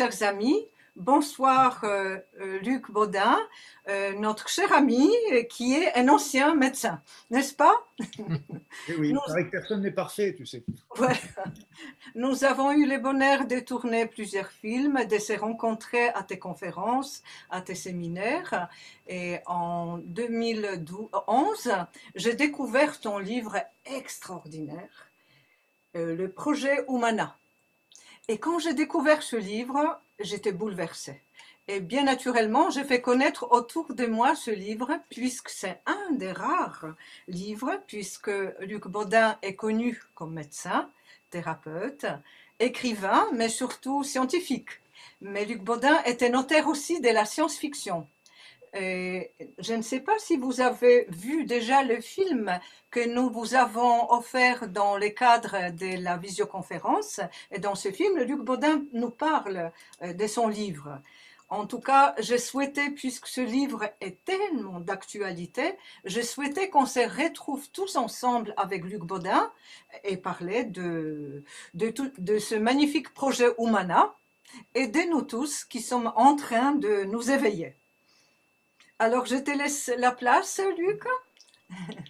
chers amis. Bonsoir, euh, euh, Luc Baudin, euh, notre cher ami qui est un ancien médecin, n'est-ce pas? Eh oui, Nous- que personne n'est parfait, tu sais. Voilà. Nous avons eu le bonheur de tourner plusieurs films, de se rencontrer à tes conférences, à tes séminaires. Et en 2011, j'ai découvert ton livre extraordinaire, euh, le projet Humana. Et quand j'ai découvert ce livre, j'étais bouleversée. Et bien naturellement, j'ai fait connaître autour de moi ce livre, puisque c'est un des rares livres, puisque Luc Baudin est connu comme médecin, thérapeute, écrivain, mais surtout scientifique. Mais Luc Baudin était notaire aussi de la science-fiction. Et je ne sais pas si vous avez vu déjà le film que nous vous avons offert dans le cadre de la visioconférence. Et dans ce film, Luc Baudin nous parle euh, de son livre. En tout cas, je souhaitais, puisque ce livre est tellement d'actualité, je souhaitais qu'on se retrouve tous ensemble avec Luc Baudin et parler de, de ce magnifique projet Humana et de nous tous qui sommes en train de nous éveiller. Alors, je te laisse la place, Luc.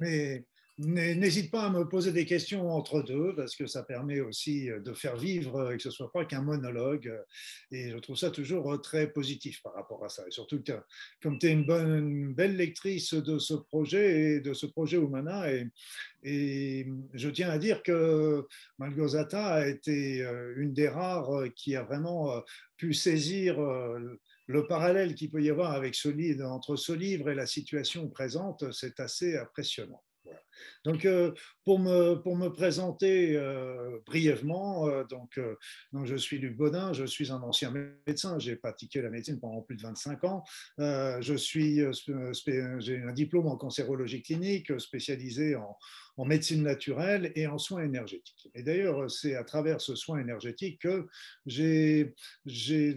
Mais n'hé- n'hésite pas à me poser des questions entre deux, parce que ça permet aussi euh, de faire vivre euh, et que ce soit pas qu'un monologue. euh, Et je trouve ça toujours euh, très positif par rapport à ça. Et surtout comme tu es une, bonne, belle lectrice de ce projet et de ce projet Humana, et, et je tiens à dire que Malgozata a été euh, une des rares euh, qui a vraiment euh, pu saisir euh, le parallèle qu'il peut y avoir avec ce livre, entre ce livre et la situation présente, c'est assez impressionnant. Donc, euh, pour, me, pour me présenter euh, brièvement, euh, donc, donc, je suis Luc Baudin, je suis un ancien médecin, j'ai pratiqué la médecine pendant plus de 25 ans. Je suis, j'ai un diplôme en cancérologie clinique spécialisé en, en médecine naturelle et en soins énergétiques. Et d'ailleurs, c'est à travers ce soin énergétique que j'ai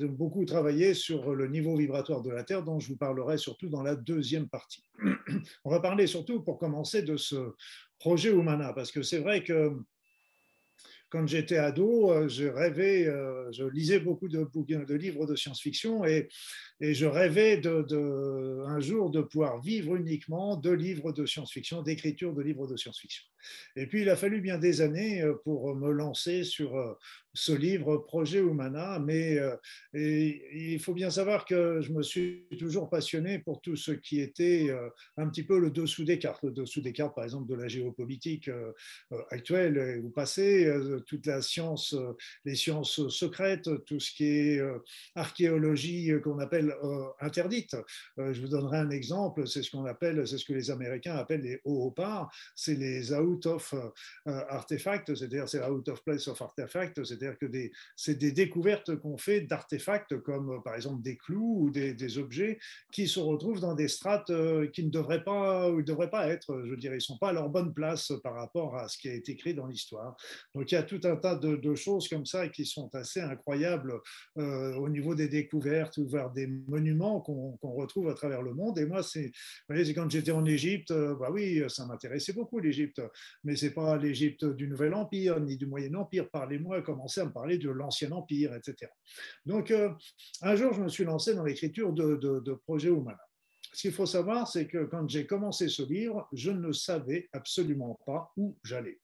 beaucoup travaillé sur le niveau vibratoire de la Terre, dont je vous parlerai surtout dans la deuxième partie. On va parler surtout, pour commencer, de ce projet Humana, parce que c'est vrai que quand j'étais ado, euh, je rêvais, euh, je lisais beaucoup de, livres de science-fiction et, je rêvais un jour de pouvoir vivre uniquement de livres de science-fiction, d'écriture de livres de science-fiction. Et puis, il a fallu bien des années euh, pour me lancer sur euh, ce livre, Projet Humana, mais euh, il faut bien savoir que je me suis toujours passionné pour tout ce qui était un petit peu le dessous des cartes, le dessous des cartes, par exemple, de la géopolitique actuelle ou passée, toute la science, les sciences secrètes, tout ce qui est archéologie qu'on appelle interdite. Je vous donnerai un exemple, c'est ce qu'on appelle, c'est ce que les Américains appellent les OOPAR, c'est les out of euh, artefacts, c'est-à-dire c'est out of place of artefacts, c'est-à-dire que c'est des découvertes qu'on fait d'artefacts comme euh, par exemple des clous ou des, objets qui se retrouvent dans des strates euh, qui ne devraient pas ou ne devraient pas être, je dirais, ils sont pas à leur bonne place par rapport à ce qui a été écrit dans l'histoire. Donc il y a tout un tas de, choses comme ça qui sont assez incroyables euh, au niveau des découvertes ou vers des monuments qu'on retrouve à travers le monde. Et moi, c'est, quand j'étais en Égypte, euh, bah oui, ça m'intéressait beaucoup l'Égypte, mais c'est pas l'Égypte du Nouvel Empire ni du Moyen Empire. Parlez-moi, commencez à me parler de l'Ancien Empire, etc. Donc euh, un jour, je me suis lancé dans l'écriture de, de, de Humana. Ce qu'il faut savoir, c'est que quand j'ai commencé ce livre, je ne savais absolument pas où j'allais.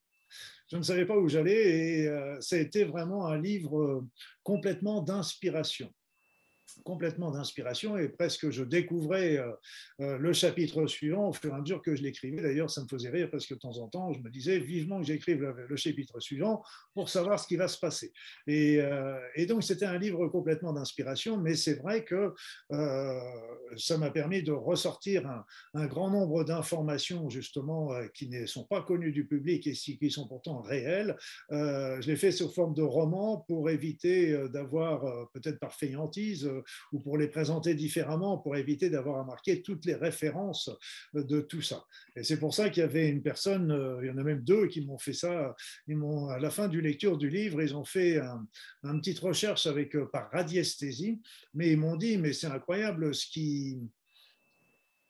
Je ne savais pas où j'allais et euh, ça a été vraiment un livre euh, complètement d'inspiration complètement d'inspiration et presque je découvrais euh, euh, le chapitre suivant au fur et à mesure que je l'écrivais. D'ailleurs, ça me faisait rire parce que de temps en temps, je me disais vivement que j'écrive le, chapitre suivant pour savoir ce qui va se passer. Et, euh, et donc, c'était un livre complètement d'inspiration, mais c'est vrai que ça m'a permis de ressortir un, grand nombre d'informations justement qui ne sont pas connues du public et qui sont pourtant réelles. Je l'ai fait sous forme de roman pour éviter d'avoir, peut-être par fainéantise, ou pour les présenter différemment, pour éviter d'avoir à marquer toutes les références euh, de tout ça. Et c'est pour ça qu'il y avait une personne, euh, il y en a même deux qui m'ont fait ça. Ils m'ont, à la fin du lecture du livre, ils ont fait un, un petite recherche avec euh, par radiesthésie, mais ils m'ont dit, mais c'est incroyable ce qui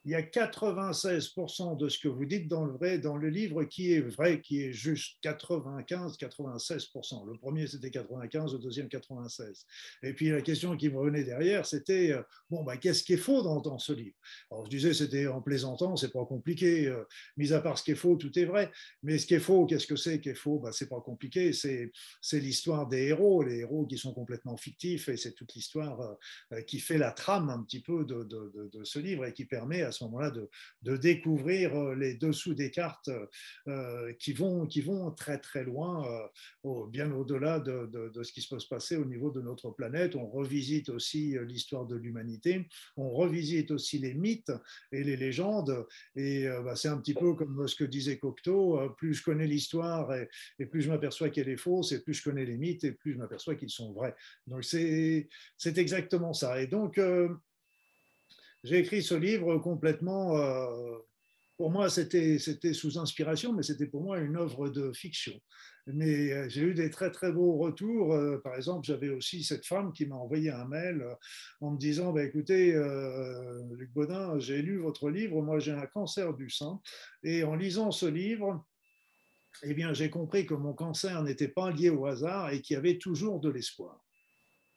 il y a 96% de ce que vous dites dans le vrai, dans le livre qui est vrai, qui est juste 95, 96%. Le premier c'était 95, le deuxième 96. Et puis la question qui me revenait derrière, c'était euh, bon bah qu'est-ce qui est faux dans, ce livre? Alors je disais c'était en plaisantant, c'est pas compliqué. Euh, mis à part ce qui est faux, tout est vrai. Mais ce qui est faux, qu'est-ce que c'est qui est faux? Bah, c'est pas compliqué. C'est l'histoire des héros, les héros qui sont complètement fictifs et c'est toute l'histoire euh, qui fait la trame un petit peu de, de, de, de ce livre et qui permet à ce moment-là de, de, découvrir euh, les dessous des cartes euh, qui, vont, qui vont très très loin, euh, bien au-delà de, de, ce qui se peut se passer au niveau de notre planète. On revisite aussi l'histoire de l'humanité, on revisite aussi les mythes et les légendes. Et bah, c'est un petit peu comme ce que disait Cocteau, plus je connais l'histoire et, et, plus je m'aperçois qu'elle est fausse, et plus je connais les mythes et plus je m'aperçois qu'ils sont vrais. Donc c'est exactement ça. Et donc, j'ai écrit ce livre complètement. Euh, pour moi, c'était sous inspiration, mais c'était pour moi une œuvre de fiction. Mais euh, j'ai eu des très très beaux retours. Euh, par exemple, j'avais aussi cette femme qui m'a envoyé un mail en me disant bah, écoutez, Luc Baudin, j'ai lu votre livre. Moi, j'ai un cancer du sein, et en lisant ce livre, eh bien, j'ai compris que mon cancer n'était pas lié au hasard et qu'il y avait toujours de l'espoir.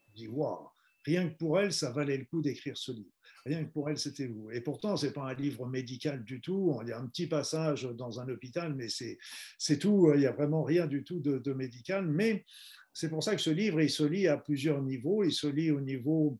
Je dis waouh, rien que pour elle, ça valait le coup d'écrire ce livre. Rien que pour elle, c'était vous. Et pourtant, ce n'est pas un livre médical du tout. Il y a un petit passage dans un hôpital, mais c'est tout. Il n'y a vraiment rien du tout de, de médical. Mais c'est pour ça que ce livre, il se lit à plusieurs niveaux. Il se lit au niveau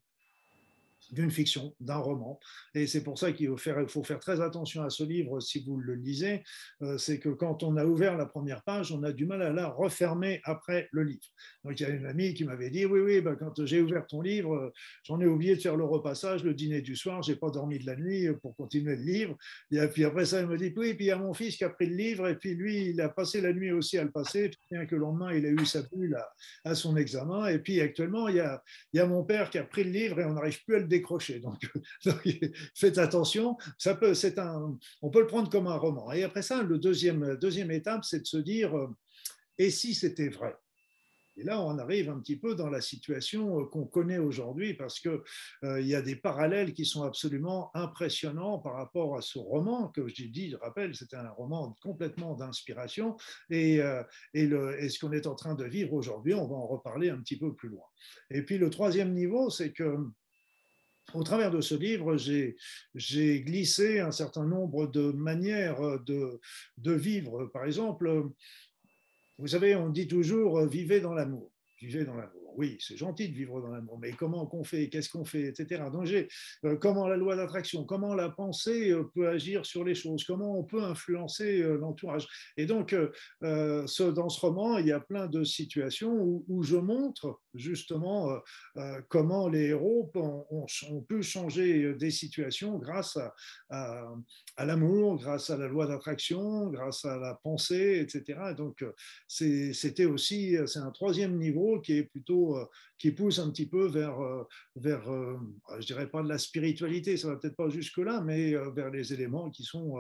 d'une fiction, d'un roman. Et c'est pour ça qu'il faut faire, très attention à ce livre si vous le lisez. Euh, c'est que quand on a ouvert la première page, on a du mal à la refermer après le livre. Donc il y a une amie qui m'avait dit, oui, oui, ben, quand j'ai ouvert ton livre, j'en ai oublié de faire le repassage, le dîner du soir, j'ai pas dormi de la nuit pour continuer le livre. Et puis après ça, elle me dit, oui, puis il y a mon fils qui a pris le livre, et puis lui, il a passé la nuit aussi à le passer, bien que le lendemain, il a eu sa bulle à, son examen. Et puis actuellement, il y, a, il y a mon père qui a pris le livre et on n'arrive plus à le découvrir Donc, faites attention. Ça peut, c'est un, on peut le prendre comme un roman. Et après ça, le deuxième, deuxième étape, c'est de se dire, euh, et si c'était vrai? Et là, on arrive un petit peu dans la situation euh, qu'on connaît aujourd'hui parce qu'il euh, y a des parallèles qui sont absolument impressionnants par rapport à ce roman que je dis, je rappelle, c'était un roman complètement d'inspiration et, et, le, et ce qu'on est en train de vivre aujourd'hui, on va en reparler un petit peu plus loin. Et puis le troisième niveau, c'est que au travers de ce livre, j'ai glissé un certain nombre de manières de, vivre. Par exemple, vous savez, on dit toujours vivez dans l'amour, vivez dans l'amour oui, c'est gentil de vivre dans l'amour, mais comment qu'on fait, qu'est-ce qu'on fait, etc. Donc, euh, comment la loi d'attraction, comment la pensée euh, peut agir sur les choses, comment on peut influencer euh, l'entourage. Et donc, dans ce roman, il y a plein de situations où, je montre justement comment les héros ont, pu changer des situations grâce à, l'amour, grâce à la loi d'attraction, grâce à la pensée, etc. Donc, c'était aussi, c'est un troisième niveau qui est plutôt euh, qui pousse un petit peu vers, euh, vers euh, je dirais pas de la spiritualité, ça va peut-être pas jusque-là, mais vers les éléments qui sont,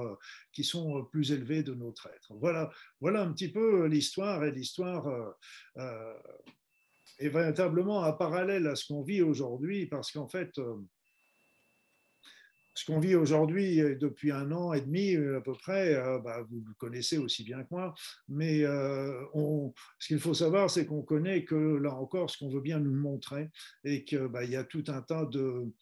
qui sont plus élevés de notre être. Voilà, voilà un petit peu l'histoire, et l'histoire est véritablement un parallèle à ce qu'on vit aujourd'hui, parce qu'en fait, ce qu'on vit aujourd'hui euh, depuis un an et demi euh, à peu près, euh, bah, vous le connaissez aussi bien que moi, mais ce qu'il faut savoir, c'est qu'on connaît que là encore ce qu'on veut bien nous montrer et qu'il bah, y a tout un tas de,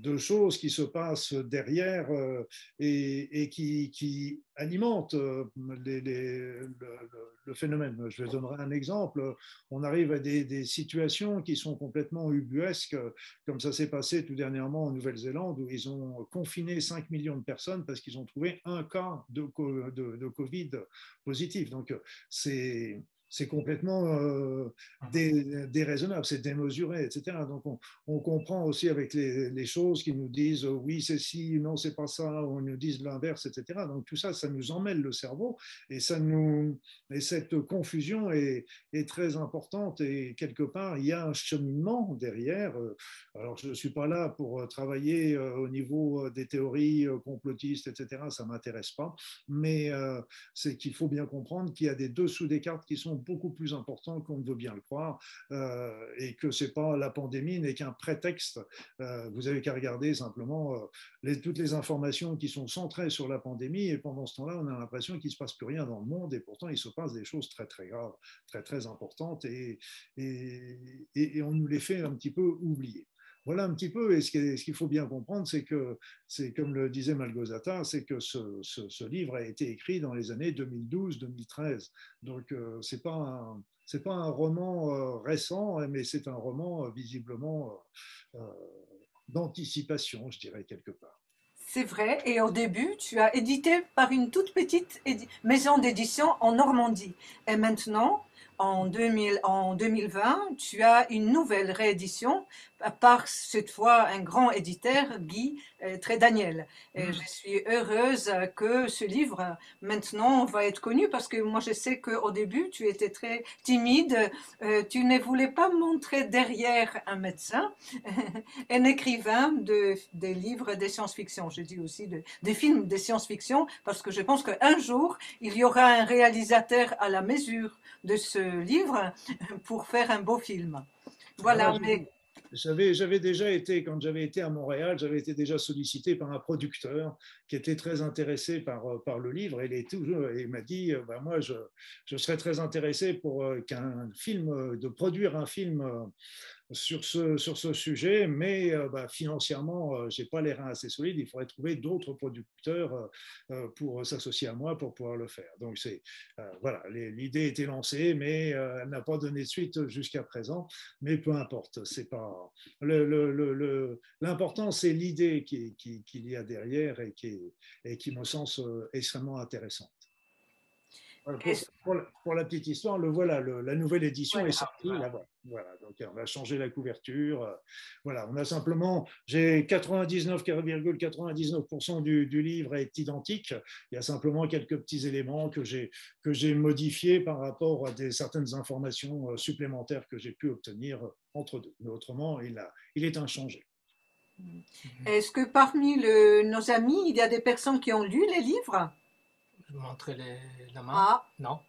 de choses qui se passent derrière euh, et, qui, alimentent euh, le, phénomène. Je vous donnerai un exemple. On arrive à des, situations qui sont complètement ubuesques, comme ça s'est passé tout dernièrement en Nouvelle-Zélande, où ils ont confiné 5 millions de personnes parce qu'ils ont trouvé un cas de, de, de Covid positif. Donc, c'est c'est complètement euh, déraisonnable, c'est démesuré, etc. Donc on, comprend aussi avec les, choses qui nous disent euh, oui c'est si, non c'est pas ça, on nous dit l'inverse, etc. Donc tout ça, ça nous emmêle le cerveau et ça nous et cette confusion est, très importante et quelque part il y a un cheminement derrière. Euh, alors je ne suis pas là pour travailler au niveau des théories complotistes, etc. Ça m'intéresse pas, mais c'est qu'il faut bien comprendre qu'il y a des dessous des cartes qui sont beaucoup plus importants qu'on ne veut bien le croire et que c'est pas la pandémie n'est qu'un prétexte. vous avez qu'à regarder simplement les, toutes les informations qui sont centrées sur la pandémie et pendant ce temps-là, on a l'impression qu'il se passe plus rien dans le monde et pourtant il se passe des choses très très graves, très très importantes et on nous les fait un petit peu oublier. Voilà un petit peu, et ce qu'il faut bien comprendre, c'est que, c'est comme le disait Malgozata, c'est que ce, livre a été écrit dans les années 2012-2013. Donc, euh, ce n'est pas, un, pas un roman euh, récent, mais c'est un roman euh, visiblement d'anticipation, je dirais, quelque part. C'est vrai, et au début, tu as édité par une toute petite maison d'édition en Normandie. Et maintenant, en, 2000, en 2020, tu as une nouvelle réédition par cette fois un grand éditeur, Guy euh, Trédaniel. Et mm. je suis heureuse que ce livre maintenant va être connu parce que moi je sais qu'au début tu étais très timide, euh, tu ne voulais pas montrer derrière un médecin, un écrivain de, des livres de science-fiction. Je dis aussi de, des films de science-fiction parce que je pense qu'un jour il y aura un réalisateur à la mesure de ce livre pour faire un beau film. Voilà, mais j'avais déjà été, quand j'avais été à Montréal, j'avais été déjà sollicité par un producteur qui était très intéressé par, euh, par le livre. Et il, m'a dit bah, Moi, je, je, serais très intéressé pour euh, qu'un film, de produire un film sur ce, sur ce sujet, mais euh, bah, financièrement, euh, je n'ai pas les reins assez solides. Il faudrait trouver d'autres producteurs euh, pour s'associer à moi pour pouvoir le faire. Donc, c'est voilà, l'idée était lancée, mais elle n'a pas donné de suite jusqu'à présent. Mais peu importe, c'est pas l'important, c'est l'idée qu'il qui, y a derrière et qui, et qui me semble extrêmement intéressante. Pour, la, petite histoire, le voilà, la nouvelle édition est sortie. Voilà. donc on a changé la couverture. Euh, voilà, on a simplement, j'ai 99,99% du, du, livre est identique. Il y a simplement quelques petits éléments que j'ai que j'ai modifiés par rapport à des certaines informations euh, supplémentaires que j'ai pu obtenir entre deux. Mais autrement, il a, il est inchangé. Est-ce que parmi le, nos amis, il y a des personnes qui ont lu les livres? Je vais montrer la main. Ah. Non.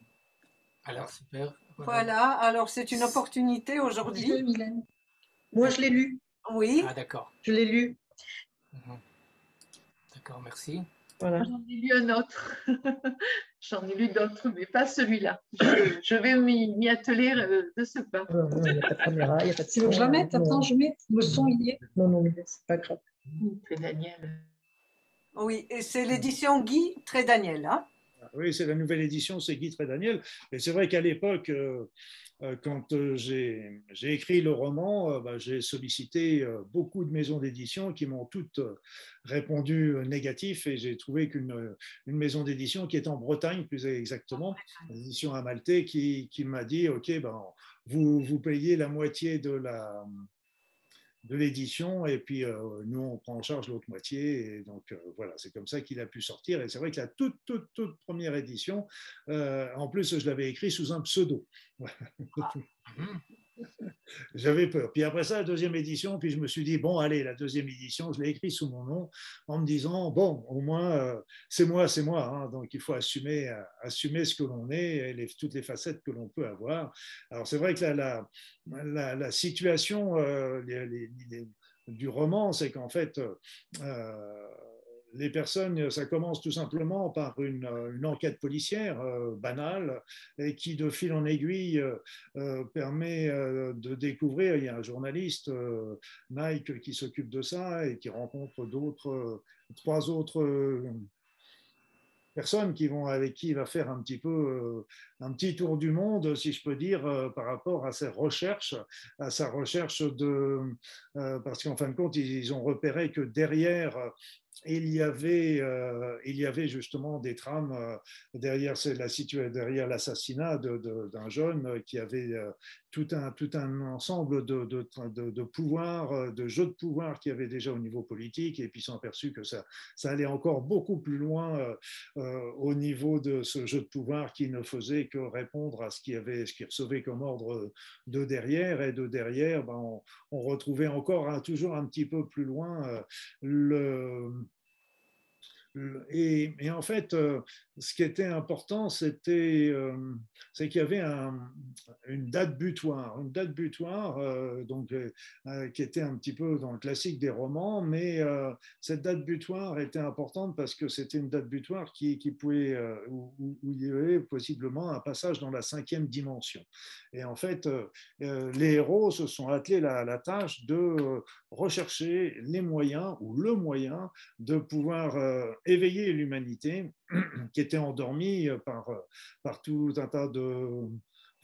Alors, super. Voilà, alors c'est une opportunité aujourd'hui. Moi, je l'ai lu. Oui. Ah, d'accord. Je l'ai lu. Mhm. D'accord, merci. Voilà. J'en ai lu un autre. J'en ai lu d'autres, mais pas celui-là. Je, vais m'y atteler euh, de ce pas. Il n'y a pas de caméra, il n'y a pas de Je la mette, attends, je mets le son, il est. Non, non, mais c'est pas grave. C'est Daniel. Oui, et c'est l'édition Guy Trédaniel. Hein oui, c'est la nouvelle édition, c'est Guy Trédaniel. Et c'est vrai qu'à l'époque, euh, euh, quand euh, j'ai écrit le roman, bah, j'ai sollicité beaucoup de maisons d'édition qui m'ont toutes répondu négatif et j'ai trouvé qu'une une maison d'édition qui est en Bretagne, plus exactement, l'édition Amalté, qui, qui m'a dit, OK, ben, vous, vous payez la moitié de la de l'édition et puis euh, nous on prend en charge l'autre moitié et donc euh, voilà c'est comme ça qu'il a pu sortir et c'est vrai que la toute toute toute première édition euh, en plus je l'avais écrit sous un pseudo ah. J'avais peur. Puis après ça, la deuxième édition, puis je me suis dit, bon, allez, la deuxième édition, je l'ai écrit sous mon nom en me disant, bon, au moins, euh, c'est moi, c'est moi. Hein. donc il faut assumer, euh, assumer ce que l'on est, et toutes les facettes que l'on peut avoir. Alors c'est vrai que la, situation euh, du roman, c'est qu'en fait, les personnes, ça commence tout simplement par une, enquête policière euh, banale et qui, de fil en aiguille, euh, euh, permet de découvrir. Il y a un journaliste, Mike, qui s'occupe de ça et qui rencontre d'autres, trois autres personnes qui vont avec qui il va faire un petit peu un petit tour du monde, si je peux dire, par rapport à ses recherches, à sa recherche de parce qu'en fin de compte ils ont repéré que derrière il y avait, euh, il y avait justement des trames euh, derrière la derrière l'assassinat d'un jeune qui avait euh, tout un, tout un ensemble de, de, de, de jeux de pouvoir qu'il y avait déjà au niveau politique, et puis ils sont aperçus que ça, ça allait encore beaucoup plus loin au niveau de ce jeu de pouvoir qui ne faisait que répondre à ce qu'il avait, ce recevait comme ordre de derrière, et de derrière, ben, on, on, retrouvait encore toujours un petit peu plus loin le et, en fait, euh, ce qui était important, c'était euh, qu'il y avait une date butoir, une date butoir euh, donc, qui était un petit peu dans le classique des romans, mais cette date butoir était importante parce que c'était une date butoir qui pouvait, où, il y avait possiblement un passage dans la cinquième dimension. Et en fait, les héros se sont attelés à la tâche de rechercher les moyens ou le moyen de pouvoir éveiller l'humanité qui était endormie par, par tout un tas de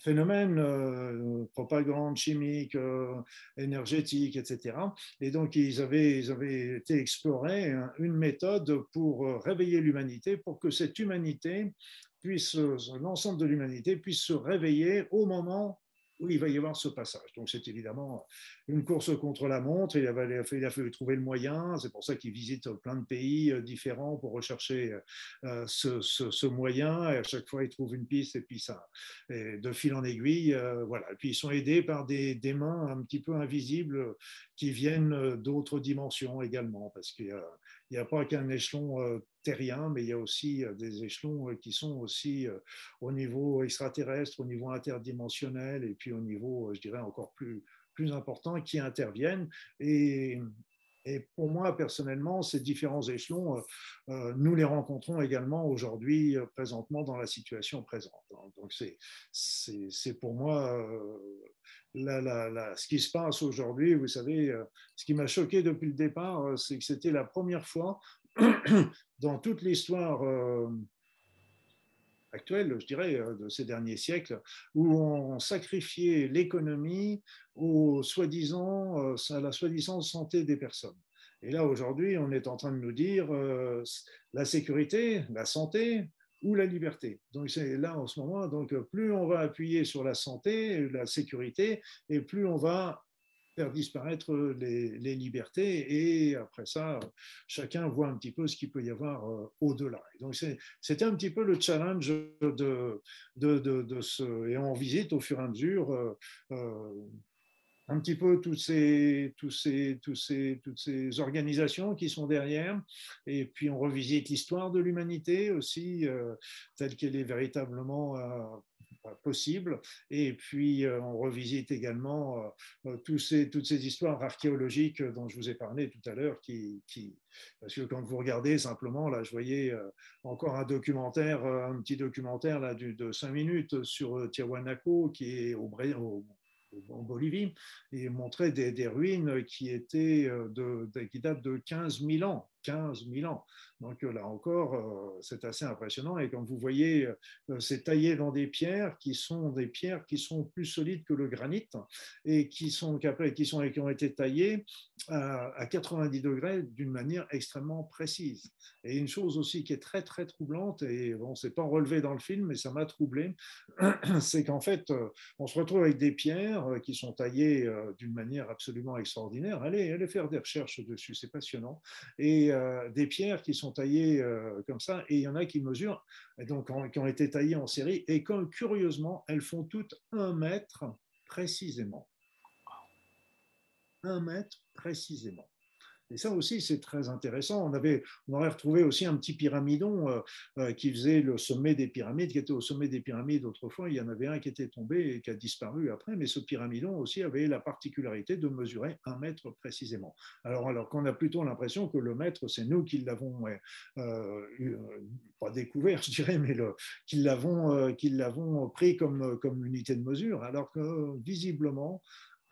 phénomènes, euh, propagande chimique, euh, énergétique, etc. Et donc, ils avaient, ils avaient été explorer une méthode pour réveiller l'humanité, pour que cette humanité puisse, l'ensemble de l'humanité puisse se réveiller au moment où il va y avoir ce passage. Donc c'est évidemment une course contre la montre, il a, il a fallu trouver le moyen, c'est pour ça qu'il visite plein de pays euh, différents pour rechercher euh, ce, ce, moyen, et à chaque fois il trouve une piste, et puis ça, de fil en aiguille, euh, voilà. Et puis ils sont aidés par des, mains un petit peu invisibles qui viennent d'autres dimensions également, parce qu'il n'y a, pas qu'un échelon terrien, mais il y a aussi des échelons qui sont aussi au niveau extraterrestre, au niveau interdimensionnel, et puis au niveau, je dirais, encore plus, plus important, qui interviennent. Et, pour moi, personnellement, ces différents échelons, nous les rencontrons également aujourd'hui, présentement, dans la situation présente. Donc, c'est pour moi ce qui se passe aujourd'hui. Vous savez, ce qui m'a choqué depuis le départ, c'est que c'était la première fois dans toute l'histoire actuelle, je dirais, euh, de ces derniers siècles, où on sacrifiait l'économie au soi-disant, euh, à la soi-disant santé des personnes. Et là, aujourd'hui, on est en train de nous dire euh, la sécurité, la santé ou la liberté. Donc, c'est là en ce moment, donc plus on va appuyer sur la santé, la sécurité, et plus on va faire disparaître les, libertés et après ça, chacun voit un petit peu ce qu'il peut y avoir euh, au-delà. Donc c'était un petit peu le challenge de, de, de, ce... Et on visite au fur et à mesure euh, euh, un petit peu toutes ces, tous ces, tous ces, toutes ces organisations qui sont derrière. Et puis on revisite l'histoire de l'humanité aussi, telle qu'elle est véritablement possible. Et puis, euh, on revisite également euh, euh, toutes ces histoires archéologiques dont je vous ai parlé tout à l'heure, parce que quand vous regardez simplement, là, je voyais encore un documentaire, un petit documentaire là, de 5 minutes sur Tiahuanaco, qui est au, au en Bolivie, et montrait des, ruines qui, étaient qui datent de 15 000 ans. 15 000 ans. Donc là encore, euh, c'est assez impressionnant. Et comme vous voyez, euh, c'est taillé dans des pierres qui sont des pierres qui sont plus solides que le granit et qui sont, qui sont qui ont été taillées à 90 degrés d'une manière extrêmement précise. Et une chose aussi qui est très très troublante et bon, c'est pas relevé dans le film, mais ça m'a troublé, c'est qu'en fait, euh, on se retrouve avec des pierres qui sont taillées d'une manière absolument extraordinaire. Allez, allez faire des recherches dessus, c'est passionnant. Et euh, des pierres qui sont taillées euh, comme ça, et il y en a qui mesurent, donc qui ont été taillées en série, et comme curieusement, elles font toutes un mètre précisément. Un mètre précisément. Et ça aussi, c'est très intéressant. On, avait, on aurait retrouvé aussi un petit pyramidon euh, euh, qui faisait le sommet des pyramides, qui était au sommet des pyramides autrefois. Il y en avait un qui était tombé et qui a disparu après, mais ce pyramidon aussi avait la particularité de mesurer un mètre précisément. Alors, alors qu'on a plutôt l'impression que le mètre, c'est nous qui l'avons, euh, pas découvert, je dirais, mais qui l'avons, pris comme, comme unité de mesure, alors que visiblement,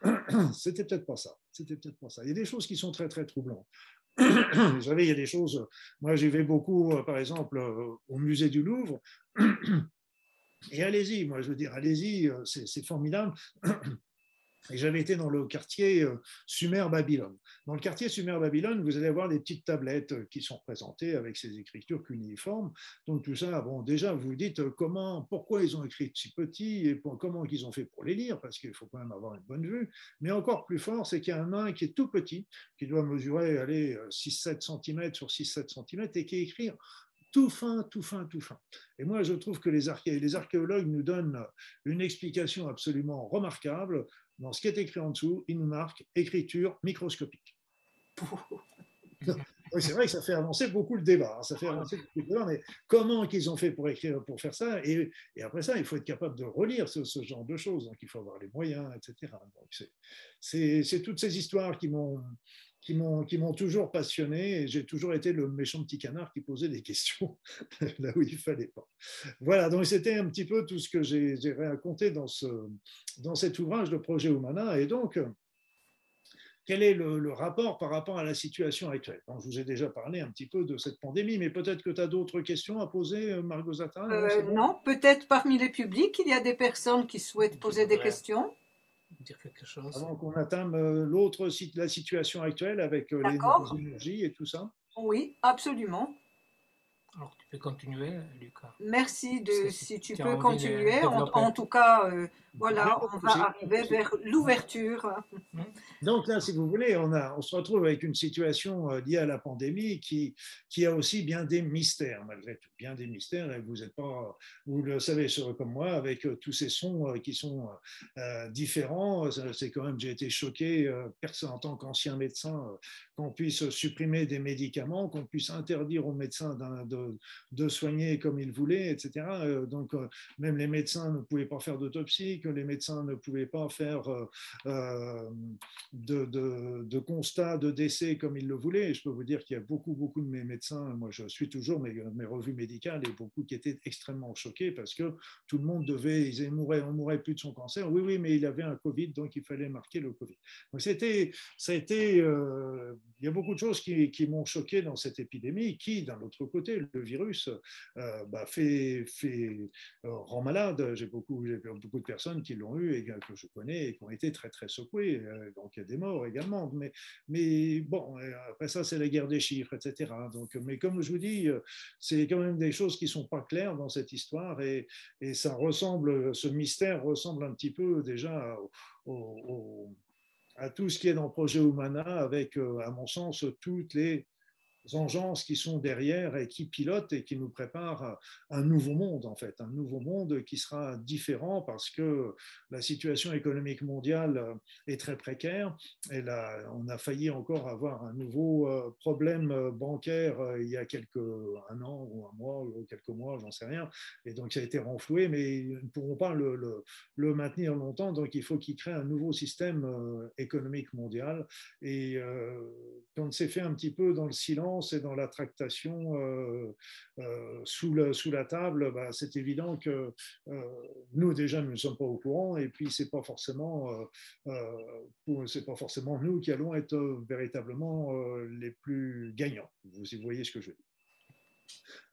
c'était peut-être pas ça. C'était peut-être pas ça. Il y a des choses qui sont très très troublantes. Vous savez, il y a des choses. Moi, j'y vais beaucoup, euh, par exemple, euh, au musée du Louvre. Et allez-y, moi, je veux dire, allez-y, euh, c'est formidable. Et j'avais été dans le quartier euh, Sumer-Babylone. Dans le quartier Sumer-Babylone, vous allez avoir des petites tablettes euh, qui sont représentées avec ces écritures cuniformes. Donc tout ça, bon, déjà, vous vous dites euh, comment, pourquoi ils ont écrit si petit et comment ils ont fait pour les lire, parce qu'il faut quand même avoir une bonne vue. Mais encore plus fort, c'est qu'il y a un nain qui est tout petit, qui doit mesurer, allez, 6-7 cm sur 6-7 cm et qui écrit tout fin, tout fin, tout fin. Et moi, je trouve que les archéologues nous donnent une explication absolument remarquable dans ce qui est écrit en dessous, il nous marque écriture microscopique. Oui, c'est vrai que ça fait avancer beaucoup le débat. Hein. Ça fait avancer le débat, mais comment qu'ils ont fait pour écrire, pour faire ça? Et, après ça, il faut être capable de relire ce, genre de choses. Donc, il faut avoir les moyens, etc. c'est toutes ces histoires qui m'ont qui m'ont toujours passionné et j'ai toujours été le méchant petit canard qui posait des questions là où il fallait pas. Voilà, donc c'était un petit peu tout ce que j'ai raconté dans, ce, dans cet ouvrage, le projet Humana. Et donc, quel est le, rapport par rapport à la situation actuelle? Je vous ai déjà parlé un petit peu de cette pandémie, mais peut-être que tu as d'autres questions à poser, euh, Margot Zata euh, Non, peut-être parmi les publics, il y a des personnes qui souhaitent poser des questions. Dire quelque chose. Avant qu'on atteigne euh, l'autre, la situation actuelle avec les énergies et tout ça Oui, absolument. Alors, tu peux continuer, Lucas. Merci de, si tu peux continuer. En, tout cas, euh, voilà, on va arriver vers l'ouverture. Mmh. Donc là, si vous voulez, on, a, on se retrouve avec une situation euh, liée à la pandémie qui, qui a aussi bien des mystères, malgré tout, bien des mystères. Vous n'êtes pas, vous le savez comme moi, avec euh, tous ces sons qui sont différents. C'est quand même, j'ai été choqué, en tant qu'ancien médecin, qu'on puisse supprimer des médicaments, qu'on puisse interdire aux médecins de, de, soigner comme ils voulaient, etc. Euh, donc, euh, même les médecins ne pouvaient pas faire d'autopsie, que les médecins ne pouvaient pas faire euh, de, de, constat de décès comme ils le voulaient. Et je peux vous dire qu'il y a beaucoup, beaucoup de mes médecins, moi je suis toujours mes, mes revues médicales, et beaucoup qui étaient extrêmement choqués parce que tout le monde devait, ils mouraient, on mourait plus de son cancer. Oui, oui, mais il avait un Covid, donc il fallait marquer le Covid. Donc, c'était, ça a été, il y a beaucoup de choses qui, m'ont choqué dans cette épidémie, qui, d'un autre côté, le virus euh, bah, fait, euh, rend malade. J'ai beaucoup, de personnes qui l'ont eu et que je connais et qui ont été très très secouées. Euh, donc il y a des morts également. Mais, bon, après ça c'est la guerre des chiffres, etc. Donc, mais comme je vous dis, c'est quand même des choses qui sont pas claires dans cette histoire et, ça ressemble, ce mystère ressemble un petit peu déjà à tout ce qui est dans le projet Humana, avec, à mon sens, toutes les engences qui sont derrière et qui pilotent et qui nous préparent un nouveau monde, en fait, un nouveau monde qui sera différent parce que la situation économique mondiale est très précaire et là, on a failli encore avoir un nouveau euh, problème bancaire euh, il y a quelques, un an ou un mois ou quelques mois, j'en sais rien, et donc ça a été renfloué, mais ils ne pourront pas le, le, maintenir longtemps, donc il faut qu'ils créent un nouveau système euh, économique mondial. Et quand c'est fait un petit peu dans le silence, et dans la tractation euh, euh, sous, la table, bah, c'est évident que euh, nous déjà nous ne sommes pas au courant et puis c'est pas pas forcément nous qui allons être véritablement les plus gagnants. Vous voyez ce que je veux dire.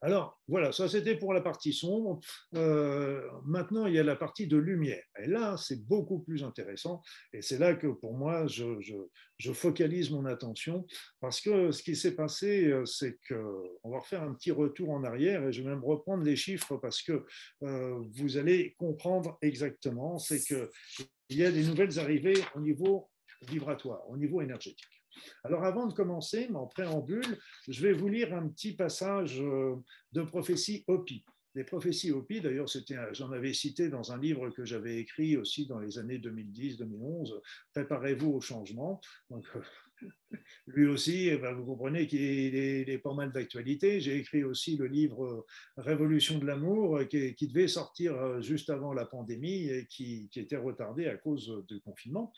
Alors voilà, ça c'était pour la partie sombre. Euh, maintenant, il y a la partie de lumière. Et là, c'est beaucoup plus intéressant. Et c'est là que pour moi, je, focalise mon attention. Parce que ce qui s'est passé, euh, c'est qu'on va refaire un petit retour en arrière. Et je vais même reprendre les chiffres parce que euh, vous allez comprendre exactement. C'est qu'il y a des nouvelles arrivées au niveau vibratoire, au niveau énergétique. Alors avant de commencer, en préambule, je vais vous lire un petit passage euh, de prophétie Hopi. Les prophéties Hopi, d'ailleurs, j'en avais cité dans un livre que j'avais écrit aussi dans les années 2010-2011, Préparez-vous au changement. Donc, lui aussi, eh ben, vous comprenez qu'il est, pas mal d'actualité. J'ai écrit aussi le livre euh, Révolution de l'amour euh, qui, devait sortir euh, juste avant la pandémie et qui, était retardé à cause du confinement.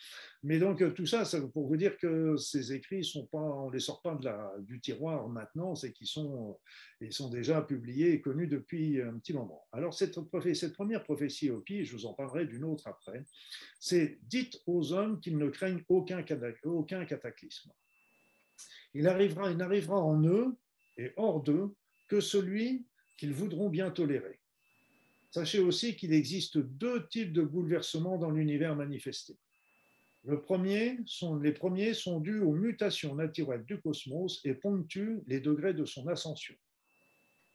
Mais donc tout ça, c'est pour vous dire que ces écrits sont pas, on les sort pas de la, du tiroir maintenant, c'est qu'ils sont, sont déjà publiés et connus depuis un petit moment. Alors cette, première prophétie au pied, je vous en parlerai d'une autre après. C'est dites aux hommes qu'ils ne craignent aucun cataclysme il arrivera, il n'arrivera en eux et hors d'eux que celui qu'ils voudront bien tolérer. Sachez aussi qu'il existe deux types de bouleversements dans l'univers manifesté. Le les premiers sont dus aux mutations naturelles du cosmos et ponctuent les degrés de son ascension.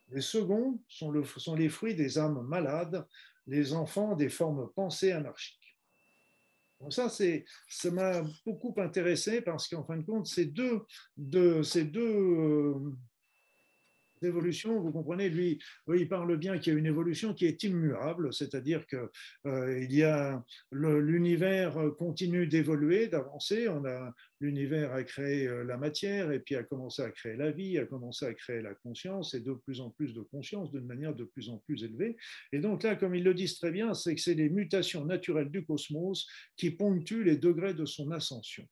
Les seconds sont, sont les fruits des âmes malades, les enfants des formes pensées anarchiques. Ça, ça m'a beaucoup intéressé parce qu'en fin de compte, ces deux, ces deux, L'évolution, vous comprenez, lui, il parle bien qu'il y a une évolution qui est immuable, c'est-à-dire que euh, il y a l'univers continue d'évoluer, d'avancer. On a l'univers a créé euh, la matière et puis a commencé à créer la vie, a commencé à créer la conscience et de plus en plus de conscience d'une manière de plus en plus élevée. Et donc là, comme ils le disent très bien, c'est que c'est les mutations naturelles du cosmos qui ponctuent les degrés de son ascension.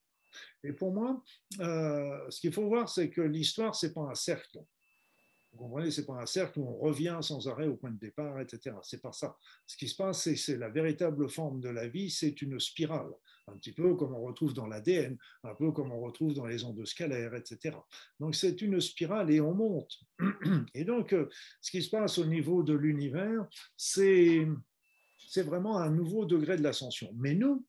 Et pour moi, euh, ce qu'il faut voir, c'est que l'histoire, c'est pas un cercle. Vous comprenez, c'est pas un cercle où on revient sans arrêt au point de départ, etc. C'est pas ça. Ce qui se passe, c'est la véritable forme de la vie, c'est une spirale, un petit peu comme on retrouve dans l'ADN, un peu comme on retrouve dans les ondes scalaires, etc. Donc c'est une spirale et on monte. Et donc, euh, ce qui se passe au niveau de l'univers, c'est vraiment un nouveau degré de l'ascension. Mais nous,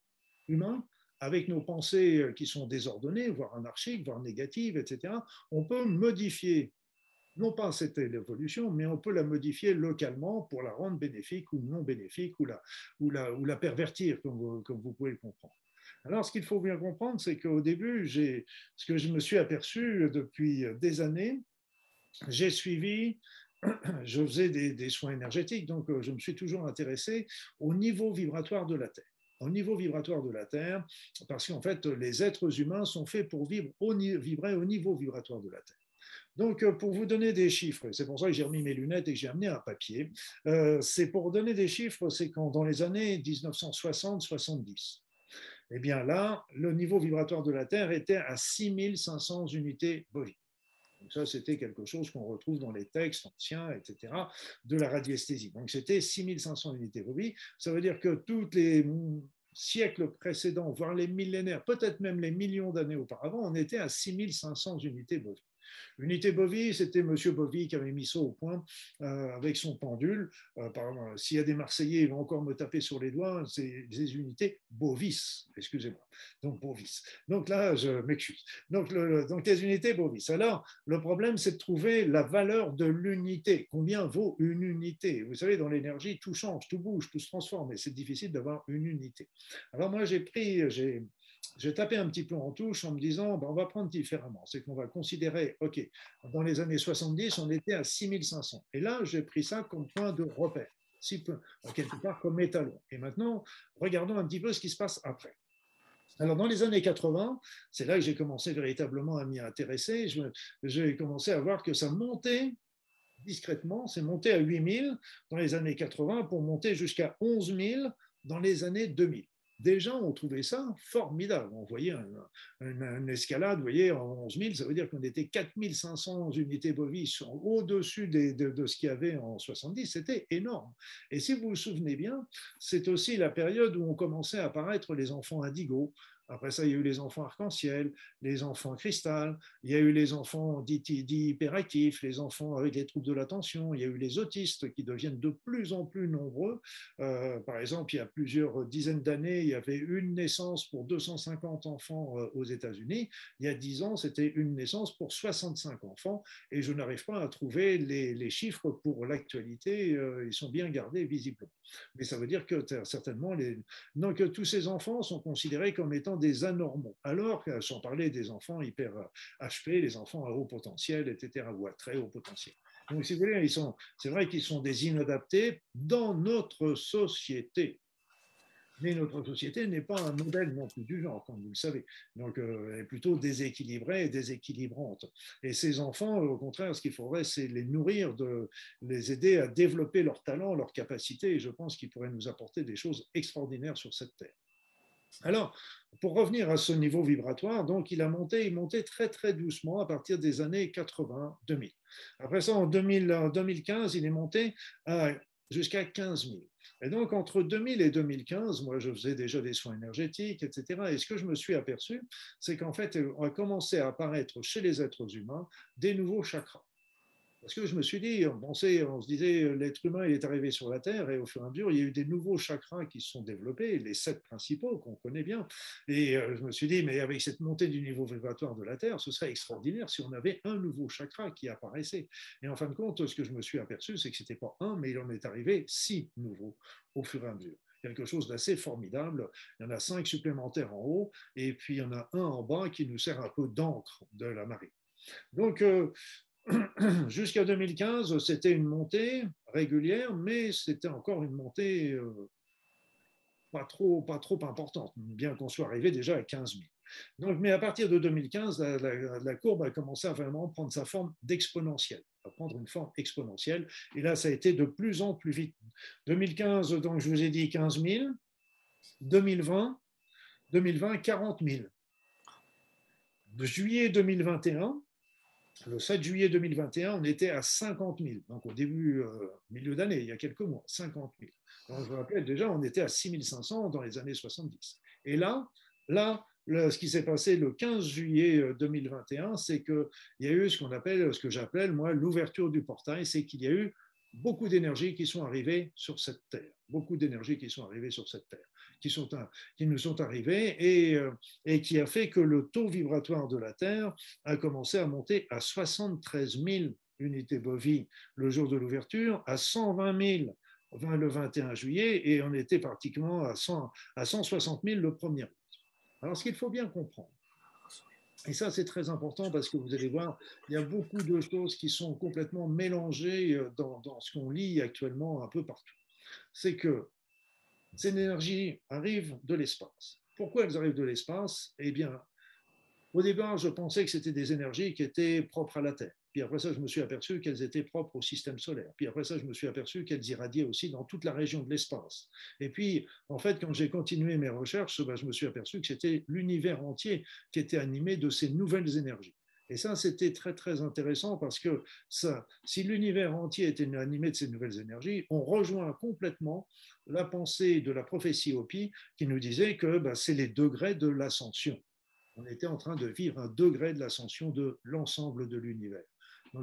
humains, avec nos pensées qui sont désordonnées, voire anarchiques, voire négatives, etc., on peut modifier non pas c'était l'évolution, mais on peut la modifier localement pour la rendre bénéfique ou non bénéfique ou la, ou la, ou la pervertir, comme vous, pouvez le comprendre. Alors, ce qu'il faut bien comprendre, c'est qu'au début, ce que je me suis aperçu depuis des années, j'ai suivi, je faisais des, soins énergétiques, donc je me suis toujours intéressé au niveau vibratoire de la Terre. Au niveau vibratoire de la Terre, parce qu'en fait, les êtres humains sont faits pour vivre vibrer au niveau vibratoire de la Terre. Donc, euh, pour vous donner des chiffres, c'est pour ça que j'ai remis mes lunettes et que j'ai amené un papier, euh, c'est pour donner des chiffres, c'est quand dans les années 1960-70, eh bien là, le niveau vibratoire de la Terre était à 6500 unités bovines. Ça, c'était quelque chose qu'on retrouve dans les textes anciens, etc., de la radiesthésie. Donc c'était 6500 unités bovines. Ça veut dire que tous les siècles précédents, voire les millénaires, peut-être même les millions d'années auparavant, on était à 6500 unités bovines. Unité Bovie, c'était M. Bovie qui avait mis ça au point euh, avec son pendule. Euh, s'il y a des Marseillais, ils vont encore me taper sur les doigts, c'est des unités Bovis, excusez-moi. Donc Bovis. Donc là, je m'excuse. Donc, donc les unités Bovis. Alors, le problème, c'est de trouver la valeur de l'unité. Combien vaut une unité? Vous savez, dans l'énergie, tout change, tout bouge, tout se transforme, et c'est difficile d'avoir une unité. Alors moi, j'ai pris, j'ai j'ai tapé un petit peu en touche en me disant, ben, on va prendre différemment. C'est qu'on va considérer, OK, dans les années 70, on était à 6500. Et là, j'ai pris ça comme point de repère, quelque part comme étalon. Et maintenant, regardons un petit peu ce qui se passe après. Alors, dans les années 80, c'est là que j'ai commencé véritablement à m'y intéresser. J'ai commencé à voir que ça montait discrètement, c'est monté à 8000 dans les années 80 pour monter jusqu'à 11 000 dans les années 2000 des gens ont trouvé ça formidable. On voyait une escalade, vous voyez, en 11 000, ça veut dire qu'on était 4500 unités bovis au-dessus de, de, ce qu'il y avait en 70, c'était énorme. Et si vous vous souvenez bien, c'est aussi la période où ont commencé à apparaître les enfants indigos, après ça, il y a eu les enfants arc-en-ciel, les enfants cristal, il y a eu les enfants dits, hyperactifs, les enfants avec les troubles de l'attention, il y a eu les autistes qui deviennent de plus en plus nombreux. Euh, par exemple, il y a plusieurs dizaines d'années, il y avait une naissance pour 250 enfants euh, aux États-Unis. Il y a 10 ans, c'était une naissance pour 65 enfants. Et je n'arrive pas à trouver les, chiffres pour l'actualité. Euh, ils sont bien gardés visiblement. Mais ça veut dire que certainement, les... Donc, tous ces enfants sont considérés comme étant des anormaux, alors sans parler des enfants hyper HP, euh, les enfants à haut potentiel, etc., ou à très haut potentiel. Donc, si vous voulez, c'est vrai qu'ils sont des inadaptés dans notre société. Mais notre société n'est pas un modèle non plus du genre, comme vous le savez. Donc, euh, elle est plutôt déséquilibrée et déséquilibrante. Et ces enfants, au contraire, ce qu'il faudrait, c'est les nourrir, de les aider à développer leurs talents, leurs capacités. Et je pense qu'ils pourraient nous apporter des choses extraordinaires sur cette terre. Alors, pour revenir à ce niveau vibratoire, donc il a monté, il montait très très doucement à partir des années 80-2000. Après ça, en, 2015, il est monté jusqu'à 15 000. Et donc, entre 2000 et 2015, moi, je faisais déjà des soins énergétiques, etc. Et ce que je me suis aperçu, c'est qu'en fait, on a commencé à apparaître chez les êtres humains des nouveaux chakras. Parce que je me suis dit, on pensait, on se disait, l'être humain est arrivé sur la Terre et au fur et à mesure, il y a eu des nouveaux chakras qui se sont développés, les sept principaux qu'on connaît bien. Et euh, je me suis dit, mais avec cette montée du niveau vibratoire de la Terre, ce serait extraordinaire si on avait un nouveau chakra qui apparaissait. Et en fin de compte, ce que je me suis aperçu, c'est que ce n'était pas un, mais il en est arrivé six nouveaux au fur et à mesure quelque chose d'assez formidable. Il y en a cinq supplémentaires en haut, et puis il y en a un en bas qui nous sert un peu d'encre de la marée. Donc, euh, jusqu'à 2015, c'était une montée régulière, mais c'était encore une montée euh, pas, trop, pas trop importante, bien qu'on soit arrivé déjà à 15 000. Donc, mais à partir de 2015, la, courbe a commencé à vraiment prendre sa forme d'exponentielle, à prendre une forme exponentielle. Et là, ça a été de plus en plus vite. 2015, donc je vous ai dit 15 000. 2020, 2020, 40 000. De juillet 2021, le 7 juillet 2021, on était à 50 000. Donc au début, euh, milieu d'année, il y a quelques mois, 50 000. Donc je vous rappelle, déjà, on était à 6 500 dans les années 70. Et là, là, ce qui s'est passé le 15 juillet 2021, euh, c'est qu'il y a eu ce qu'on appelle, ce que j'appelle moi l'ouverture du portail, c'est qu'il y a eu beaucoup d'énergie qui sont arrivées sur cette terre, beaucoup d'énergie qui sont arrivées sur cette terre, qui, nous sont arrivées et, euh, et qui a fait que le taux vibratoire de la Terre a commencé à monter à 73 000 unités bovies le jour de l'ouverture, à 120 000 le 21 juillet et on était pratiquement à, 100, à 160 000 le 1er août. Alors, ce qu'il faut bien comprendre, et ça c'est très important parce que vous allez voir, il y a beaucoup de choses qui sont complètement mélangées euh, dans, ce qu'on lit actuellement un peu partout. C'est que ces énergies arrivent de l'espace. Pourquoi elles arrivent de l'espace? Eh bien, au départ, je pensais que c'était des énergies qui étaient propres à la Terre. Puis après ça, je me suis aperçu qu'elles étaient propres au système solaire. Puis après ça, je me suis aperçu qu'elles irradiaient aussi dans toute la région de l'espace. Et puis, en fait, quand j'ai continué mes recherches, ben, je me suis aperçu que c'était l'univers entier qui était animé de ces nouvelles énergies. Et ça, c'était très, très intéressant parce que si l'univers entier était animé de ces nouvelles énergies, on rejoint complètement la pensée de la prophétie Hopi qui nous disait que ben, c'est les degrés de l'ascension. On était en train de vivre un degré de l'ascension de l'ensemble de l'univers.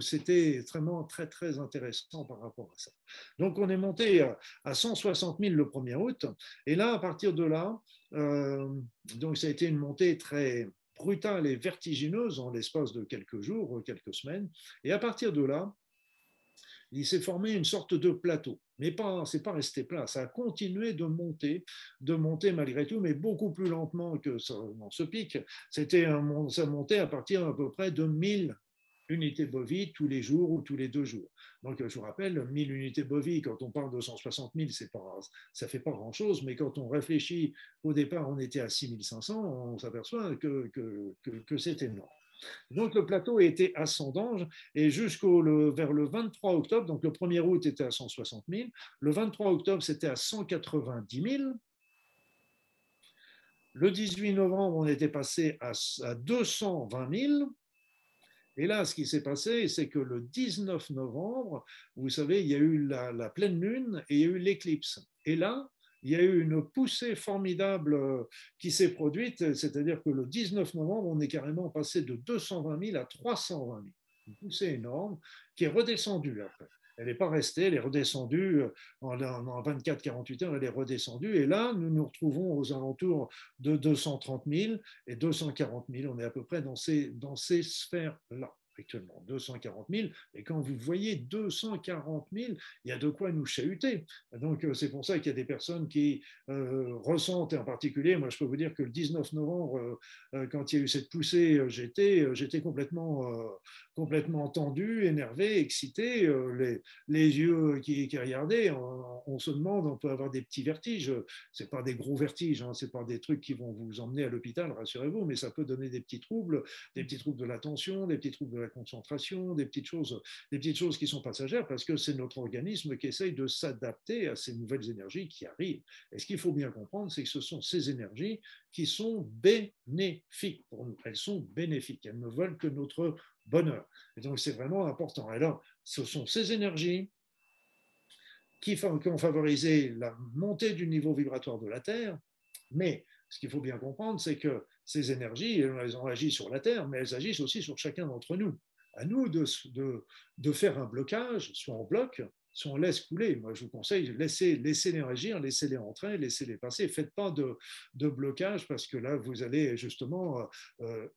C'était vraiment très très intéressant par rapport à ça. Donc on est monté à 160 000 le 1er août, et là à partir de là, euh, donc ça a été une montée très brutale et vertigineuse en l'espace de quelques jours, quelques semaines, et à partir de là, il s'est formé une sorte de plateau. Mais pas, c'est pas resté plat, ça a continué de monter, de monter malgré tout, mais beaucoup plus lentement que dans ce pic. Ça montait à partir à peu près de 1000 unités bovies tous les jours ou tous les deux jours. Donc, je vous rappelle, 1000 unités bovies, quand on parle de 160 000, c'est pas, ça fait pas grand-chose, mais quand on réfléchit, au départ, on était à 6500, on s'aperçoit que, que, que, c'est énorme. Donc le plateau était ascendant et jusqu'au vers le 23 octobre, donc le 1er août était à 160 000, le 23 octobre c'était à 190 000, le 18 novembre on était passé à, à 220 000, et là, ce qui s'est passé, c'est que le 19 novembre, vous savez, il y a eu la, pleine lune et il y a eu l'éclipse. Et là, il y a eu une poussée formidable euh, qui s'est produite, c'est-à-dire que le 19 novembre, on est carrément passé de 220 000 à 320 000. Une poussée énorme qui est redescendue après. Elle n'est pas restée, elle est redescendue euh, en, 24-48 heures, elle est redescendue. Et là, nous nous retrouvons aux alentours de 230 000 et 240 000. On est à peu près dans ces, dans ces sphères-là actuellement 240 000, et quand vous voyez 240 000, il y a de quoi nous chahuter. Donc euh, c'est pour ça qu'il y a des personnes qui euh, ressentent, et en particulier, moi je peux vous dire que le 19 novembre, quand il y a eu cette poussée, j'étais, j'étais complètement, complètement tendu, énervé, excité, les, les yeux qui, regardaient, on, se demande, on peut avoir des petits vertiges, c'est pas des gros vertiges, hein, c'est pas des trucs qui vont vous emmener à l'hôpital, rassurez-vous, mais ça peut donner des petits troubles, des petits troubles de l'attention, des petits troubles de la concentration, des petites choses, des petites choses qui sont passagères parce que c'est notre organisme qui essaye de s'adapter à ces nouvelles énergies qui arrivent. Et ce qu'il faut bien comprendre, c'est que ce sont ces énergies qui sont bénéfiques pour nous. Elles sont bénéfiques. Elles ne veulent que notre bonheur. Et donc c'est vraiment important. Alors, ce sont ces énergies qui, qui ont favorisé la montée du niveau vibratoire de la Terre, mais ce qu'il faut bien comprendre, c'est que ces énergies, elles ont agi sur la Terre, mais elles agissent aussi sur chacun d'entre nous. À nous de, de, de, faire un blocage, soit on bloque, soit on laisse couler. Moi, je vous conseille, laissez, laissez-les agir, laissez-les entrer, laissez-les passer. Faites pas de, de, blocage parce que là, vous allez justement euh,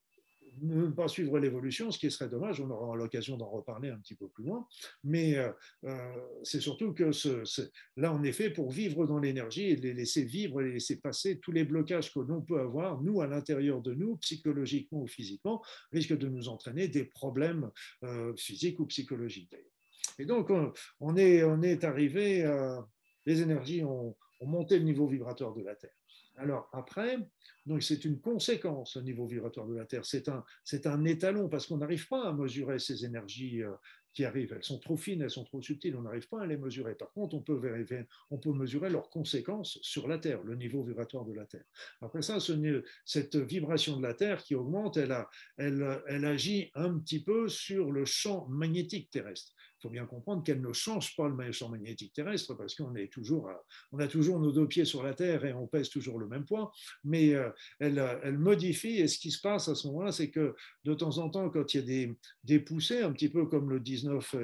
ne pas suivre l'évolution, ce qui serait dommage, on aura l'occasion d'en reparler un petit peu plus loin, mais euh, euh, c'est surtout que ce, là, on est fait pour vivre dans l'énergie et les laisser vivre, les laisser passer tous les blocages que l'on peut avoir, nous, à l'intérieur de nous, psychologiquement ou physiquement, risquent de nous entraîner des problèmes euh, physiques ou psychologiques. Et donc, on, est, arrivé, les énergies ont monté le niveau vibratoire de la Terre. Alors après, donc c'est une conséquence au niveau vibratoire de la Terre. C'est un, c'est un étalon parce qu'on n'arrive pas à mesurer ces énergies euh, qui arrivent. Elles sont trop fines, elles sont trop subtiles, on n'arrive pas à les mesurer. Par contre, on peut, vérifier, on peut mesurer leurs conséquences sur la Terre, le niveau vibratoire de la Terre. Après ça, ce, cette vibration de la Terre qui augmente, elle agit un petit peu sur le champ magnétique terrestre faut bien comprendre qu'elle ne change pas le champ magnétique terrestre parce qu'on est toujours, on a toujours nos deux pieds sur la Terre et on pèse toujours le même poids, mais euh, elle, elle modifie et ce qui se passe à ce moment-là, c'est que de temps en temps, quand il y a des, poussées, un petit peu comme le 19,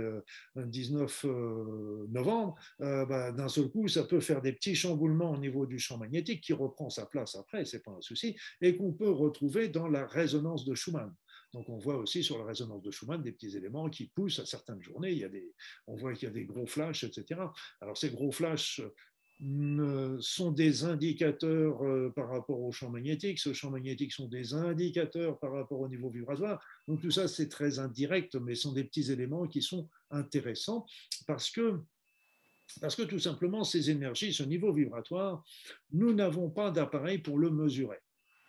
19 euh, euh, novembre, bah, d'un seul coup, ça peut faire des petits chamboulements au niveau du champ magnétique qui reprend sa place après, c'est pas un souci, et qu'on peut retrouver dans la résonance de Schumann. Donc on voit aussi sur la résonance de Schumann des petits éléments qui poussent à certaines journées. Il y a des, on voit qu'il y a des gros flashs, etc. Alors ces gros flashs sont des indicateurs euh, par rapport au champ magnétique. Ce champ magnétique sont des indicateurs par rapport au niveau vibratoire. Donc tout ça, c'est très indirect, mais sont des petits éléments qui sont intéressants parce que tout simplement, ces énergies, ce niveau vibratoire, nous n'avons pas d'appareil pour le mesurer.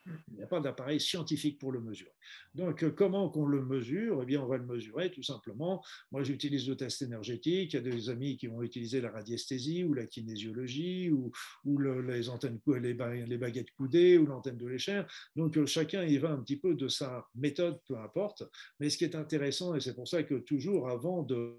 Il n'y a pas d'appareil scientifique pour le mesurer. Donc, euh, comment qu'on le mesure? Eh bien, on va le mesurer tout simplement. Moi, j'utilise le test énergétique. Il y a des amis qui vont utiliser la radiesthésie ou la kinésiologie ou, les, antennes, les, baguettes coudées ou l'antenne de l'échelle. Donc, euh, chacun y va un petit peu de sa méthode, peu importe. Mais ce qui est intéressant, et c'est pour ça que toujours avant de,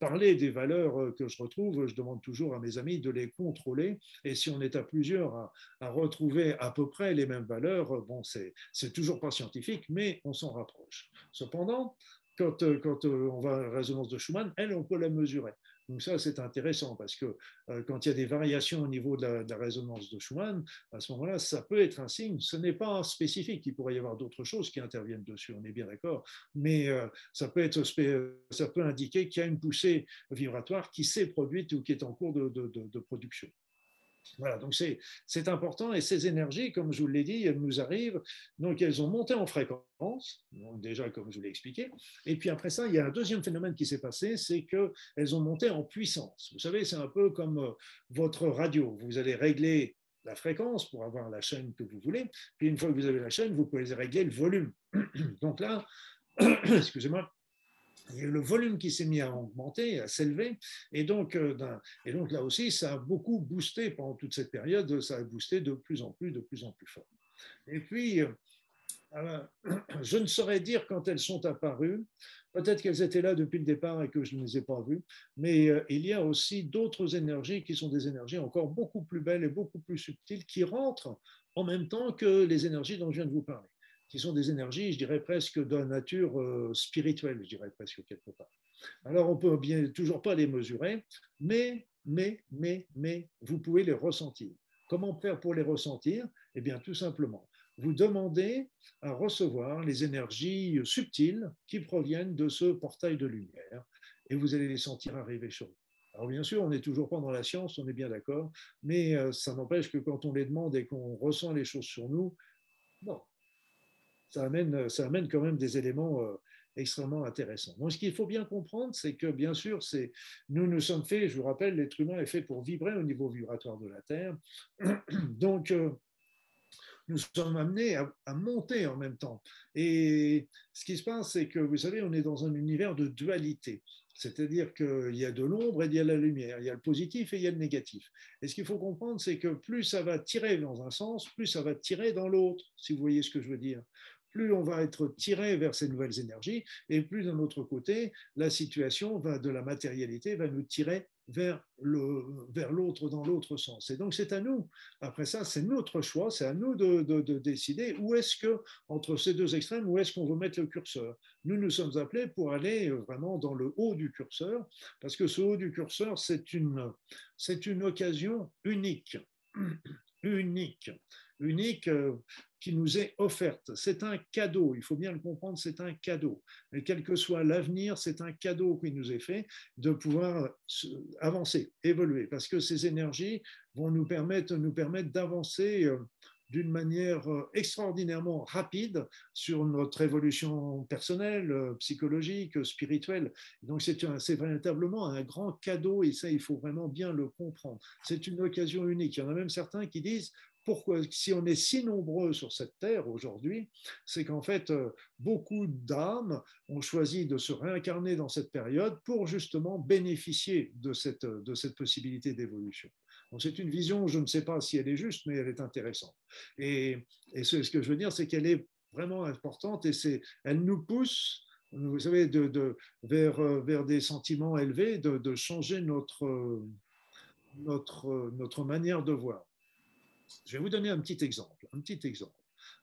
parler des valeurs euh, que je retrouve, je demande toujours à mes amis de les contrôler. Et si on est à plusieurs à retrouver à peu près les mêmes valeurs. Bon, c'est toujours pas scientifique, mais on s'en rapproche. Cependant, quand, euh, quand, euh, on va à la résonance de Schumann, elle, on peut la mesurer. Donc ça, c'est intéressant parce que euh, quand il y a des variations au niveau de la, résonance de Schumann, à ce moment-là, ça peut être un signe. Ce n'est pas spécifique. Il pourrait y avoir d'autres choses qui interviennent dessus. On est bien d'accord. Mais ça peut être, ça peut indiquer qu'il y a une poussée vibratoire qui s'est produite ou qui est en cours de, de production. Voilà, donc c'est important et ces énergies, comme je vous l'ai dit, elles nous arrivent, donc elles ont monté en fréquence, déjà comme je vous l'ai expliqué, et puis après ça, il y a un deuxième phénomène qui s'est passé, c'est qu'elles ont monté en puissance. Vous savez, c'est un peu comme euh, votre radio, vous allez régler la fréquence pour avoir la chaîne que vous voulez, puis une fois que vous avez la chaîne, vous pouvez régler le volume. Donc là, excusez-moi, le volume qui s'est mis à augmenter, à s'élever, et donc, euh, et donc là aussi, ça a beaucoup boosté pendant toute cette période, ça a boosté de plus en plus, de plus en plus fort. Et puis, euh, je ne saurais dire quand elles sont apparues, peut-être qu'elles étaient là depuis le départ et que je ne les ai pas vues, mais euh, il y a aussi d'autres énergies qui sont des énergies encore beaucoup plus belles et beaucoup plus subtiles qui rentrent en même temps que les énergies dont je viens de vous parler qui sont des énergies, je dirais presque de nature euh, spirituelle, je dirais presque quelque part. Alors, on peut bien toujours pas les mesurer, mais, mais, mais, mais, vous pouvez les ressentir. Comment faire pour les ressentir? Eh bien, tout simplement, vous demandez à recevoir les énergies subtiles qui proviennent de ce portail de lumière, et vous allez les sentir arriver sur vous. Alors bien sûr, on n'est toujours pas dans la science, on est bien d'accord, mais euh, ça n'empêche que quand on les demande et qu'on ressent les choses sur nous, bon, ça amène, ça amène quand même des éléments euh, extrêmement intéressants. Donc, ce qu'il faut bien comprendre, c'est que, bien sûr, nous nous sommes faits, je vous rappelle, l'être humain est fait pour vibrer au niveau vibratoire de la Terre. Donc, euh, nous sommes amenés à, à, monter en même temps. Et ce qui se passe, c'est que, vous savez, on est dans un univers de dualité. C'est-à-dire qu'il y a de l'ombre et il y a la lumière, il y a le positif et il y a le négatif. Et ce qu'il faut comprendre, c'est que plus ça va tirer dans un sens, plus ça va tirer dans l'autre, si vous voyez ce que je veux dire plus on va être tiré vers ces nouvelles énergies, et plus d'un autre côté, la situation va, de la matérialité va nous tirer vers l'autre vers dans l'autre sens. Et donc c'est à nous, après ça, c'est notre choix, c'est à nous de, de, décider où est-ce que, entre ces deux extrêmes, où est-ce qu'on veut mettre le curseur. Nous nous sommes appelés pour aller vraiment dans le haut du curseur, parce que ce haut du curseur, c'est une, une occasion unique, unique, unique, euh, qui nous est offerte. C'est un cadeau, il faut bien le comprendre, c'est un cadeau. Et quel que soit l'avenir, c'est un cadeau qui nous est fait de pouvoir avancer, évoluer, parce que ces énergies vont nous permettre, nous permettre d'avancer euh, d'une manière euh, extraordinairement rapide sur notre évolution personnelle, euh, psychologique, spirituelle. Donc c'est véritablement un grand cadeau et ça, il faut vraiment bien le comprendre. C'est une occasion unique. Il y en a même certains qui disent, pourquoi, si on est si nombreux sur cette terre aujourd'hui, c'est qu'en fait, euh, beaucoup d'âmes ont choisi de se réincarner dans cette période pour justement bénéficier de cette, de cette possibilité d'évolution. C'est une vision, je ne sais pas si elle est juste, mais elle est intéressante. Et, ce, que je veux dire, c'est qu'elle est vraiment importante et elle nous pousse vous savez, de, vers, vers des sentiments élevés, de, de changer notre, notre, notre manière de voir. Je vais vous donner un petit exemple. Un petit exemple.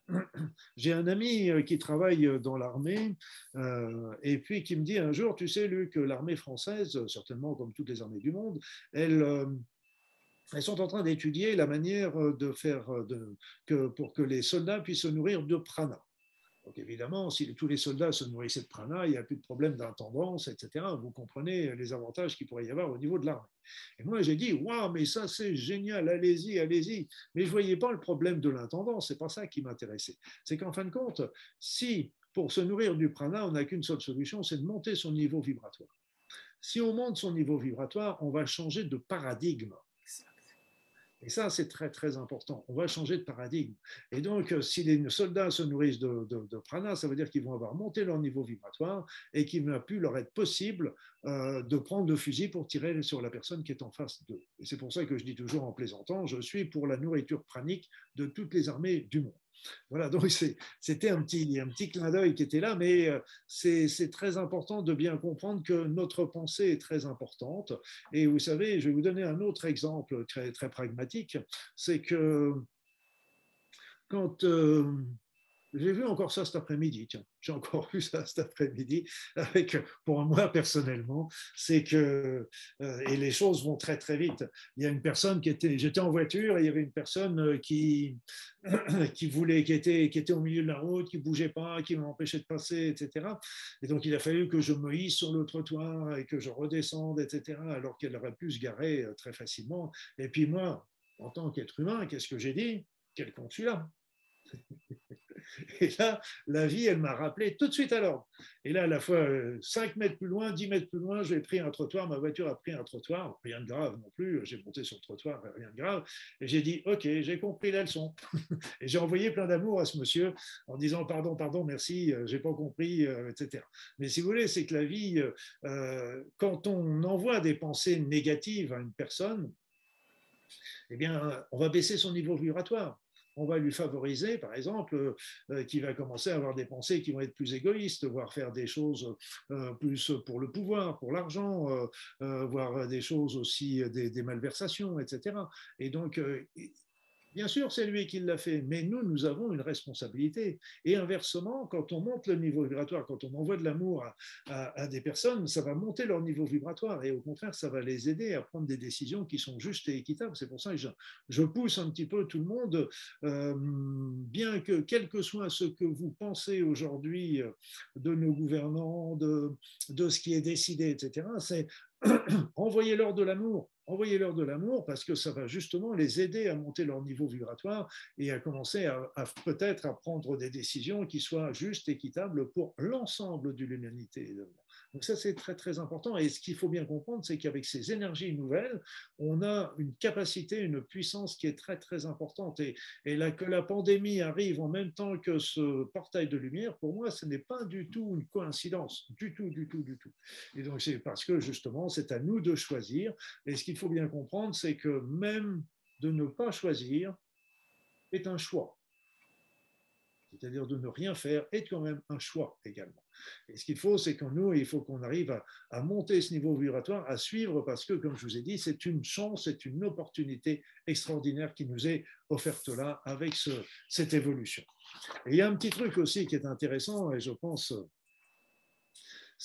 J'ai un ami euh, qui travaille dans l'armée euh, et puis qui me dit un jour, tu sais, Luc, l'armée française, certainement comme toutes les armées du monde, elles, euh, sont en train d'étudier la manière de faire que, pour que les soldats puissent se nourrir de prana. Donc évidemment, si tous les soldats se nourrissaient de prana, il n'y a plus de problème d'intendance, etc. Vous comprenez les avantages qu'il pourrait y avoir au niveau de l'armée. Et moi, j'ai dit, waouh, mais ça, c'est génial, allez-y, allez-y. Mais je ne voyais pas le problème de l'intendance, c'est pas ça qui m'intéressait. C'est qu'en fin de compte, si pour se nourrir du prana, on n'a qu'une seule solution, c'est de monter son niveau vibratoire. Si on monte son niveau vibratoire, on va changer de paradigme. Et ça, c'est très, très important. On va changer de paradigme. Et donc, euh, si les soldats se nourrissent de, prana, ça veut dire qu'ils vont avoir monté leur niveau vibratoire et qu'il n'a plus leur être possible euh, de prendre le fusil pour tirer sur la personne qui est en face d'eux. Et c'est pour ça que je dis toujours en plaisantant, je suis pour la nourriture pranique de toutes les armées du monde. Voilà, donc c'était un petit, un petit clin d'œil qui était là, mais euh, c'est très important de bien comprendre que notre pensée est très importante. Et vous savez, je vais vous donner un autre exemple très, très pragmatique, c'est que quand... Euh, j'ai vu encore ça cet après-midi, tiens, j'ai encore vu ça cet après-midi, avec, pour moi personnellement, c'est que, euh, et les choses vont très très vite. Il y a une personne qui était, j'étais en voiture et il y avait une personne euh, qui, qui voulait, qui était, qui était au milieu de la route, qui bougeait pas, qui m'empêchait de passer, etc. Et donc il a fallu que je me hisse sur le trottoir et que je redescende, etc. Alors qu'elle aurait pu se garer euh, très facilement. Et puis moi, en tant qu'être humain, qu'est-ce que j'ai dit? Quel con celui-là et là, la vie, elle m'a rappelé tout de suite à l'ordre. Et là, à la fois, 5 euh, mètres plus loin, 10 mètres plus loin, j'ai pris un trottoir, ma voiture a pris un trottoir, rien de grave non plus, j'ai monté sur le trottoir, rien de grave. Et j'ai dit, OK, j'ai compris la leçon. et j'ai envoyé plein d'amour à ce monsieur en disant, pardon, pardon, merci, euh, j'ai pas compris, euh, etc. Mais si vous voulez, c'est que la vie, quand on envoie des pensées négatives à une personne, eh bien, on va baisser son niveau vibratoire on va lui favoriser, par exemple, euh, qui va commencer à avoir des pensées qui vont être plus égoïstes, voire faire des choses euh, plus pour le pouvoir, pour l'argent, euh, voire des choses aussi, des, des malversations, etc. Et donc, Bien sûr, c'est lui qui l'a fait, mais nous, nous avons une responsabilité. Et inversement, quand on monte le niveau vibratoire, quand on envoie de l'amour à, des personnes, ça va monter leur niveau vibratoire et au contraire, ça va les aider à prendre des décisions qui sont justes et équitables. C'est pour ça que je, pousse un petit peu tout le monde, euh, bien que quel que soit ce que vous pensez aujourd'hui de nos gouvernants, de, de ce qui est décidé, etc., c'est envoyez-leur de l'amour, envoyez-leur de l'amour parce que ça va justement les aider à monter leur niveau vibratoire et à commencer à, peut-être à prendre des décisions qui soient justes, équitables pour l'ensemble de l'humanité. Donc ça, c'est très, très important. Et ce qu'il faut bien comprendre, c'est qu'avec ces énergies nouvelles, on a une capacité, une puissance qui est très, très importante. Et, et là, que la pandémie arrive en même temps que ce portail de lumière, pour moi, ce n'est pas du tout une coïncidence. Du tout, du tout, du tout. Et donc, c'est parce que justement, c'est à nous de choisir. Et ce qu'il faut bien comprendre, c'est que même de ne pas choisir est un choix c'est-à-dire de ne rien faire, est quand même un choix également. Et ce qu'il faut, c'est qu'en nous, il faut qu'on arrive à, monter ce niveau vibratoire, à suivre, parce que, comme je vous ai dit, c'est une chance, c'est une opportunité extraordinaire qui nous est offerte là avec cette évolution. Et il y a un petit truc aussi qui est intéressant, et je pense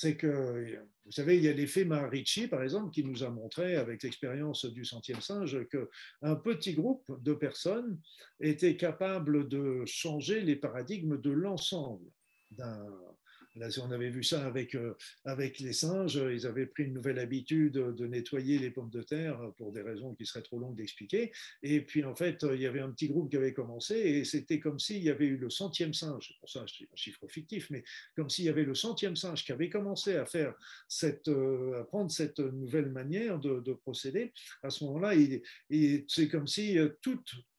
c'est que, vous savez, il y a l'effet Maharishi, par exemple, qui nous a montré, avec l'expérience du centième singe, qu'un petit groupe de personnes était capable de changer les paradigmes de l'ensemble d'un on avait vu ça avec, euh, avec les singes. Ils avaient pris une nouvelle habitude de nettoyer les pommes de terre pour des raisons qui seraient trop longues d'expliquer. Et puis, en fait, il y avait un petit groupe qui avait commencé et c'était comme s'il y avait eu le centième singe. Pour ça, c'est un chiffre fictif, mais comme s'il y avait le centième singe qui avait commencé à faire cette, euh, à prendre cette nouvelle manière de, procéder. À ce moment-là, c'est comme si euh,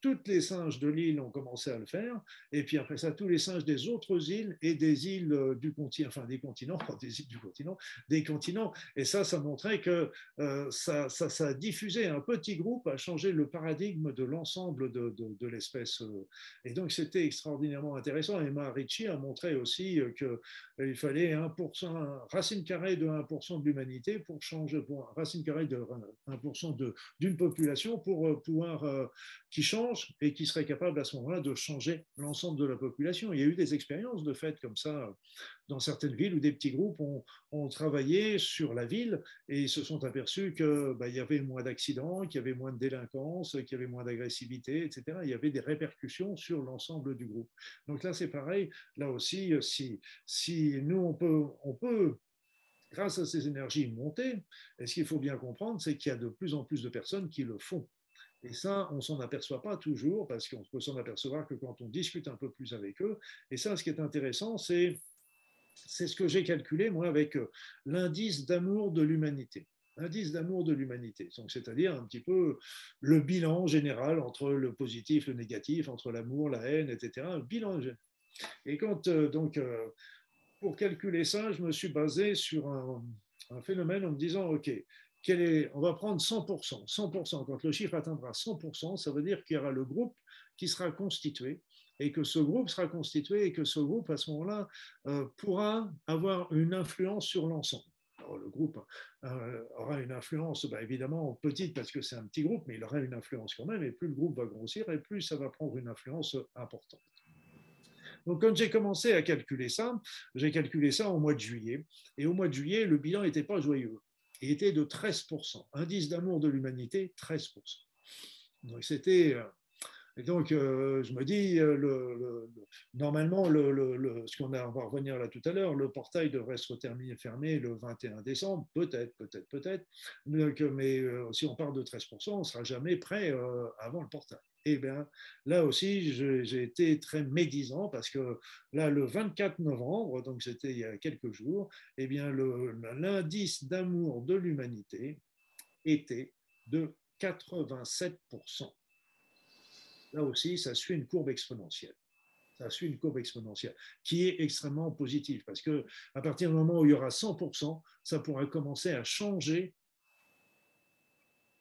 toutes, les singes de l'île ont commencé à le faire. Et puis après ça, tous les singes des autres îles et des îles du continent enfin des continents, des îles du continent, des continents. Et ça, ça montrait que euh, ça, ça, ça, a un petit groupe, a changé le paradigme de l'ensemble de, l'espèce. Euh. Et donc, c'était extraordinairement intéressant. Et Maharishi a montré aussi qu'il euh, fallait 1%, racine carrée de 1% de l'humanité pour changer, pour racine carrée de 1% d'une population pour pouvoir, qui change et qui serait capable à ce moment-là de changer l'ensemble de la population. Il y a eu des expériences de fait comme ça dans certaines villes où des petits groupes ont, travaillé sur la ville et se sont aperçus qu'il bah, y avait moins d'accidents, qu'il y avait moins de délinquance, qu'il y avait moins d'agressivité, etc. Il y avait des répercussions sur l'ensemble du groupe. Donc là, c'est pareil. Là aussi, si, nous, on peut, on peut grâce à ces énergies monter, et ce qu'il faut bien comprendre, c'est qu'il y a de plus en plus de personnes qui le font. Et ça, on s'en aperçoit pas toujours parce qu'on peut s'en apercevoir que quand on discute un peu plus avec eux. Et ça, ce qui est intéressant, c'est c'est ce que j'ai calculé, moi, avec euh, l'indice d'amour de l'humanité. L'indice d'amour de l'humanité, c'est-à-dire un petit peu le bilan général entre le positif, le négatif, entre l'amour, la haine, etc. Le bilan Et quand, euh, donc, euh, pour calculer ça, je me suis basé sur un, phénomène en me disant, OK, on va prendre 100%. 100%, quand le chiffre atteindra 100%, ça veut dire qu'il y aura le groupe qui sera constitué et que ce groupe sera constitué et que ce groupe, à ce moment-là, euh, pourra avoir une influence sur l'ensemble. Le groupe euh, aura une influence, bah, évidemment, petite parce que c'est un petit groupe, mais il aura une influence quand même, et plus le groupe va grossir, et plus ça va prendre une influence importante. Donc, quand j'ai commencé à calculer ça, j'ai calculé ça au mois de juillet, et au mois de juillet, le bilan n'était pas joyeux. Était de 13%. Indice d'amour de l'humanité, 13%. Donc, c'était euh, et donc, euh, je me dis, euh, le, normalement, le, ce qu'on va revenir là tout à l'heure, le portail devrait se terminer fermé le 21 décembre, peut-être, peut-être, peut-être. Mais si on part de 13%, on ne sera jamais prêt avant le portail. Eh bien, là aussi, j'ai été très médisant parce que là, le 24 novembre, donc c'était il y a quelques jours, eh bien, l'indice d'amour de l'humanité était de 87% là aussi, ça suit une courbe exponentielle. Ça suit une courbe exponentielle qui est extrêmement positive parce que à partir du moment où il y aura 100%, ça pourra commencer à changer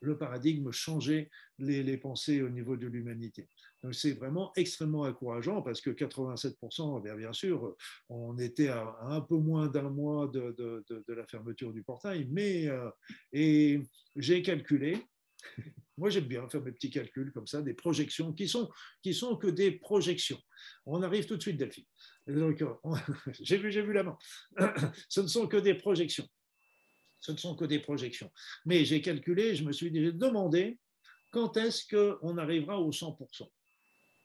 le paradigme, changer les, pensées au niveau de l'humanité. Donc c'est vraiment extrêmement encourageant parce que 87%, bien, bien sûr, on était à, un peu moins d'un mois de, la fermeture du portail, mais euh, j'ai calculé moi, j'aime bien faire mes petits calculs comme ça, des projections qui sont, qui sont que des projections. On arrive tout de suite, Delphine. j'ai vu, j'ai vu la main. Ce ne sont que des projections. Ce ne sont que des projections. Mais j'ai calculé, je me suis demandé quand est-ce qu'on arrivera aux 100%.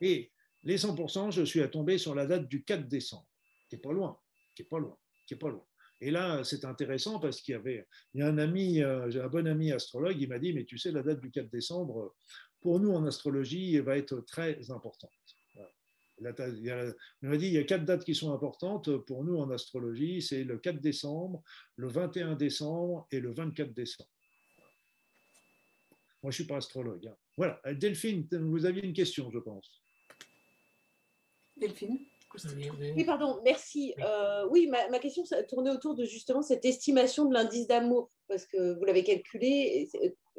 Et les 100%, je suis à tomber sur la date du 4 décembre, qui n'est pas loin, qui n'est pas loin, qui est pas loin. Et là, c'est intéressant parce qu'il y avait un ami, euh, un bon ami astrologue, il m'a dit, mais tu sais, la date du 4 décembre, pour nous en astrologie, va être très importante. Il m'a dit, il y a quatre dates qui sont importantes pour nous en astrologie, c'est le 4 décembre, le 21 décembre et le 24 décembre. Moi, je ne suis pas astrologue. Hein. Voilà. Delphine, vous aviez une question, je pense. Delphine oui, pardon, merci. Euh, oui, ma, question ça tournait autour de justement cette estimation de l'indice d'amour, parce que vous l'avez calculé.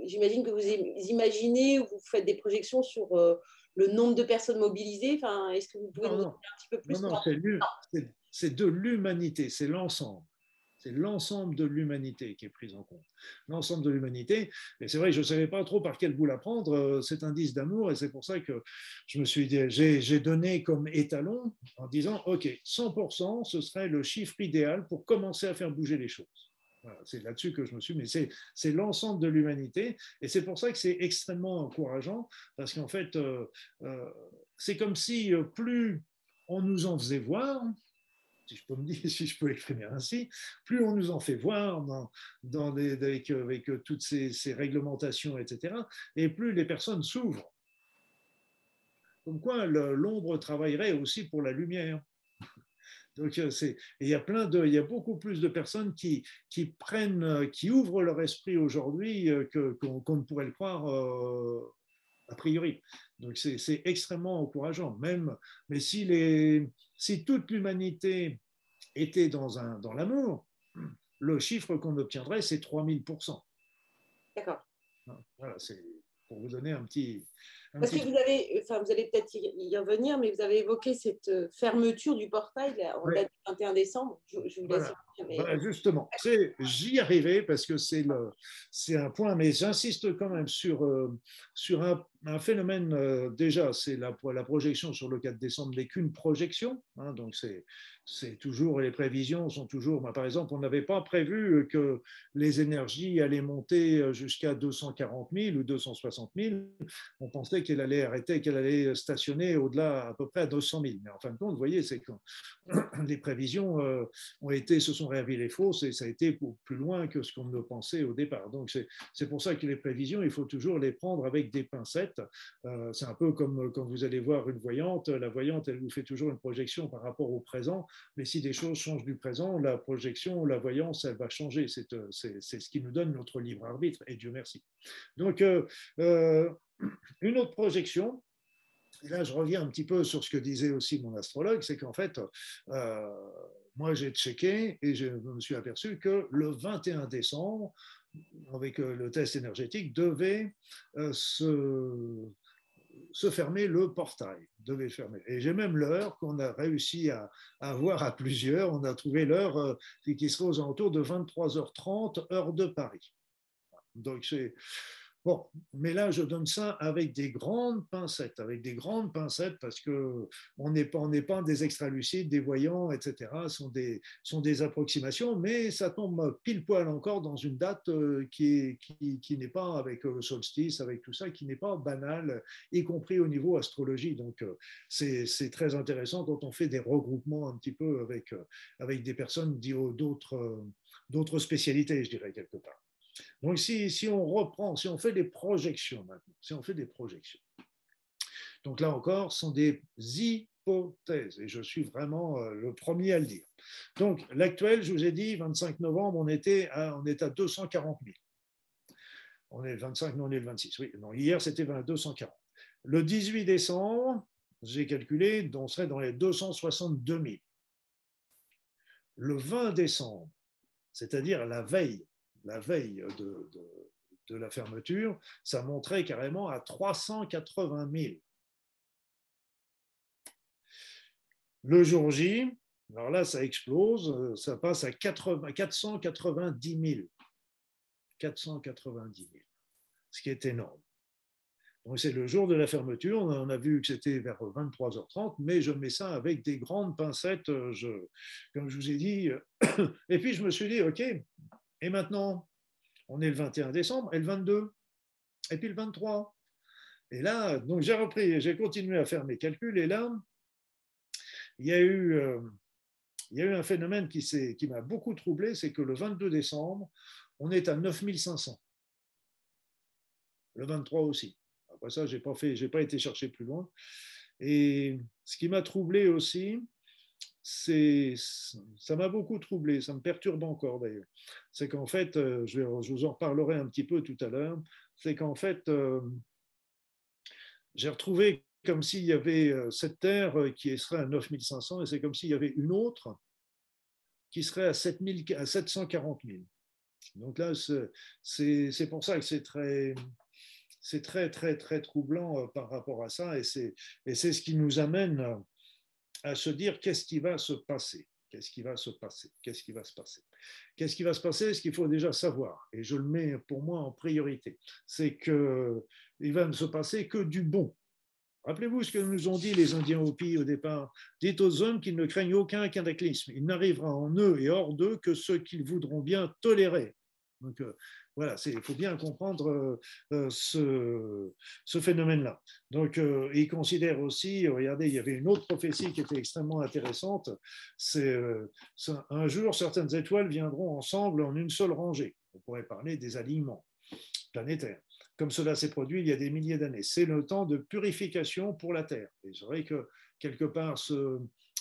J'imagine que vous imaginez ou vous faites des projections sur euh, le nombre de personnes mobilisées. Enfin, est-ce que vous pouvez nous dire un petit peu plus Non, non, c'est de l'humanité, c'est l'ensemble. C'est l'ensemble de l'humanité qui est prise en compte. L'ensemble de l'humanité. Et c'est vrai, je ne savais pas trop par quel bout la prendre, euh, cet indice d'amour. Et c'est pour ça que je me suis dit, j'ai donné comme étalon en disant, OK, 100%, ce serait le chiffre idéal pour commencer à faire bouger les choses. C'est là-dessus que je me suis, mais c'est l'ensemble de l'humanité. Et c'est pour ça que c'est extrêmement encourageant, parce qu'en fait, euh, euh, c'est comme si plus on nous en faisait voir, si je peux me dire, si je peux l'exprimer ainsi, plus on nous en fait voir dans, avec, toutes ces, réglementations, etc., et plus les personnes s'ouvrent. Comme quoi l'ombre travaillerait aussi pour la lumière. Donc, il y a plein de, il y a beaucoup plus de personnes qui, qui prennent, qui ouvrent leur esprit aujourd'hui qu'on ne pourrait le croire euh, a priori. Donc, c'est extrêmement encourageant. Même, mais si les, si toute l'humanité était dans, un, dans l'amour, le chiffre qu'on obtiendrait, c'est 3000%. D'accord. Voilà, c'est pour vous donner un petit, parce que vous avez, enfin, vous allez peut-être y revenir, mais vous avez évoqué cette euh, fermeture du portail en date du 21 décembre. Je, vous laisse voilà. justement, j'y arrivais parce que c'est un point, mais j'insiste quand même sur, euh, sur un, un phénomène. Euh, déjà, c'est la, la projection sur le 4 décembre n'est qu'une projection, hein, donc c'est c'est toujours, les prévisions sont toujours, par exemple, on n'avait pas prévu que les énergies allaient monter jusqu'à 240 000 ou 260 000. On pensait qu'elle allait arrêter, qu'elle allait stationner au-delà à peu près à 200 000. Mais en fin de compte, vous voyez, c'est que les prévisions euh, ont été, se sont révélées fausses et ça a été plus loin que ce qu'on ne pensait au départ. Donc, c'est pour ça que les prévisions, il faut toujours les prendre avec des pincettes. Euh, c'est un peu comme quand vous allez voir une voyante. La voyante, elle vous fait toujours une projection par rapport au présent mais si des choses changent du présent, la projection, la voyance, elle va changer. C'est euh, ce qui nous donne notre libre arbitre, et Dieu merci. Donc, euh, euh, une autre projection, et là je reviens un petit peu sur ce que disait aussi mon astrologue, c'est qu'en fait, moi j'ai checké et je me suis aperçu que le 21 décembre, avec le test énergétique, devait se se fermer le portail, devait fermer. Et j'ai même l'heure qu'on a réussi à, avoir à plusieurs. On a trouvé l'heure euh, qui serait aux alentours de 23h30, heure de Paris. Donc c'est Bon, mais là, je donne ça avec des grandes pincettes, avec des grandes pincettes, parce que on n'est pas, pas des extralucides, des voyants, etc. sont des, sont des approximations, mais ça tombe pile poil encore dans une date euh, qui, qui, qui n'est pas avec le solstice, avec tout ça, qui n'est pas banale, y compris au niveau astrologie. Donc, euh, c'est très intéressant quand on fait des regroupements un petit peu avec, euh, avec des personnes d'autres spécialités, je dirais, quelque part. Donc, si, si, on reprend, si on fait des projections maintenant, si on fait des projections, donc là encore, ce sont des hypothèses, et je suis vraiment euh, le premier à le dire. Donc, l'actuel, je vous ai dit, 25 novembre, on était à, on est à 240 000. On est le 25, non, on est le 26. Oui, non, hier, c'était 240. Le 18 décembre, j'ai calculé, on serait dans les 262 000. Le 20 décembre, c'est-à-dire la veille la veille de, la fermeture, ça montrait carrément à 380 000. Le jour J, alors là, ça explose, ça passe à 490 000. 490 000, ce qui est énorme. Donc c'est le jour de la fermeture, on a vu que c'était vers 23h30, mais je mets ça avec des grandes pincettes, je, comme je vous ai dit. Et puis je me suis dit, OK, et maintenant, on est le 21 décembre, et le 22, et puis le 23. Et là, donc j'ai repris, j'ai continué à faire mes calculs, et là, il y a eu, euh, il y a eu un phénomène qui, qui m'a beaucoup troublé, c'est que le 22 décembre, on est à 9500. Le 23 aussi. Après ça, je n'ai pas, pas été chercher plus loin. Et ce qui m'a troublé aussi, c'est, ça m'a beaucoup troublé, ça me perturbe encore d'ailleurs. C'est qu'en fait, euh, je, vous en reparlerai un petit peu tout à l'heure, c'est qu'en fait, euh, j'ai retrouvé comme s'il y avait euh, cette terre qui serait à 9500 et c'est comme s'il y avait une autre qui serait à, 7000, à 740 000. Donc là, c'est pour ça que c'est très, c'est très, très, très troublant par rapport à ça et c'est ce qui nous amène à se dire qu'est-ce qui va se passer. Qu'est-ce qui va se passer? Qu'est-ce qui va se passer? Qu'est-ce qui va se passer? Ce qu'il faut déjà savoir, et je le mets pour moi en priorité, c'est qu'il va ne se passer que du bon. Rappelez-vous ce que nous ont dit les Indiens Hopi au départ. Dites aux hommes qu'ils ne craignent aucun cataclysme. Il n'arrivera en eux et hors d'eux que ce qu'ils voudront bien tolérer. Donc, euh, voilà, il faut bien comprendre euh, euh, ce, phénomène-là. Donc, euh, il considère aussi, regardez, il y avait une autre prophétie qui était extrêmement intéressante, c'est un jour, certaines étoiles viendront ensemble en une seule rangée. On pourrait parler des alignements planétaires. Comme cela s'est produit il y a des milliers d'années. C'est le temps de purification pour la Terre. Et c'est vrai que quelque part, ce,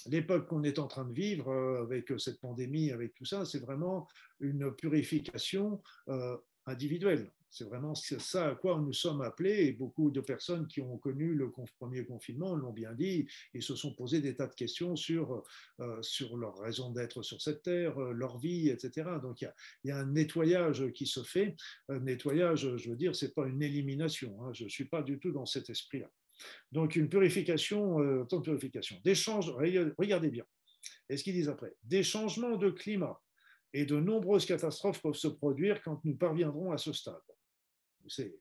l'époque qu'on est en train de vivre euh, avec cette pandémie, avec tout ça, c'est vraiment une purification euh, individuelle. C'est vraiment ça à quoi nous sommes appelés et beaucoup de personnes qui ont connu le premier confinement l'ont bien dit et se sont posé des tas de questions sur, euh, sur leur raison d'être sur cette terre, leur vie, etc. Donc il y a, un nettoyage qui se fait. Un nettoyage, je veux dire, c'est pas une élimination. Hein. Je ne suis pas du tout dans cet esprit-là. Donc une purification, euh, de purification. Des regardez bien. Et ce qu'ils disent après Des changements de climat et de nombreuses catastrophes peuvent se produire quand nous parviendrons à ce stade. C'est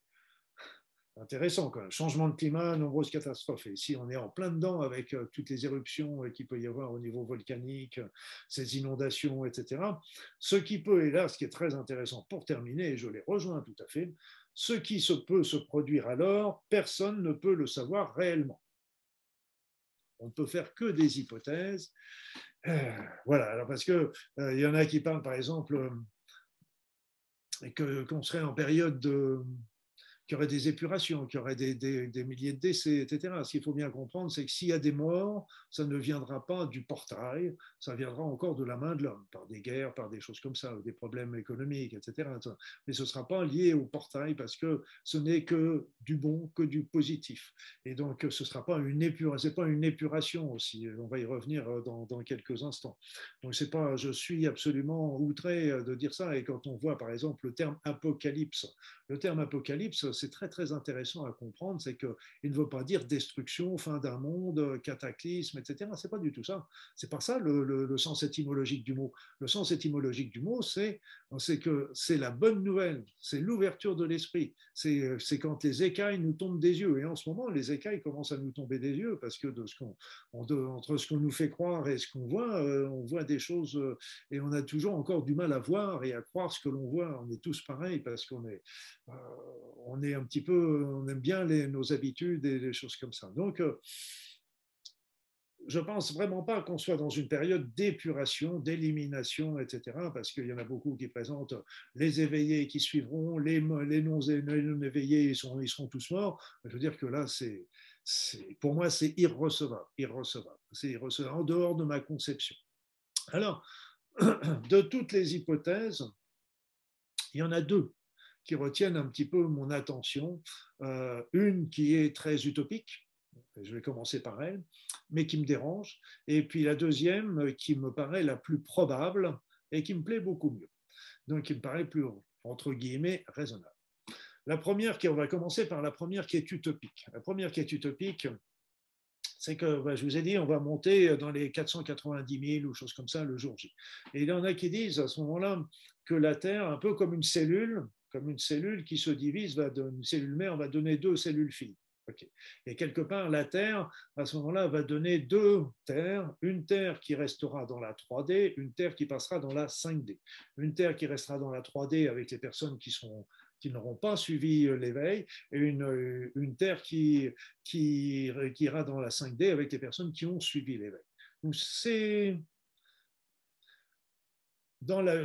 intéressant quand même. Changement de climat, nombreuses catastrophes. Et ici, on est en plein dedans avec euh, toutes les éruptions euh, qu'il peut y avoir au niveau volcanique, ces inondations, etc. Ce qui peut, et là, ce qui est très intéressant pour terminer, et je les rejoins tout à fait, ce qui se peut se produire alors, personne ne peut le savoir réellement. On ne peut faire que des hypothèses. Euh, voilà, alors parce qu'il euh, y en a qui parlent, par exemple, euh, qu'on serait en période de, qu'il y aurait des épurations, qu'il y aurait des, milliers de décès, etc. Ce qu'il faut bien comprendre, c'est que s'il y a des morts, ça ne viendra pas du portail, ça viendra encore de la main de l'homme, par des guerres, par des choses comme ça, des problèmes économiques, etc. Mais ce ne sera pas lié au portail parce que ce n'est que du bon, que du positif. Et donc, ce ne sera pas une épuration, pas une épuration aussi. On va y revenir dans, dans quelques instants. Donc, c'est pas, je suis absolument outré de dire ça. Et quand on voit, par exemple, le terme apocalypse, le terme apocalypse, c'est très très intéressant à comprendre, c'est qu'il ne veut pas dire destruction, fin d'un monde, cataclysme, etc. C'est pas du tout ça. C'est pas ça le, sens étymologique du mot. Le sens étymologique du mot, c'est que c'est la bonne nouvelle, c'est l'ouverture de l'esprit. C'est quand les écailles nous tombent des yeux. Et en ce moment, les écailles commencent à nous tomber des yeux parce que de ce qu'on entre ce qu'on nous fait croire et ce qu'on voit, euh, on voit des choses euh, et on a toujours encore du mal à voir et à croire ce que l'on voit. On est tous pareils parce qu'on est, euh, on est un petit peu, on aime bien nos habitudes et les choses comme ça. Donc, euh, je pense vraiment pas qu'on soit dans une période d'épuration, d'élimination, etc., parce qu'il y en a beaucoup qui présentent les éveillés qui suivront, les, les non-éveillés, ils, ils seront tous morts. Je veux dire que là, c'est, pour moi, c'est irrecevable, irrecevable. C'est irrecevable, en dehors de ma conception. Alors, de toutes les hypothèses, il y en a deux qui retiennent un petit peu mon attention. Euh, une qui est très utopique, je vais commencer par elle, mais qui me dérange. Et puis la deuxième qui me paraît la plus probable et qui me plaît beaucoup mieux. Donc qui me paraît plus, entre guillemets, raisonnable. La première, qui, on va commencer par la première qui est utopique. La première qui est utopique, c'est que bah, je vous ai dit, on va monter dans les 490 000 ou choses comme ça le jour J. Et il y en a qui disent à ce moment-là que la Terre, un peu comme une cellule, comme une cellule qui se divise, va une cellule mère va donner deux cellules filles. Et quelque part, la Terre, à ce moment-là, va donner deux terres, une Terre qui restera dans la 3D, une Terre qui passera dans la 5D. Une Terre qui restera dans la 3D avec les personnes qui, sont, qui n'auront pas suivi l'éveil, et une, une Terre qui, qui, qui ira dans la 5D avec les personnes qui ont suivi l'éveil. Donc c'est dans la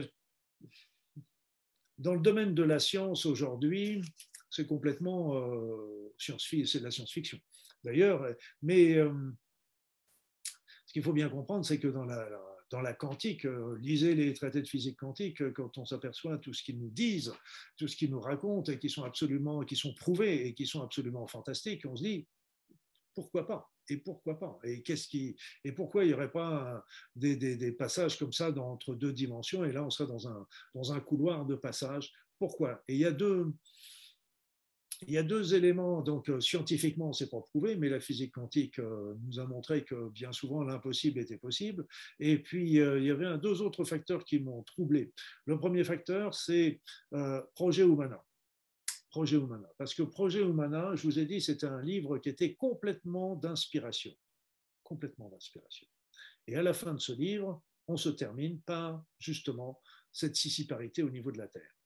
dans le domaine de la science aujourd'hui, c'est complètement euh, c'est de la science-fiction. D'ailleurs, mais euh, ce qu'il faut bien comprendre, c'est que dans la, quantique, euh, lisez les traités de physique quantique, quand on s'aperçoit tout ce qu'ils nous disent, tout ce qu'ils nous racontent et qui sont absolument, qui sont prouvés et qui sont absolument fantastiques, on se dit pourquoi pas? Et pourquoi pas? Et qu'est-ce qui et pourquoi il n'y aurait pas des, passages comme ça entre deux dimensions? Et là on serait dans un dans un couloir de passage Pourquoi? Et il y a deux il y a deux éléments, donc euh, scientifiquement, c'est pas prouvé, mais la physique quantique euh, nous a montré que bien souvent l'impossible était possible. Et puis, euh, il y avait deux autres facteurs qui m'ont troublé. Le premier facteur, c'est Projet Humana. Projet Humana. Parce que Projet Humana, je vous ai dit, c'était un livre qui était complètement d'inspiration. Complètement d'inspiration. Et à la fin de ce livre, on se termine par justement cette sissiparité au niveau de la Terre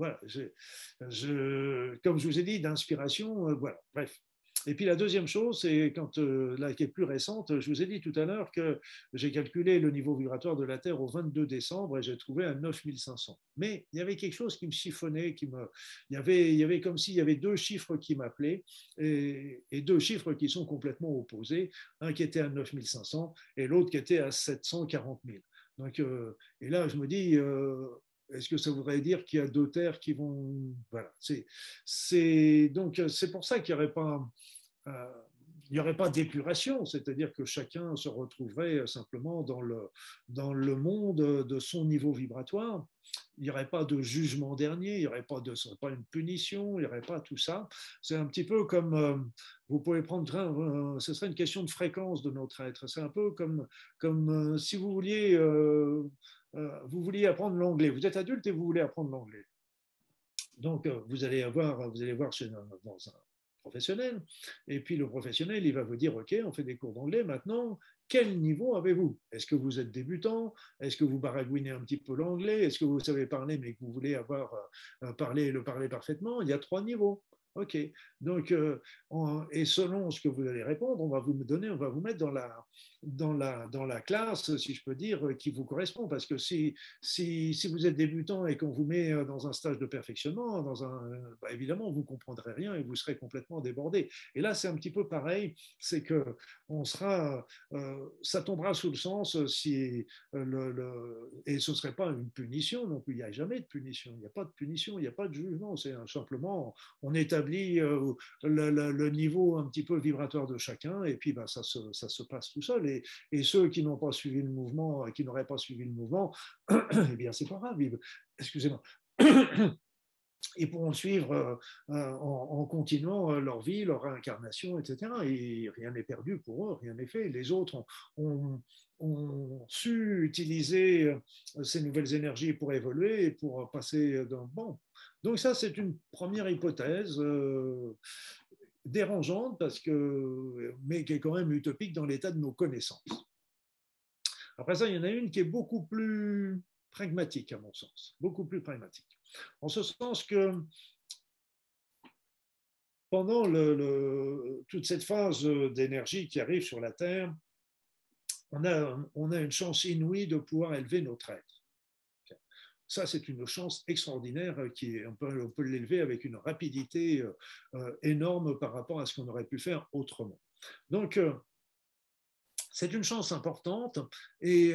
voilà, je, comme je vous ai dit, d'inspiration, euh, voilà, bref. Et puis la deuxième chose, c'est quand euh, là qui est plus récente, je vous ai dit tout à l'heure que j'ai calculé le niveau vibratoire de la Terre au 22 décembre et j'ai trouvé à 9500. Mais il y avait quelque chose qui me chiffonnait, qui me, il y avait, il y avait comme s'il y avait deux chiffres qui m'appelaient et, deux chiffres qui sont complètement opposés, un qui était à 9500 et l'autre qui était à 740 000. Donc, euh, et là, je me dis, est-ce que ça voudrait dire qu'il y a deux terres qui vont. Voilà. C'est, donc, c'est pour ça qu'il n'y aurait pas. Euh, il n'y aurait pas d'épuration, c'est-à-dire que chacun se retrouverait simplement dans le, dans le monde de son niveau vibratoire. Il n'y aurait pas de jugement dernier, il n'y aurait pas, de, pas une punition, il n'y aurait pas tout ça. C'est un petit peu comme, euh, vous pouvez prendre, euh, ce serait une question de fréquence de notre être. C'est un peu comme, comme si vous vouliez euh, vous vouliez apprendre l'anglais. Vous êtes adulte et vous voulez apprendre l'anglais. Donc, euh, vous allez, avoir, vous allez voir chez un, dans un professionnel, et puis le professionnel, il va vous dire, OK, on fait des cours d'anglais, maintenant, quel niveau avez-vous? Est-ce que vous êtes débutant? Est-ce que vous baragouinez un petit peu l'anglais? Est-ce que vous savez parler, mais que vous voulez avoir euh, parlé, le parler parfaitement? Il y a trois niveaux. OK. Donc, et selon ce que vous allez répondre, on va vous donner, on va vous mettre dans la, dans la, dans la classe, si je peux dire, qui vous correspond. Parce que si, si, si vous êtes débutant et qu'on vous met euh, dans un stage de perfectionnement, dans un, bah, évidemment, vous ne comprendrez rien et vous serez complètement débordé. Et là, c'est un petit peu pareil, c'est que on sera, euh, ça tombera sous le sens si euh, le, et ce ne serait pas une punition, donc il n'y a jamais de punition, il n'y a pas de punition, il n'y a pas de jugement, c'est simplement, on établit le, le, niveau un petit peu vibratoire de chacun et puis bah, ça, se, ça se passe tout seul et, ceux qui n'ont pas suivi le mouvement, qui n'auraient pas suivi le mouvement, eh bien, c'est pas grave. Excusez-moi. Ils pourront suivre euh, euh, en, continuant euh, leur vie, leur réincarnation, etc. Et rien n'est perdu pour eux, rien n'est fait. Les autres ont, su utiliser ces nouvelles énergies pour évoluer et pour passer d'un bon. Donc ça, c'est une première hypothèse dérangeante parce que, mais qui est quand même utopique dans l'état de nos connaissances. Après ça, il y en a une qui est beaucoup plus pragmatique à mon sens, beaucoup plus pragmatique. En ce sens que pendant toute cette phase d'énergie qui arrive sur la Terre, on a, on a une chance inouïe de pouvoir élever notre être. Ça, c'est une chance extraordinaire euh, qui est, on peut, peut l'élever avec une rapidité euh, euh, énorme par rapport à ce qu'on aurait pu faire autrement. Donc, c'est une chance importante et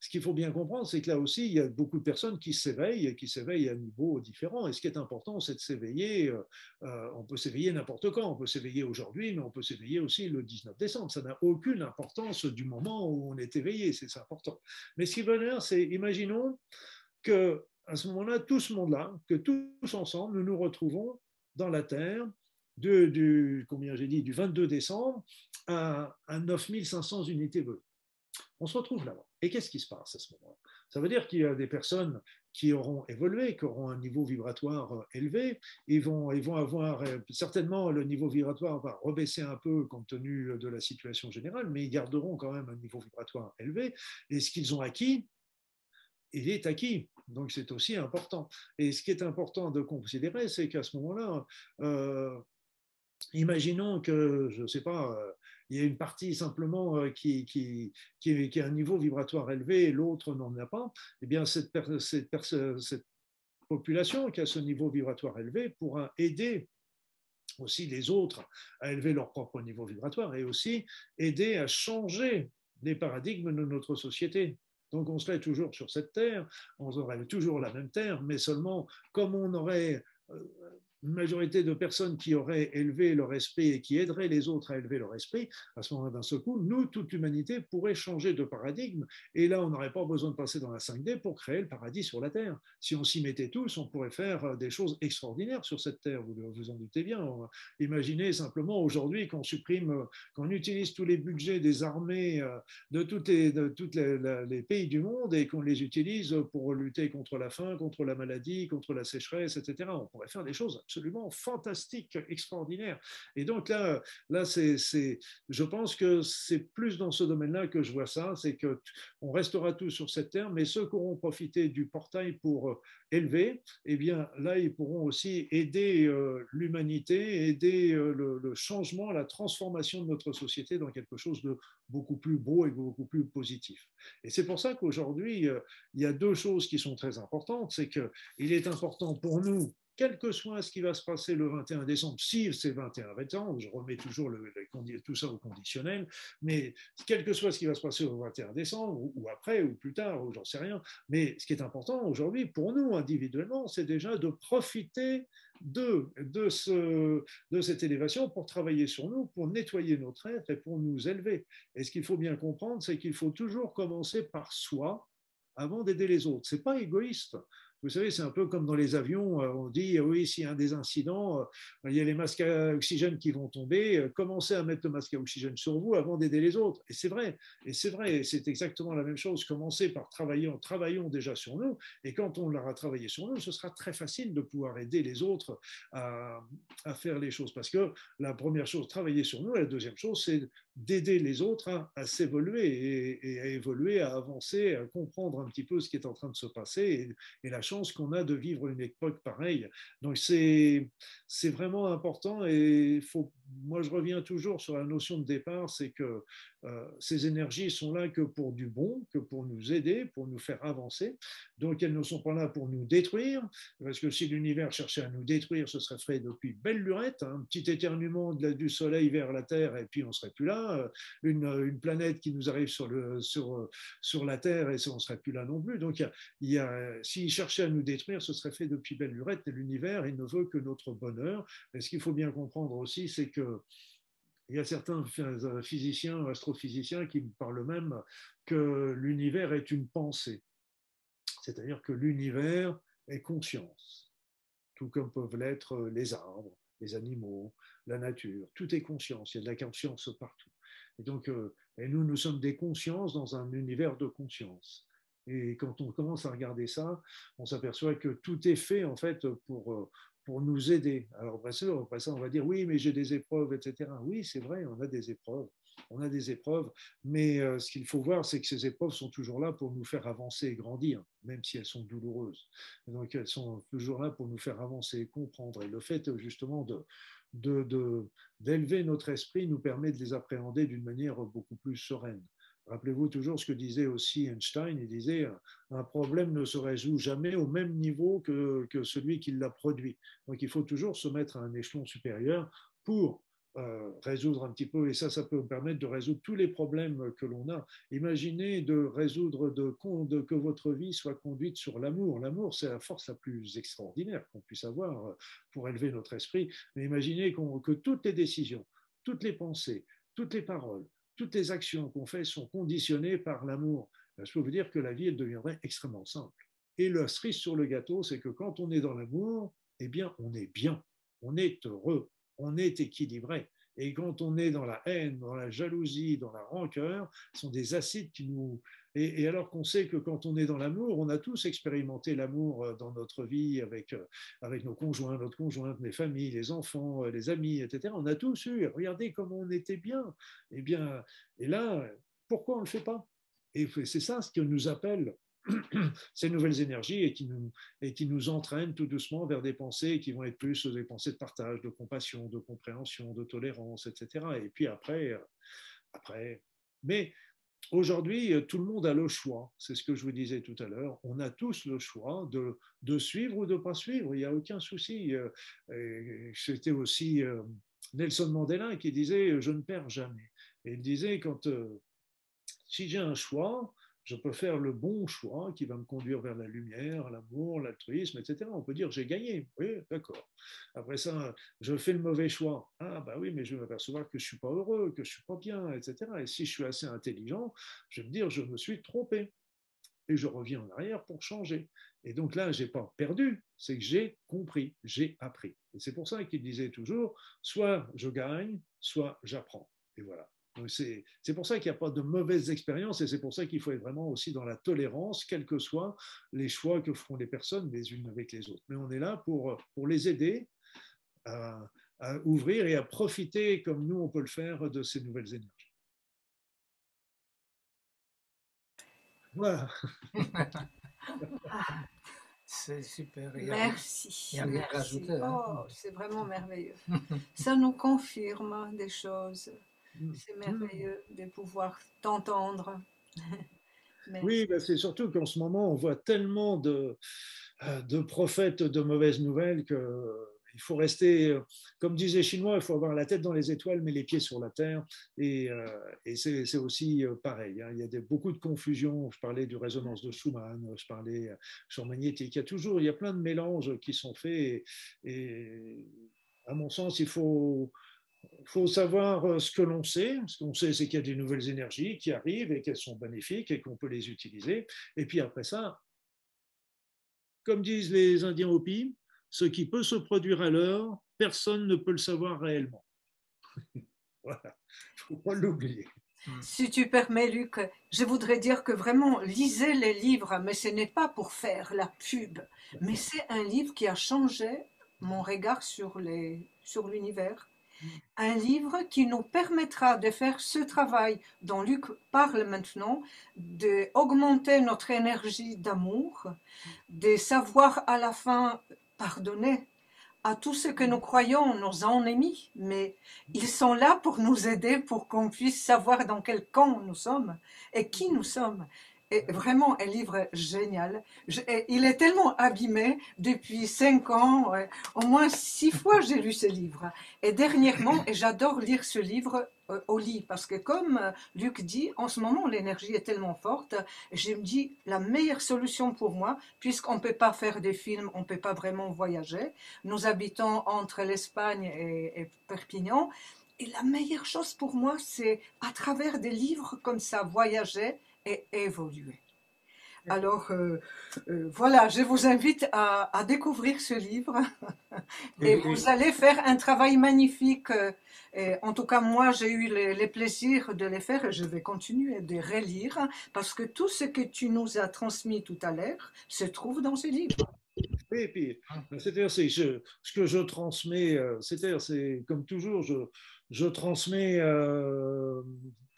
ce qu'il faut bien comprendre, c'est que là aussi, il y a beaucoup de personnes qui s'éveillent, qui s'éveillent à un niveau différent. Et ce qui est important, c'est de s'éveiller. Euh, euh, on peut s'éveiller n'importe quand. On peut s'éveiller aujourd'hui, mais on peut s'éveiller aussi le 19 décembre. Ça n'a aucune importance du moment où on est éveillé. C'est important. Mais ce qui veut dire, c'est, imaginons que à ce moment-là, tout ce monde-là, que tous ensemble, nous nous retrouvons dans la Terre du, combien j'ai dit, du 22 décembre à, à 9500 unités volées on se retrouve là-bas. Et qu'est-ce qui se passe à ce moment-là? Ça veut dire qu'il y a des personnes qui auront évolué, qui auront un niveau vibratoire euh, élevé, ils vont, ils vont avoir euh, certainement le niveau vibratoire va rebaisser un peu compte tenu de la situation générale, mais ils garderont quand même un niveau vibratoire élevé. Et ce qu'ils ont acquis, il est acquis. Donc c'est aussi important. Et ce qui est important de considérer, c'est qu'à ce moment-là, euh, imaginons que, je ne sais pas, il y a une partie simplement euh, qui, qui, qui, a un niveau vibratoire élevé et l'autre n'en a pas, eh bien cette, cette, cette population qui a ce niveau vibratoire élevé pourra aider aussi les autres à élever leur propre niveau vibratoire et aussi aider à changer les paradigmes de notre société. Donc on serait toujours sur cette terre, on aurait toujours la même terre, mais seulement comme on aurait euh, une majorité de personnes qui auraient élevé leur esprit et qui aideraient les autres à élever leur esprit, à ce moment-là, d'un seul coup, nous, toute l'humanité pourrait changer de paradigme. Et là, on n'aurait pas besoin de passer dans la 5D pour créer le paradis sur la Terre. Si on s'y mettait tous, on pourrait faire euh, des choses extraordinaires sur cette Terre, vous vous en doutez bien. Imaginez simplement aujourd'hui qu'on supprime, euh, qu'on utilise tous les budgets des armées euh, de tous les, de les pays du monde et qu'on les utilise pour lutter contre la faim, contre la maladie, contre la sécheresse, etc. On pourrait faire des choses absolument fantastique, extraordinaire. Et donc là, là c'est, je pense que c'est plus dans ce domaine-là que je vois ça, c'est que on restera tous sur cette terre, mais ceux qui auront profité du portail pour euh, élever, eh bien là, ils pourront aussi aider euh, l'humanité, aider euh, le, le, changement, la transformation de notre société dans quelque chose de beaucoup plus beau et beaucoup plus positif. Et c'est pour ça qu'aujourd'hui, il y a deux choses qui sont très importantes. C'est qu'il est important pour nous quel que soit ce qui va se passer le 21 décembre, si c'est 21 décembre, je remets toujours tout ça au conditionnel, mais quel que soit ce qui va se passer le 21 décembre, ou, après, ou plus tard, ou j'en sais rien, mais ce qui est important aujourd'hui pour nous individuellement, c'est déjà de profiter de, de cette élévation pour travailler sur nous, pour nettoyer notre être et pour nous élever. Et ce qu'il faut bien comprendre, c'est qu'il faut toujours commencer par soi avant d'aider les autres. Ce n'est pas égoïste. Vous savez, c'est un peu comme dans les avions, euh, on dit, oui, s'il y a un des incidents, euh, il y a les masques à oxygène qui vont tomber, euh, commencez à mettre le masque à oxygène sur vous avant d'aider les autres. Et c'est vrai, et c'est vrai, c'est exactement la même chose. Commencez par travailler, travaillons déjà sur nous, et quand on l'aura travaillé sur nous, ce sera très facile de pouvoir aider les autres à, à faire les choses. Parce que la première chose, travailler sur nous, et la deuxième chose, c'est d'aider les autres à, s'évoluer et, à évoluer, à avancer, à comprendre un petit peu ce qui est en train de se passer et, et la chance qu'on a de vivre une époque pareille. Donc c'est vraiment important et faut, moi je reviens toujours sur la notion de départ, c'est que euh, ces énergies sont là que pour du bon, que pour nous aider, pour nous faire avancer. Donc elles ne sont pas là pour nous détruire, parce que si l'univers cherchait à nous détruire, ce serait fait depuis belle lurette, hein. un petit éternuement de la, du Soleil vers la Terre et puis on serait plus là. Euh, une, une planète qui nous arrive sur, le, sur, sur la Terre et on serait plus là non plus. Donc il y a, s'il cherchait à nous détruire, ce serait fait depuis belle lurette. Et l'univers, il ne veut que notre bonheur. Mais ce qu'il faut bien comprendre aussi, c'est que il y a certains physiciens, astrophysiciens qui me parlent même que l'univers est une pensée. C'est-à-dire que l'univers est conscience, tout comme peuvent l'être les arbres, les animaux, la nature. Tout est conscience, il y a de la conscience partout. Et donc, euh, et nous, nous sommes des consciences dans un univers de conscience. Et quand on commence à regarder ça, on s'aperçoit que tout est fait en fait pour, euh, pour nous aider. Alors après ça, après ça, on va dire oui, mais j'ai des épreuves, etc. Oui, c'est vrai, on a des épreuves. On a des épreuves, mais euh, ce qu'il faut voir, c'est que ces épreuves sont toujours là pour nous faire avancer et grandir, même si elles sont douloureuses. donc, elles sont toujours là pour nous faire avancer et comprendre. Et le fait, justement, de, d'élever notre esprit nous permet de les appréhender d'une manière beaucoup plus sereine. Rappelez-vous toujours ce que disait aussi Einstein, il disait un problème ne se résout jamais au même niveau que, que celui qui l'a produit. Donc il faut toujours se mettre à un échelon supérieur pour euh, résoudre un petit peu, et ça, ça peut permettre de résoudre tous les problèmes que l'on a. Imaginez de résoudre, de, de, que votre vie soit conduite sur l'amour. L'amour, c'est la force la plus extraordinaire qu'on puisse avoir pour élever notre esprit. Mais imaginez que toutes les décisions, toutes les pensées, toutes les paroles, toutes les actions qu'on fait sont conditionnées par l'amour. Je peux vous dire que la vie, elle deviendrait extrêmement simple. Et le cerise sur le gâteau, c'est que quand on est dans l'amour, eh bien, on est bien, on est heureux, on est équilibré. Et quand on est dans la haine, dans la jalousie, dans la rancœur, ce sont des acides qui nous, et, alors qu'on sait que quand on est dans l'amour, on a tous expérimenté l'amour euh, dans notre vie avec, euh, avec nos conjoints, notre conjointe, les familles, les enfants, euh, les amis, etc. On a tous eu, regardez comment on était bien. Et, eh bien, et là, pourquoi on ne le fait pas? Et c'est ça ce que nous appelle ces nouvelles énergies et qui, nous, et qui nous entraînent tout doucement vers des pensées qui vont être plus des pensées de partage, de compassion, de compréhension, de tolérance, etc. Et puis après, après, mais Aujourd'hui, euh, tout le monde a le choix. C'est ce que je vous disais tout à l'heure. On a tous le choix de, de suivre ou de ne pas suivre. Il n'y a aucun souci. Euh, c'était aussi euh, Nelson Mandela qui disait Je ne perds jamais. Et il disait quand, Si j'ai un choix, je peux faire le bon choix qui va me conduire vers la lumière, l'amour, l'altruisme, etc. On peut dire j'ai gagné. Oui, d'accord. Après ça, je fais le mauvais choix. Ah, bah oui, mais je vais m'apercevoir que je suis pas heureux, que je suis pas bien, etc. Et si je suis assez intelligent, je vais me dire je me suis trompé. Et je reviens en arrière pour changer. Et donc là, je n'ai pas perdu, c'est que j'ai compris, j'ai appris. Et c'est pour ça qu'il disait toujours soit je gagne, soit j'apprends. Et voilà. C'est pour ça qu'il n'y a pas de mauvaises expériences et c'est pour ça qu'il faut être vraiment aussi dans la tolérance, quels que soient les choix que feront les personnes les unes avec les autres. Mais on est là pour, pour les aider à, ouvrir et à profiter comme nous, on peut le faire de ces nouvelles énergies. Voilà. C'est super. Merci. Il hein. Oh, c'est vraiment merveilleux. Ça nous confirme des choses. Mm. C'est merveilleux de pouvoir t'entendre. oui, ben, c'est surtout qu'en ce moment, on voit tellement de, euh, de prophètes de mauvaises nouvelles que il faut rester, euh, comme disait Chinois, il faut avoir la tête dans les étoiles, mais les pieds sur la terre. Et, euh, et c'est aussi pareil. Hein. Il y a des, beaucoup de confusion. Je parlais du résonance de Schumann, je parlais champ magnétique. Il y a toujours, il y a plein de mélanges qui sont faits. et à mon sens, il faut, il faut savoir euh, ce que l'on sait. Ce qu'on sait, c'est qu'il y a des nouvelles énergies qui arrivent et qu'elles sont bénéfiques et qu'on peut les utiliser. Et puis après ça, comme disent les Indiens Hopi, ce qui peut se produire à l'heure, personne ne peut le savoir réellement. voilà, il ne faut pas l'oublier. Si tu permets, Luc, je voudrais dire que vraiment, lisez les livres, mais ce n'est pas pour faire la pub, mais c'est un livre qui a changé mon regard sur l'univers un livre qui nous permettra de faire ce travail dont Luc parle maintenant, d'augmenter notre énergie d'amour, de savoir à la fin pardonner à tous ceux que nous croyons nos ennemis, mais ils sont là pour nous aider, pour qu'on puisse savoir dans quel camp nous sommes et qui nous sommes est vraiment un livre génial. il est tellement abîmé depuis cinq ans, au moins six fois j'ai lu ce livre. Et dernièrement, et j'adore lire ce livre euh, au lit parce que comme euh, Luc dit, en ce moment l'énergie est tellement forte, je me dis la meilleure solution pour moi, puisqu'on ne peut pas faire des films, on ne peut pas vraiment voyager. Nous habitons entre l'Espagne et, et Perpignan. Et la meilleure chose pour moi, c'est à travers des livres comme ça, voyager et évoluer. Alors euh, euh, voilà, je vous invite à, découvrir ce livre et vous allez faire un travail magnifique. Euh, et en tout cas, moi, j'ai eu le, plaisir de les faire et je vais continuer de relire parce que tout ce que tu nous as transmis tout à l'heure se trouve dans ce livre. Oui, et puis, c'est-à-dire, ce que je transmets, c'est-à-dire, c'est comme toujours, je, je transmets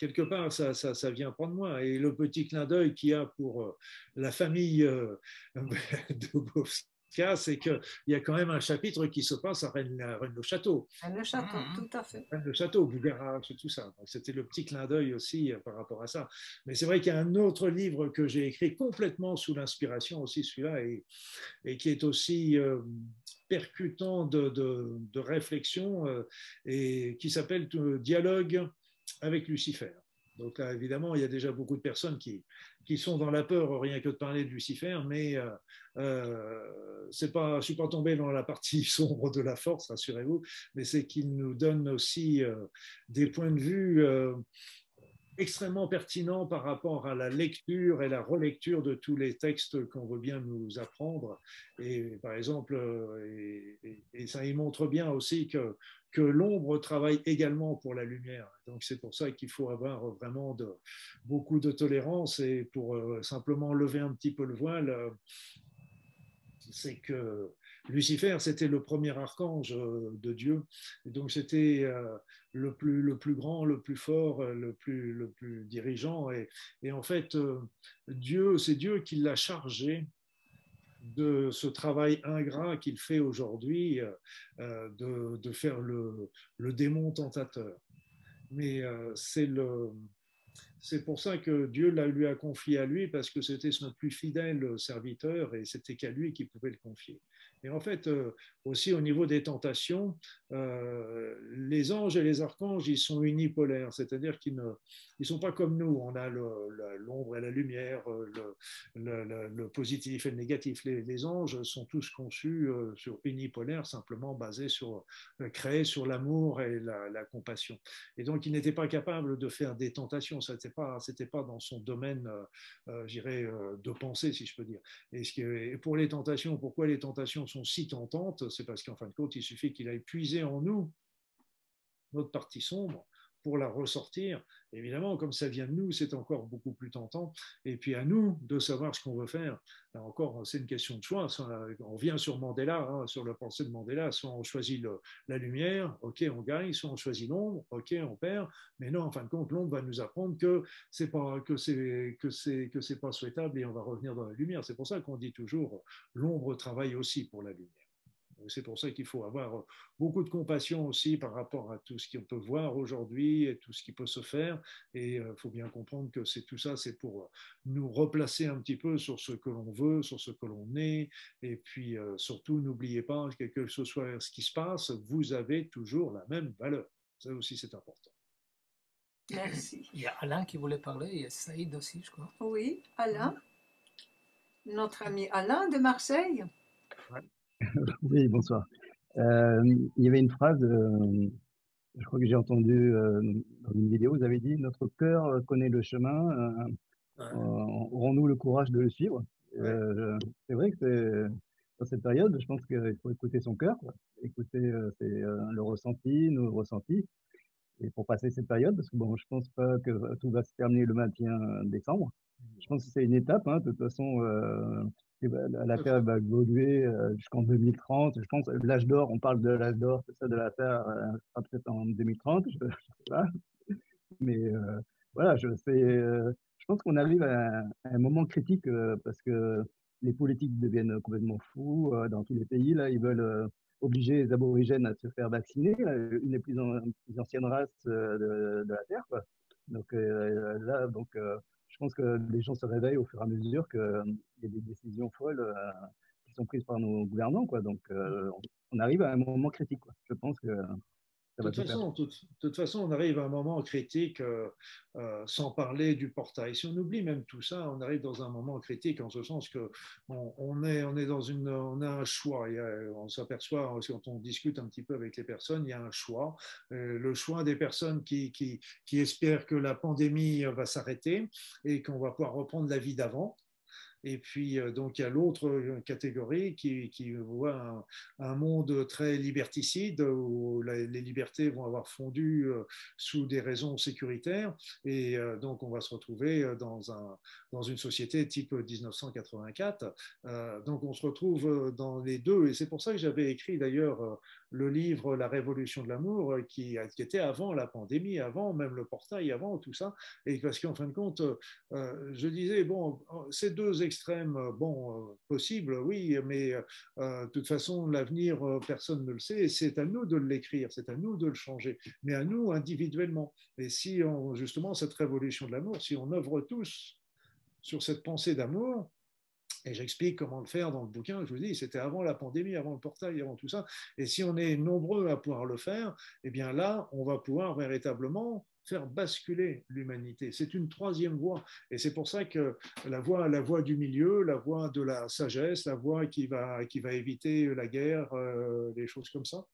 quelque part, ça, ça, ça, vient prendre moi. Et le petit clin d'œil qu'il y a pour euh, la famille euh, de Bovska, c'est qu'il y a quand même un chapitre qui se passe à Rennes-le-Château. Rennes-le-Château, mmh, mmh. tout à fait. Rennes-le-Château, Bougarach, tout ça. C'était le petit clin d'œil aussi euh, par rapport à ça. Mais c'est vrai qu'il y a un autre livre que j'ai écrit complètement sous l'inspiration aussi, celui-là, et, et, qui est aussi percutant de, réflexion et qui s'appelle Dialogue avec Lucifer. Donc là, évidemment, il y a déjà beaucoup de personnes qui, sont dans la peur rien que de parler de Lucifer, mais euh, euh c'est pas, je ne suis pas tombé dans la partie sombre de la force, rassurez-vous, mais c'est qu'il nous donne aussi euh, des points de vue euh, extrêmement pertinents par rapport à la lecture et la relecture de tous les textes qu'on veut bien nous apprendre. Et par exemple, et, et ça y montre bien aussi que que l'ombre travaille également pour la lumière. Donc c'est pour ça qu'il faut avoir vraiment de, beaucoup de tolérance et pour euh, simplement lever un petit peu le voile, euh, c'est que Lucifer, c'était le premier archange euh, de Dieu. Donc c'était le, plus, le plus grand, le plus fort, le plus, le plus dirigeant. Et, et en fait, Dieu, c'est Dieu qui l'a chargé de ce travail ingrat qu'il fait aujourd'hui euh, de, de, faire le, le, démon tentateur. Mais euh, c'est le, c'est pour ça que Dieu l'a lui a confié à lui parce que c'était son plus fidèle serviteur et c'était qu'à lui qu'il pouvait le confier. Et en fait, euh, aussi au niveau des tentations, euh, les anges et les archanges, ils sont unipolaires, c'est-à-dire qu'ils ne ils sont pas comme nous. On a l'ombre et la lumière, euh, le, le, positif et le négatif. Les, anges sont tous conçus sur unipolaire, simplement basés sur, créés sur l'amour et la, compassion. Et donc, ils n'étaient pas capables de faire des tentations. Ce n'était pas, pas dans son domaine, j'irais, de pensée, si je peux dire. Et, ce et pour les tentations, pourquoi les tentations sont si tentantes, c'est parce qu'en fin de compte, il suffit qu'il aille puiser en nous notre partie sombre pour la ressortir. Évidemment, comme ça vient de nous, c'est encore beaucoup plus tentant. Et puis à nous de savoir ce qu'on veut faire. Là encore, c'est une question de choix. On vient sur Mandela, hein, sur la pensée de Mandela. Soit on choisit la lumière, ok, on gagne. Soit on choisit l'ombre, ok, on perd. Mais non, en fin de compte, l'ombre va nous apprendre que c'est pas que c'est que c'est que c'est pas souhaitable et on va revenir dans la lumière. C'est pour ça qu'on dit toujours l'ombre travaille aussi pour la lumière. C'est pour ça qu'il faut avoir beaucoup de compassion aussi par rapport à tout ce qu'on peut voir aujourd'hui et tout ce qui peut se faire. Et il euh, faut bien comprendre que c'est tout ça, c'est pour nous replacer un petit peu sur ce que l'on veut, sur ce que l'on est. Et puis euh, surtout, n'oubliez pas, quel que ce soit ce qui se passe, vous avez toujours la même valeur. Ça aussi, c'est important. Merci. Il y a Alain qui voulait parler, il y a Saïd aussi, je crois. Oui, Alain. Notre ami Alain de Marseille. oui, bonsoir. Euh, il y avait une phrase, euh, je crois que j'ai entendu euh, dans une vidéo, vous avez dit Notre cœur connaît le chemin, aurons-nous le courage de le suivre? C'est vrai que c'est dans cette période, je pense qu'il faut écouter son cœur, écouter le ressenti, nos ressentis, et pour passer cette période, parce que bon, je pense pas que tout va se terminer le 21 décembre. Je pense que c'est une étape, hein, de toute façon la Terre va évoluer euh, jusqu'en 2030. Je pense l'âge d'or, on parle de l'âge d'or, c'est ça, de la Terre, euh, peut-être en 2030, je ne sais pas. Mais euh, voilà, je, je pense qu'on arrive à, un moment critique parce que les politiques deviennent complètement fous dans tous les pays. Là, ils veulent obliger les aborigènes à se faire vacciner, une des plus, anciennes races de, la Terre. Donc là, donc, pense que les gens se réveillent au fur et à mesure qu'il euh, y a des décisions folles euh, qui sont prises par nos gouvernants. Quoi. Donc, euh, on arrive à un moment critique. Quoi. Je pense que de toute, façon, toute, façon, on arrive à un moment critique sans parler du portail. Si on oublie même tout ça, on arrive dans un moment critique en ce sens que on, est, on est dans une, on a un choix. on s'aperçoit quand on discute un petit peu avec les personnes, il y a un choix. le choix des personnes qui, qui, qui espèrent que la pandémie va s'arrêter et qu'on va pouvoir reprendre la vie d'avant. Et puis, euh, donc, il y a l'autre euh, catégorie qui, voit un, monde très liberticide où les libertés vont avoir fondu euh, sous des raisons sécuritaires. Et donc, on va se retrouver dans, un, dans une société type 1984. donc, on se retrouve dans les deux. Et c'est pour ça que j'avais écrit d'ailleurs le livre La Révolution de l'amour, qui, qui, était avant la pandémie, avant même le portail, avant tout ça. Et parce qu'en fin de compte, je disais, bon, ces deux extrême, euh, bon, euh, possible, oui, mais euh, de toute façon, l'avenir, personne ne le sait, c'est à nous de l'écrire, c'est à nous de le changer, mais à nous individuellement. Et si, on, justement, cette révolution de l'amour, si on œuvre tous sur cette pensée d'amour, et j'explique comment le faire dans le bouquin. Je vous dis, c'était avant la pandémie, avant le portail, avant tout ça. Et si on est nombreux à pouvoir le faire, eh bien là, on va pouvoir véritablement faire basculer l'humanité. C'est une troisième voie. Et c'est pour ça que la voie, la voie du milieu, la voie de la sagesse, la voie qui va, qui va éviter la guerre, euh, des choses comme ça.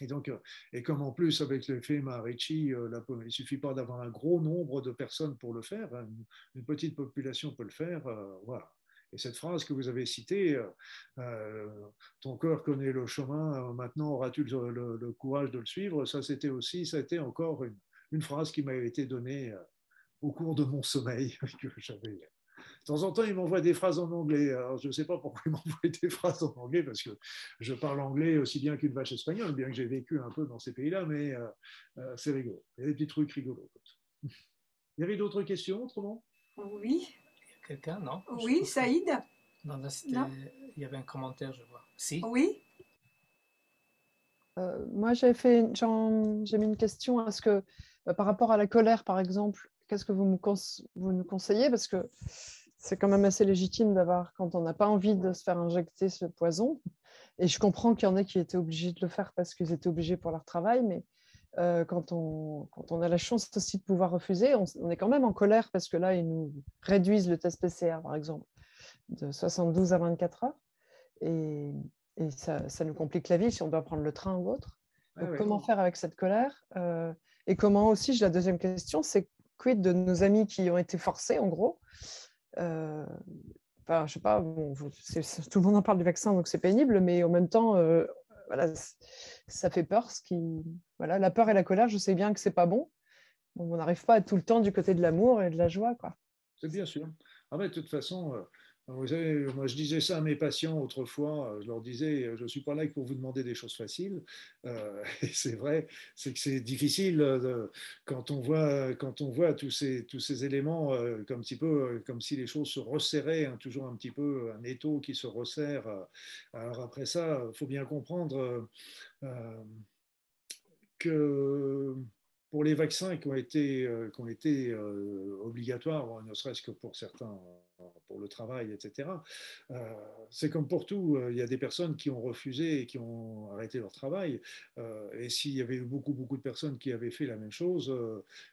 Et donc, euh, et comme en plus avec l'effet Maharishi, euh, il suffit pas d'avoir un gros nombre de personnes pour le faire, hein, une, petite population peut le faire, voilà. Et cette phrase que vous avez citée, ton cœur connaît le chemin, maintenant auras-tu le, le, courage de le suivre, ça c'était aussi, ça a été encore une, phrase qui m'avait été donnée euh, au cours de mon sommeil. De temps en temps, il m'envoie des phrases en anglais. Alors, je ne sais pas pourquoi il m'envoie des phrases en anglais, parce que je parle anglais aussi bien qu'une vache espagnole, bien que j'ai vécu un peu dans ces pays-là, mais euh, euh, c'est rigolo. Il y a des petits trucs rigolos. Il y avait d'autres questions autrement? Oui. Quelqu'un, non? Oui, Saïd non, il y avait un commentaire, je vois. Si Oui. moi, j'ai fait, j'ai mis une question. Est-ce que bah, par rapport à la colère, par exemple, qu'est-ce que vous, me vous nous conseillez? Parce que c'est quand même assez légitime d'avoir, quand on n'a pas envie de se faire injecter ce poison, Et je comprends qu'il y en a qui étaient obligés de le faire parce qu'ils étaient obligés pour leur travail, mais euh, quand, on, quand on a la chance aussi de pouvoir refuser, on, est quand même en colère parce que là, ils nous réduisent le test PCR, par exemple, de 72 à 24 heures. Et, et ça, ça, nous complique la vie si on doit prendre le train ou autre. Ah Donc, comment faire avec cette colère euh, Et comment aussi, la deuxième question, c'est quid de nos amis qui ont été forcés, en gros? Euh, Enfin, je sais pas, tout le monde en parle du vaccin, donc c'est pénible, mais en même temps, euh, voilà, ça fait peur. Ce qui, voilà, la peur et la colère, je sais bien que c'est pas bon. on n'arrive pas tout le temps du côté de l'amour et de la joie, quoi. C'est bien sûr. Ah, mais de toute façon, euh, vous savez, moi je disais ça à mes patients autrefois, je leur disais, je ne suis pas là pour vous demander des choses faciles. Euh, c'est vrai, c'est que c'est difficile quand, on voit, quand on voit tous ces, tous ces éléments euh, comme, petit peu, comme si les choses se resserraient, hein, toujours un petit peu un étau qui se resserre. Alors après ça, il faut bien comprendre euh, que pour les vaccins qui ont été, qui ont été obligatoires, ne serait-ce que pour certains pour le travail, etc. Euh, c'est comme pour tout, euh, il y a des personnes qui ont refusé et qui ont arrêté leur travail. Euh, et s'il y avait eu beaucoup, beaucoup de personnes qui avaient fait la même chose,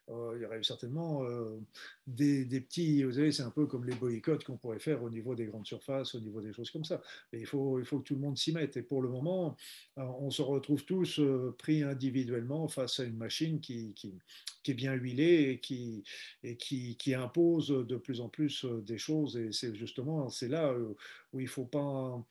il y aurait eu certainement des, petits, vous savez, c'est un peu comme les boycotts qu'on pourrait faire au niveau des grandes surfaces, au niveau des choses comme ça. Mais il faut, il faut que tout le monde s'y mette. Et pour le moment, on se retrouve tous pris individuellement face à une machine qui, qui, qui est bien huilée et, qui, et qui, qui impose de plus en plus des choses et c'est justement c'est là euh, où il faut pas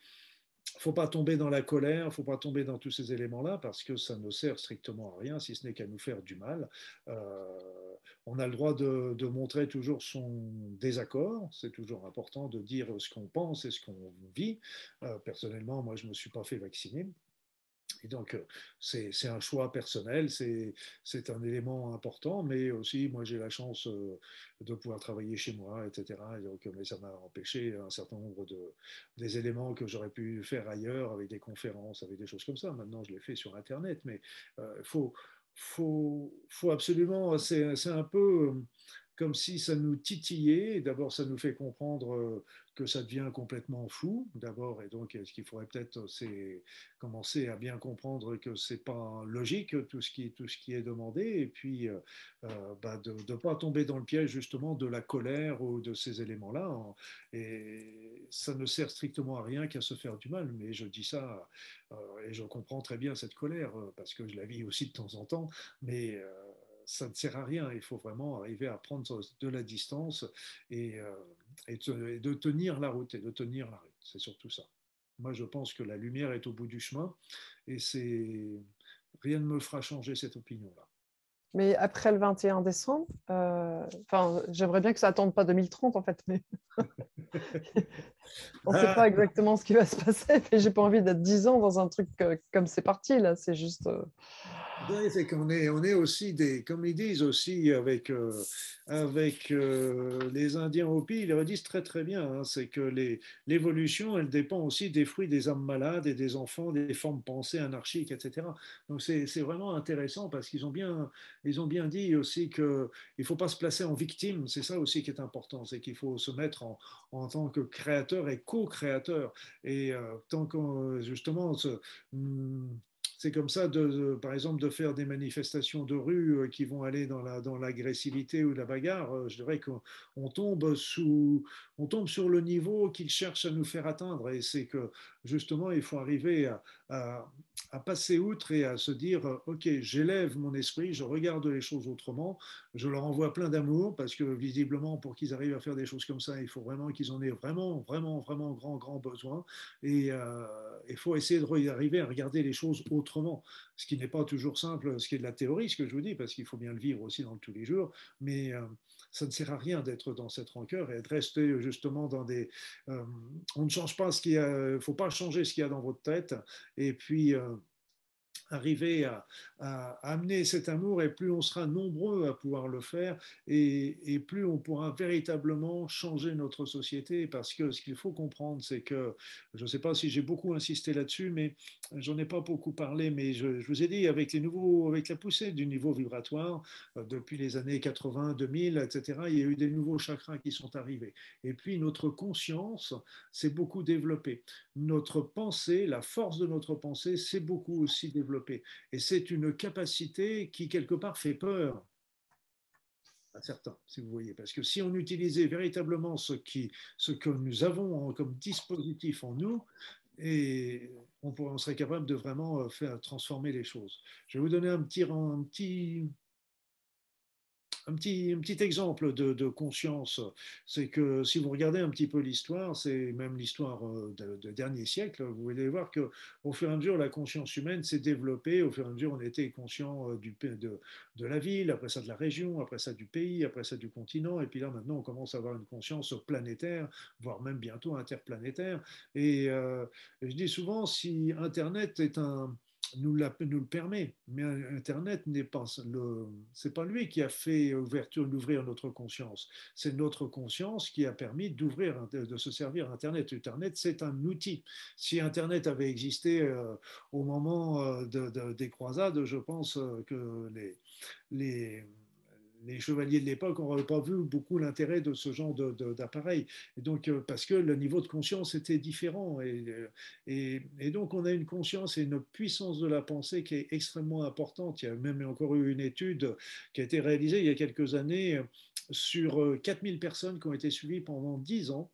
faut pas tomber dans la colère, faut pas tomber dans tous ces éléments-là parce que ça ne sert strictement à rien, si ce n'est qu'à nous faire du mal. Euh, on a le droit de, montrer toujours son désaccord, c'est toujours important de dire ce qu'on pense et ce qu'on vit. Euh, personnellement, moi, je ne me suis pas fait vacciner, et donc, euh, c'est un choix personnel, c'est un élément important, mais aussi, moi, j'ai la chance euh, de pouvoir travailler chez moi, etc. Et donc, mais ça m'a empêché un certain nombre de, des éléments que j'aurais pu faire ailleurs, avec des conférences, avec des choses comme ça. Maintenant, je les fais sur Internet, mais il euh, faut absolument, c'est un peu comme si ça nous titillait. D'abord, ça nous fait comprendre que ça devient complètement fou, d'abord, et donc ce qu'il faudrait peut-être c'est commencer à bien comprendre que c'est pas logique tout ce qui est demandé, et puis euh, euh, bah, de ne pas tomber dans le piège justement de la colère ou de ces éléments-là. Hein. Et ça ne sert strictement à rien qu'à se faire du mal. Mais je dis ça euh, et je comprends très bien cette colère parce que je la vis aussi de temps en temps, mais ça ne sert à rien. Il faut vraiment arriver à prendre de la distance et, euh, et, de tenir la route et de tenir la route. C'est surtout ça. Moi, je pense que la lumière est au bout du chemin et c'est rien ne me fera changer cette opinion-là. Mais après le 21 décembre, euh, enfin, j'aimerais bien que ça attende pas 2030 en fait, mais on ne sait pas exactement ce qui va se passer. Mais j'ai pas envie d'être 10 ans dans un truc euh, comme c'est parti là. C'est juste c'est qu'on est, on est aussi des, comme ils disent aussi avec, euh, avec euh, les Indiens Hopi, ils le disent très très bien, hein, c'est que l'évolution, elle dépend aussi des fruits des âmes malades et des enfants, des formes pensées anarchiques, etc. Donc c'est vraiment intéressant parce qu'ils ont bien, ont bien dit aussi qu'il ne faut pas se placer en victime, c'est ça aussi qui est important, c'est qu'il faut se mettre en, en, tant que créateur et co-créateur. Et euh, tant que justement, ce, c'est comme ça, par exemple, de faire des manifestations de rue euh, qui vont aller dans, la, dans l'agressivité ou la bagarre. Euh, je dirais qu'on tombe, tombe sur le niveau qu'ils cherchent à nous faire atteindre. Et c'est que justement, il faut arriver à, à, passer outre et à se dire, OK, j'élève mon esprit, je regarde les choses autrement, je leur envoie plein d'amour, parce que visiblement, pour qu'ils arrivent à faire des choses comme ça, il faut vraiment qu'ils en aient vraiment, vraiment, vraiment grand, grand besoin. Et euh, il faut essayer d'arriver à regarder les choses autrement, ce qui n'est pas toujours simple, ce qui est de la théorie, ce que je vous dis, parce qu'il faut bien le vivre aussi dans tous les jours, mais euh, ça ne sert à rien d'être dans cette rancœur et de rester justement dans des... Euh, on ne change pas ce qu'il y a, il ne faut pas changer ce qu'il y a dans votre tête, et puis arriver à, amener cet amour et plus on sera nombreux à pouvoir le faire et, plus on pourra véritablement changer notre société. Parce que ce qu'il faut comprendre c'est que je ne sais pas si j'ai beaucoup insisté là-dessus mais j'en ai pas beaucoup parlé mais je, vous ai dit avec les nouveaux avec la poussée du niveau vibratoire euh, depuis les années 80 2000 etc il y a eu des nouveaux chakras qui sont arrivés. Et puis notre conscience s'est beaucoup développée. Notre pensée la force de notre pensée s'est beaucoup aussi développée et c'est une capacité qui, quelque part, fait peur à certains, si vous voyez. Parce que si on utilisait véritablement ce, qui, ce que nous avons comme dispositif en nous, et on, on serait capable de vraiment euh, faire transformer les choses. Je vais vous donner un petit, un petit, un petit, exemple de, conscience, c'est que si vous regardez un petit peu l'histoire, c'est même l'histoire euh, de, dernier siècle, vous allez voir que au fur et à mesure la conscience humaine s'est développée, au fur et à mesure on était conscient euh, du, de, de la ville, après ça de la région, après ça du pays, après ça du continent, et puis là maintenant on commence à avoir une conscience planétaire, voire même bientôt interplanétaire. Et euh, je dis souvent, si Internet est un nous, le permet, mais Internet n'est pas le, c'est pas lui qui a fait ouverture, d'ouvrir notre conscience. C'est notre conscience qui a permis d'ouvrir, de se servir Internet. Internet, c'est un outil. Si Internet avait existé euh, au moment euh, de, des croisades, je pense euh, que les, les les chevaliers de l'époque n'auraient pas vu beaucoup l'intérêt de ce genre d'appareil. Donc, euh, parce que le niveau de conscience était différent. Euh, et, et, donc, on a une conscience et une puissance de la pensée qui est extrêmement importante. Il y a même encore eu une étude qui a été réalisée il y a quelques années euh, sur 4000 personnes qui ont été suivies pendant 10 ans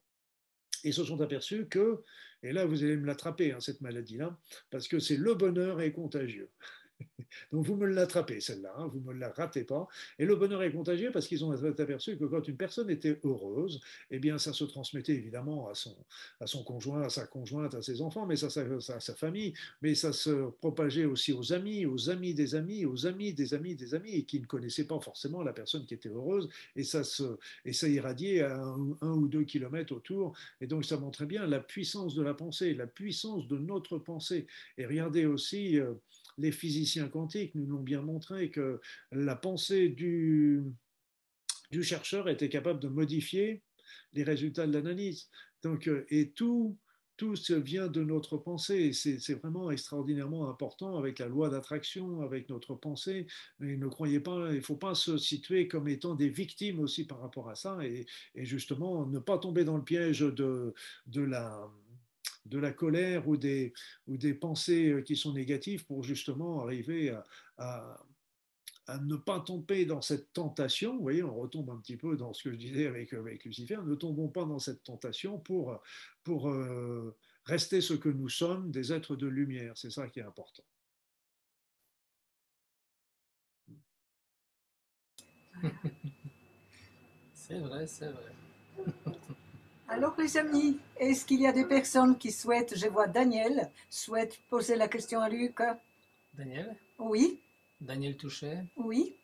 et se sont aperçus que, et là vous allez me l'attraper, hein, cette maladie-là, parce que c'est le bonheur est contagieux. Donc vous me l'attrapez, celle-là, hein, vous ne me la ratez pas. Et le bonheur est contagieux parce qu'ils ont aperçu que quand une personne était heureuse, eh bien ça se transmettait évidemment à son, à son conjoint, à sa conjointe, à ses enfants, mais ça, ça, à sa famille, mais ça se propageait aussi aux amis, aux amis des amis, aux amis des amis des amis, et qui ne connaissaient pas forcément la personne qui était heureuse, et ça, se, et ça irradiait à un, ou deux kilomètres autour. Et donc ça montrait bien la puissance de la pensée, la puissance de notre pensée. Et regardez aussi... Euh, les physiciens quantiques nous l'ont bien montré que la pensée du, chercheur était capable de modifier les résultats de l'analyse. Donc, euh, et tout, tout vient de notre pensée. C'est vraiment extraordinairement important avec la loi d'attraction, avec notre pensée. Ne croyez pas, il ne faut pas se situer comme étant des victimes aussi par rapport à ça et, et justement ne pas tomber dans le piège de, de la de la colère ou des, ou des pensées euh, qui sont négatives pour justement arriver à, ne pas tomber dans cette tentation. Vous voyez, on retombe un petit peu dans ce que je disais avec, avec Lucifer. Ne tombons pas dans cette tentation pour, pour euh, rester ce que nous sommes, des êtres de lumière. C'est ça qui est important. C'est vrai, c'est vrai. Alors les amis, est-ce qu'il y a des personnes qui souhaitent, je vois Daniel, souhaite poser la question à Luc Daniel? Oui. Daniel Touchet? Oui.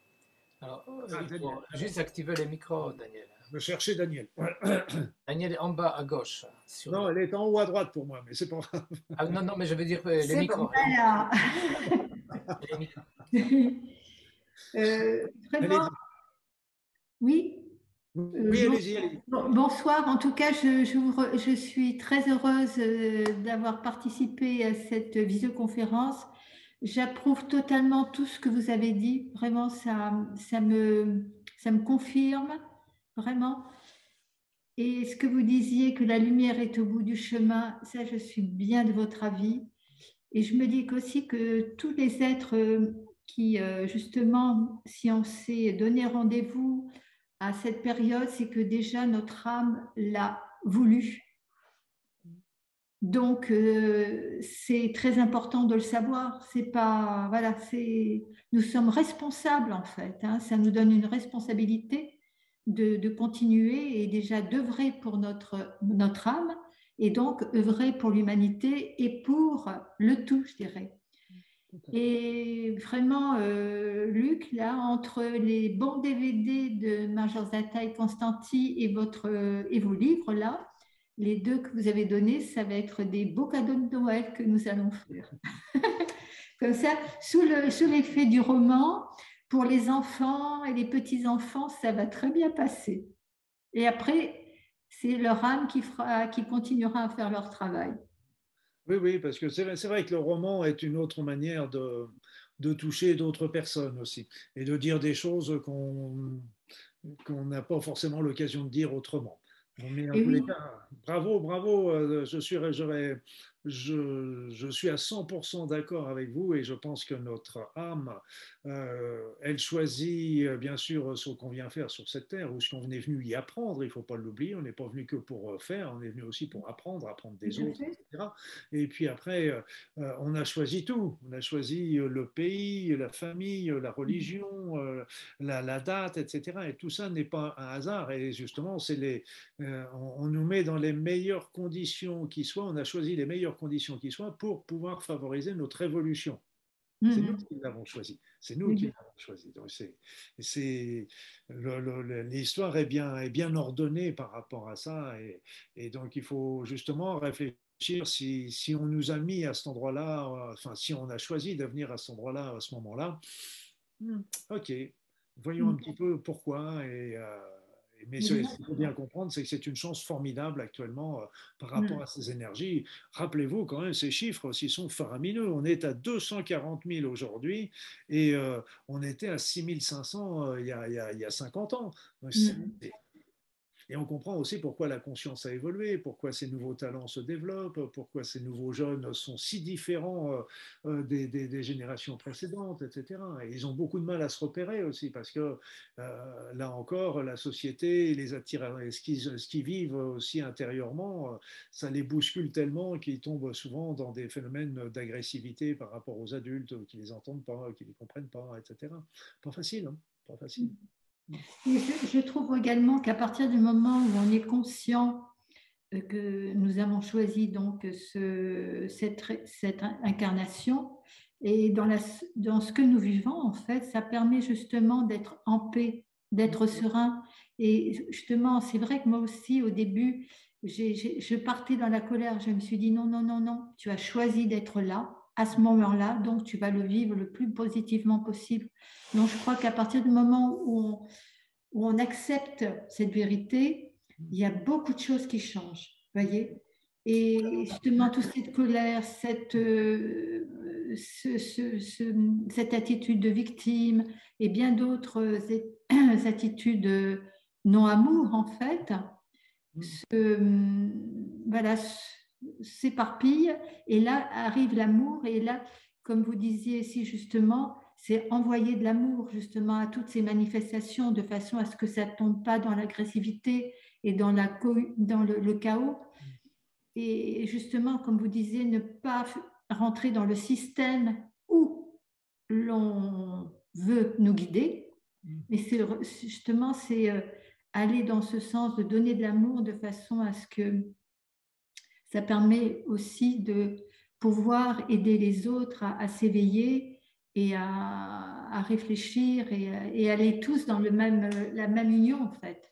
Alors, ah, juste activer les micros, Daniel. Je chercher Daniel. Daniel est en bas à gauche. non, elle est en haut à droite pour moi, mais c'est pas grave. Ah, non, non, mais je veux dire euh, les micros. les micros. euh, oui. Oui, allez-y, allez Bonsoir, en tout cas, je, je, suis très heureuse euh, d'avoir participé à cette visioconférence. J'approuve totalement tout ce que vous avez dit. Vraiment, ça, ça, me, ça me confirme, vraiment. Et ce que vous disiez, que la lumière est au bout du chemin, ça, je suis bien de votre avis. Et je me dis aussi que tous les êtres euh, qui, euh, justement, si on s'est donné rendez-vous à cette période, c'est que déjà notre âme l'a voulu. Donc, euh, c'est très important de le savoir. C'est pas, voilà, c'est, nous sommes responsables en fait. Hein. ça nous donne une responsabilité de, continuer et déjà d'œuvrer pour notre, notre âme et donc œuvrer pour l'humanité et pour le tout, je dirais. Et vraiment, euh, Luc, là, entre les bons DVD de Major Zata et Constanti et, votre, et vos livres, là, les deux que vous avez donnés, ça va être des beaux cadeaux de Noël que nous allons faire. Comme ça, sous l'effet du roman, pour les enfants et les petits-enfants, ça va très bien passer. Et après, c'est leur âme qui, fera, qui continuera à faire leur travail. Oui, oui, parce que c'est vrai que le roman est une autre manière de, de toucher d'autres personnes aussi et de dire des choses qu'on n'a pas forcément l'occasion de dire autrement. Mais en tous les cas, bravo, bravo, euh, je suis, j'aurais je, suis à 100% d'accord avec vous et je pense que notre âme, euh, elle choisit euh, bien sûr ce qu'on vient faire sur cette terre ou ce qu'on est venu y apprendre. Il ne faut pas l'oublier, on n'est pas venu que pour euh, faire, on est venu aussi pour apprendre, apprendre des autres, etc. Et puis après, on a choisi tout. On a choisi le pays, la famille, la religion, la, date, etc. Et tout ça n'est pas un hasard. Et justement, c'est les, on, on nous met dans les meilleures conditions qui soient. On a choisi les meilleures conditions qui soient pour pouvoir favoriser notre évolution. C'est nous mhm. qui l'avons choisi. C'est nous qui l'avons choisi. c'est, l'histoire est bien, est bien ordonnée par rapport à ça. Et, et donc, il faut justement réfléchir si, si, on nous a mis à cet endroit-là, enfin, si on a choisi de venir à cet endroit-là, à ce moment-là, hmm, ok, voyons un petit peu pourquoi. Et, euh, mais ce qu'il faut bien comprendre, c'est que c'est une chance formidable actuellement euh, par rapport mm. à ces énergies. Rappelez-vous quand même, ces chiffres aussi sont faramineux. On est à 240 000 aujourd'hui et euh, on était à 6 500 euh, il, y a, il, y a, 50 ans. Mm. Et on comprend aussi pourquoi la conscience a évolué, pourquoi ces nouveaux talents se développent, pourquoi ces nouveaux jeunes sont si différents euh, euh, des, générations précédentes, etc. Et ils ont beaucoup de mal à se repérer aussi, parce que euh, là encore, la société, les attire, ce qu'ils vivent aussi intérieurement, ça les bouscule tellement qu'ils tombent souvent dans des phénomènes d'agressivité par rapport aux adultes, qui les entendent pas, qui les comprennent pas, etc. Pas facile, hein pas facile. Je, trouve également qu'à partir du moment où on est conscient euh, que nous avons choisi donc ce, cette, cette, incarnation et dans, la, dans ce que nous vivons, en fait, ça permet justement d'être en paix, d'être serein. Et justement, c'est vrai que moi aussi, au début, je partais dans la colère. Je me suis dit non, non, non, non, tu as choisi d'être là à ce moment-là, donc tu vas le vivre le plus positivement possible. Donc je crois qu'à partir du moment où on, accepte cette vérité, il y a beaucoup de choses qui changent, voyez Et justement, toute cette colère, cette, euh, cette attitude de victime et bien d'autres attitudes non-amour, en fait, voilà, s'éparpille et là arrive l'amour et là, comme vous disiez si justement, c'est envoyer de l'amour justement à toutes ces manifestations de façon à ce que ça ne tombe pas dans l'agressivité et dans, la, dans le, chaos. Et justement, comme vous disiez, ne pas rentrer dans le système où l'on veut nous guider. Mais c'est justement, c'est euh, aller dans ce sens de donner de l'amour de façon à ce que ça permet aussi de pouvoir aider les autres à, s'éveiller et à, réfléchir et, aller tous dans même, la même union en fait.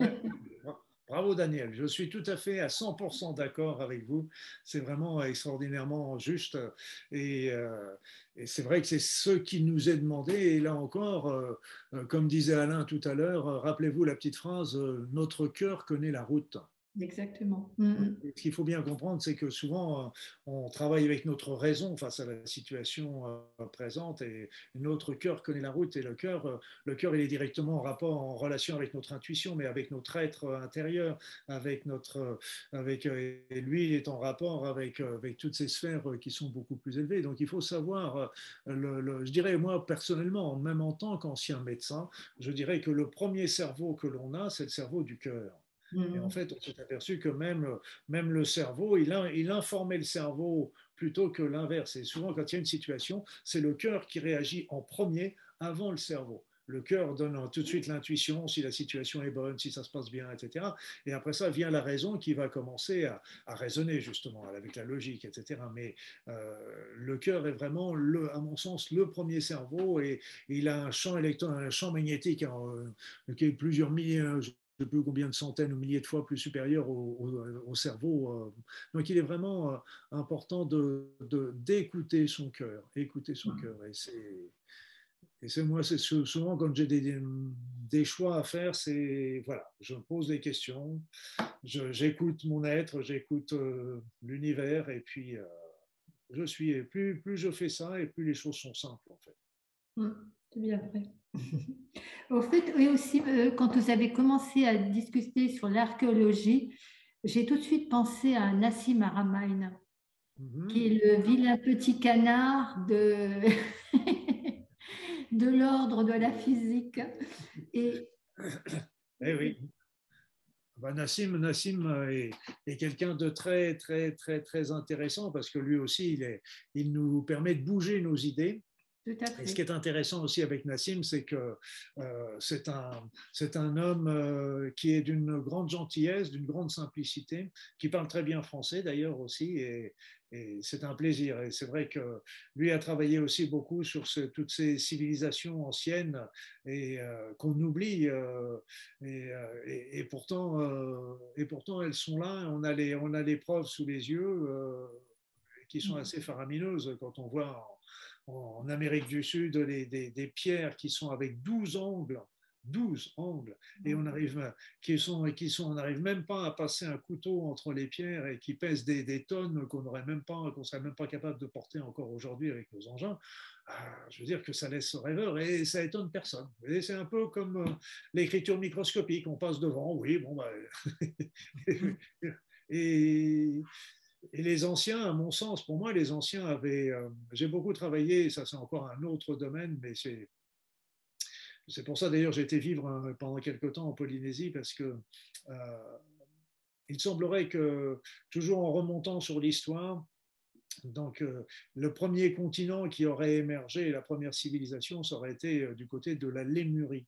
Bravo Daniel, je suis tout à fait à 100% d'accord avec vous. C'est vraiment extraordinairement juste et, euh, et c'est vrai que c'est ce qui nous est demandé. Et là encore, euh, euh, comme disait Alain tout à l'heure, rappelez-vous la petite phrase, notre cœur connaît la route. Exactement. Mm, mm. Ce qu'il faut bien comprendre, c'est que souvent, euh, on travaille avec notre raison face à la situation euh, présente et notre cœur connaît la route et le cœur, euh, le cœur, il est directement en rapport, en relation avec notre intuition, mais avec notre être intérieur, avec notre, avec, et lui, il est en rapport avec, avec toutes ces sphères qui sont beaucoup plus élevées. Donc, il faut savoir, le, je dirais, moi, personnellement, même en tant qu'ancien médecin, je dirais que le premier cerveau que l'on a, c'est le cerveau du cœur. Et en mmh. fait, on s'est aperçu que même, même le cerveau, il, il informait le cerveau plutôt que l'inverse. Et souvent, quand il y a une situation, c'est le cœur qui réagit en premier avant le cerveau. Le cœur donne tout de suite l'intuition, si la situation est bonne, si ça se passe bien, etc. Et après ça vient la raison qui va commencer à, raisonner justement avec la logique, etc. Mais euh, le cœur est vraiment, le, à mon sens, le premier cerveau et, il a un champ électron, un champ magnétique hein, qui est plusieurs milliers, sais plus combien de centaines ou milliers de fois plus supérieur au, cerveau. Donc il est vraiment important de d'écouter son cœur, écouter son cœur. Et c'est et c'est moi, c'est souvent quand j'ai des, des, choix à faire, c'est voilà, je pose des questions, j'écoute mon être, j'écoute euh, l'univers, et puis euh, je suis. Et plus, plus je fais ça, et plus les choses sont simples en fait. Mmh, c'est bien vrai. Au fait, oui aussi, euh, quand vous avez commencé à discuter sur l'archéologie, j'ai tout de suite pensé à Nassim Aramain, mmh qui est le vilain petit canard de de l'ordre de la physique. Et... Eh oui. Ben, Nassim, Nassim est, est quelqu'un de très, très, très, très intéressant parce que lui aussi, il, est, il nous permet de bouger nos idées. Et ce qui est intéressant aussi avec Nassim, c'est que euh, c'est un, un, homme euh, qui est d'une grande gentillesse, d'une grande simplicité, qui parle très bien français d'ailleurs aussi, et, et c'est un plaisir. Et c'est vrai que lui a travaillé aussi beaucoup sur toutes ces civilisations anciennes et euh, qu'on oublie. Euh, et, et, pourtant, et pourtant, elles sont là. On a les, on a les preuves sous les yeux qui sont assez faramineuses quand on voit en, Amérique du Sud des, des, pierres qui sont avec 12 angles 12 angles et on arrive qui sont qui sont on n'arrive même pas à passer un couteau entre les pierres et qui pèsent des, tonnes qu'on n'aurait même pas qu'on serait même pas capable de porter encore aujourd'hui avec nos engins. Ah, je veux dire que ça laisse rêveur et ça étonne personne. C'est un peu comme euh, l'écriture microscopique. On passe devant oui bon bah, et et les anciens, à mon sens, pour moi, les anciens avaient. Euh, j'ai beaucoup travaillé, ça c'est encore un autre domaine, mais c'est pour ça d'ailleurs j'ai été vivre hein, pendant quelque temps en Polynésie parce que euh, il semblerait que toujours en remontant sur l'histoire, donc euh, le premier continent qui aurait émergé, la première civilisation, ça aurait été du côté de la Lémurie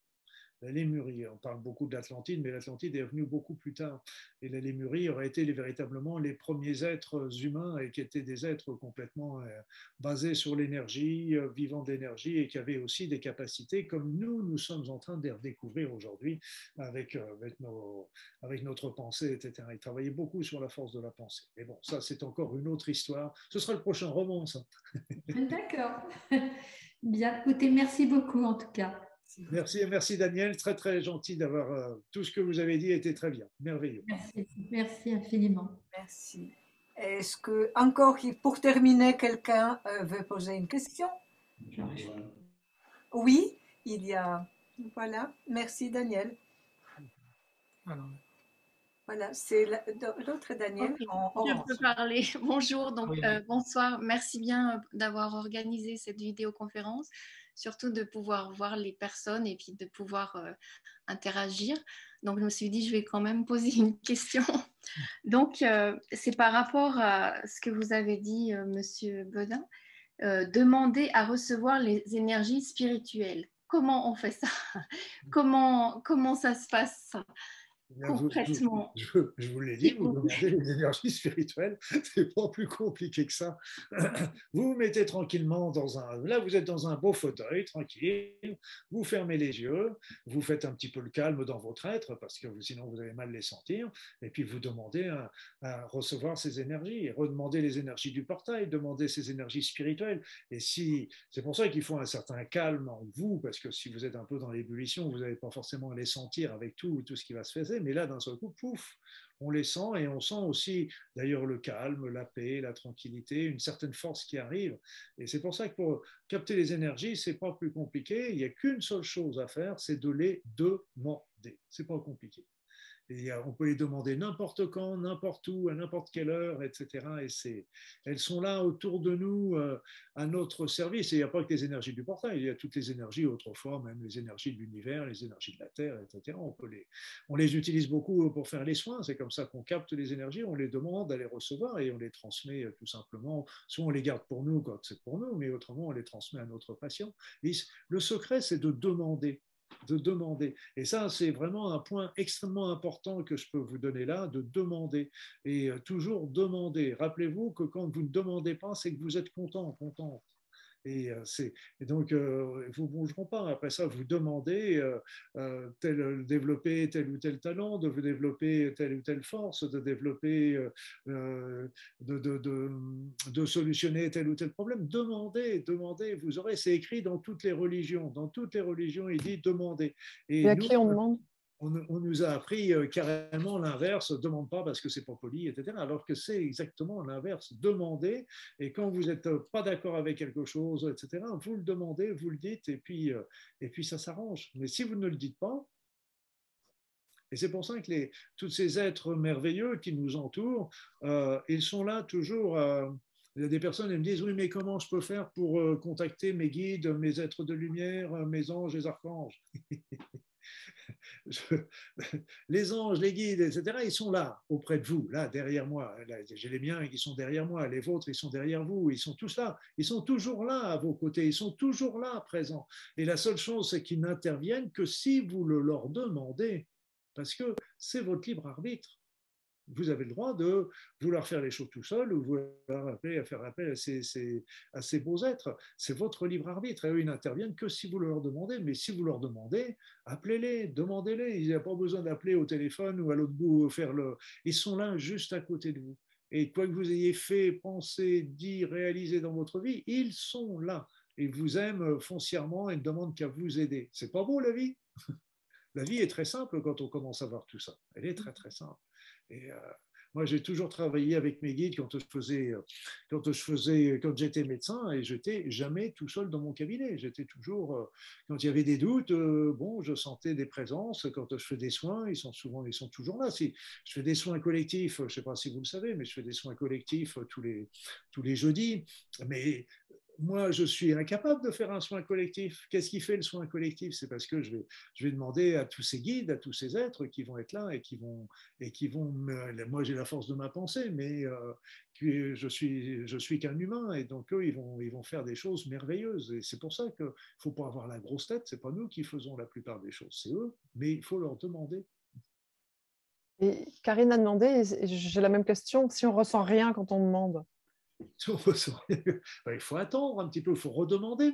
la Lémurie. On parle beaucoup de l'Atlantide, mais l'Atlantide est venue beaucoup plus tard. Et la Lémurie aurait été véritablement les premiers êtres humains et qui étaient des êtres complètement euh, basés sur l'énergie, euh, vivant d'énergie et qui avaient aussi des capacités comme nous, nous sommes en train de les redécouvrir aujourd'hui avec, euh, avec, avec notre pensée, etc. Ils travaillaient beaucoup sur la force de la pensée. Mais bon, ça, c'est encore une autre histoire. Ce sera le prochain roman, ça. D'accord. Bien, écoutez, merci beaucoup en tout cas. Merci, merci Daniel, très très gentil d'avoir euh, tout ce que vous avez dit était très bien, merveilleux. Merci, merci infiniment. Merci. Est-ce que encore pour terminer, quelqu'un euh, veut poser une question? Oui, il y a. Voilà, merci Daniel. Voilà, c'est l'autre Daniel. Je peux parler. Bonjour, donc euh, bonsoir. Merci bien d'avoir organisé cette vidéoconférence surtout de pouvoir voir les personnes et puis de pouvoir euh, interagir. Donc, je me suis dit, je vais quand même poser une question. Donc, euh, c'est par rapport à ce que vous avez dit. Euh, Monsieur Bedin, demander à recevoir les énergies spirituelles. Comment on fait ça? Comment, comment ça se passe? Concrètement. je, vous l'ai dit, vous demandez les énergies spirituelles, c'est pas plus compliqué que ça. Vous vous mettez tranquillement dans un. Là, vous êtes dans un beau fauteuil, tranquille, vous fermez les yeux, vous faites un petit peu le calme dans votre être, parce que sinon vous allez mal les sentir, et puis vous demandez à, recevoir ces énergies, redemandez les énergies du portail, demandez ces énergies spirituelles. Et si. C'est pour ça qu'il faut un certain calme en vous, parce que si vous êtes un peu dans l'ébullition, vous n'allez pas forcément les sentir avec tout, tout ce qui va se faire mais là, d'un seul coup, pouf, on les sent et on sent aussi d'ailleurs le calme, la paix, la tranquillité, une certaine force qui arrive. Et c'est pour ça que pour capter les énergies, c'est pas plus compliqué. Il n'y a qu'une seule chose à faire, c'est de les demander. C'est pas compliqué. Et on peut les demander n'importe quand, n'importe où, à n'importe quelle heure, etc. Et c'est, elles sont là autour de nous, euh, à notre service. Et il n'y a pas que les énergies du portail, il y a toutes les énergies autrefois, même les énergies de l'univers, les énergies de la Terre, etc. On, peut les, on les utilise beaucoup pour faire les soins. C'est comme ça qu'on capte les énergies, on les demande à les recevoir et on les transmet euh, tout simplement. Soit on les garde pour nous quand c'est pour nous, mais autrement on les transmet à notre patient. le secret, c'est de demander de demander. Et ça, c'est vraiment un point extrêmement important que je peux vous donner là, de demander. Et euh, toujours demander. Rappelez-vous que quand vous ne demandez pas, c'est que vous êtes content, contente. Et, et donc, ils vous ne bougeront pas. Après ça, vous demandez tel, développer tel ou tel talent, de vous développer telle ou telle force, de développer, de, de, de, de, solutionner tel ou tel problème. Demandez, demandez. Vous aurez, c'est écrit dans toutes les religions. Dans toutes les religions, il dit demandez. Et, à qui on demande? On, nous a appris euh, carrément l'inverse, demande pas parce que c'est pas poli, etc. Alors que c'est exactement l'inverse, demandez, et quand vous n'êtes pas d'accord avec quelque chose, etc., vous le demandez, vous le dites, et puis, euh, et puis ça s'arrange. Mais si vous ne le dites pas, et c'est pour ça que les, tous ces êtres merveilleux qui nous entourent, euh, ils sont là toujours. il y a des personnes qui me disent Oui, mais comment je peux faire pour contacter mes guides, mes êtres de lumière, mes anges, les archanges? les anges, les guides, etc., ils sont là, auprès de vous, là, derrière moi. J'ai les miens qui sont derrière moi, les vôtres, ils sont derrière vous, ils sont tous là, ils sont toujours là à vos côtés, ils sont toujours là, présents. Et la seule chose, c'est qu'ils n'interviennent que si vous le leur demandez, parce que c'est votre libre arbitre vous avez le droit de vouloir faire les choses tout seul ou vouloir appeler, à faire appel à ces, beaux êtres. C'est votre libre arbitre et eux, ils n'interviennent que si vous leur demandez. Mais si vous leur demandez, appelez-les, demandez-les. Il n'y a pas besoin d'appeler au téléphone ou à l'autre bout faire le. Ils sont là juste à côté de vous. Et quoi que vous ayez fait, pensé, dit, réalisé dans votre vie, ils sont là. Ils vous aiment foncièrement et ne demandent qu'à vous aider. C'est pas beau la vie? La vie est très simple quand on commence à voir tout ça. Elle est très très simple. Et euh, moi, j'ai toujours travaillé avec mes guides quand euh, quand je faisais, quand j'étais médecin, et j'étais jamais tout seul dans mon cabinet. J'étais toujours, euh, quand il y avait des doutes, bon, je sentais des présences. Quand je fais des soins, ils sont souvent, ils sont toujours là. Si je fais des soins collectifs, je ne sais pas si vous le savez, mais je fais des soins collectifs tous les tous les jeudis. Mais moi, je suis incapable de faire un soin collectif. Qu'est-ce qui fait le soin collectif? C'est parce que je vais, je vais demander à tous ces guides, à tous ces êtres qui vont être là et qui vont, et qui vont. moi, j'ai la force de ma pensée, mais euh, je suis, je suis qu'un humain, et donc eux, ils vont, ils vont faire des choses merveilleuses. Et c'est pour ça qu'il faut pas avoir la grosse tête. C'est pas nous qui faisons la plupart des choses, c'est eux, mais il faut leur demander. Et Karine a demandé, j'ai la même question, si on ressent rien quand on demande. Il faut attendre un petit peu, il faut redemander.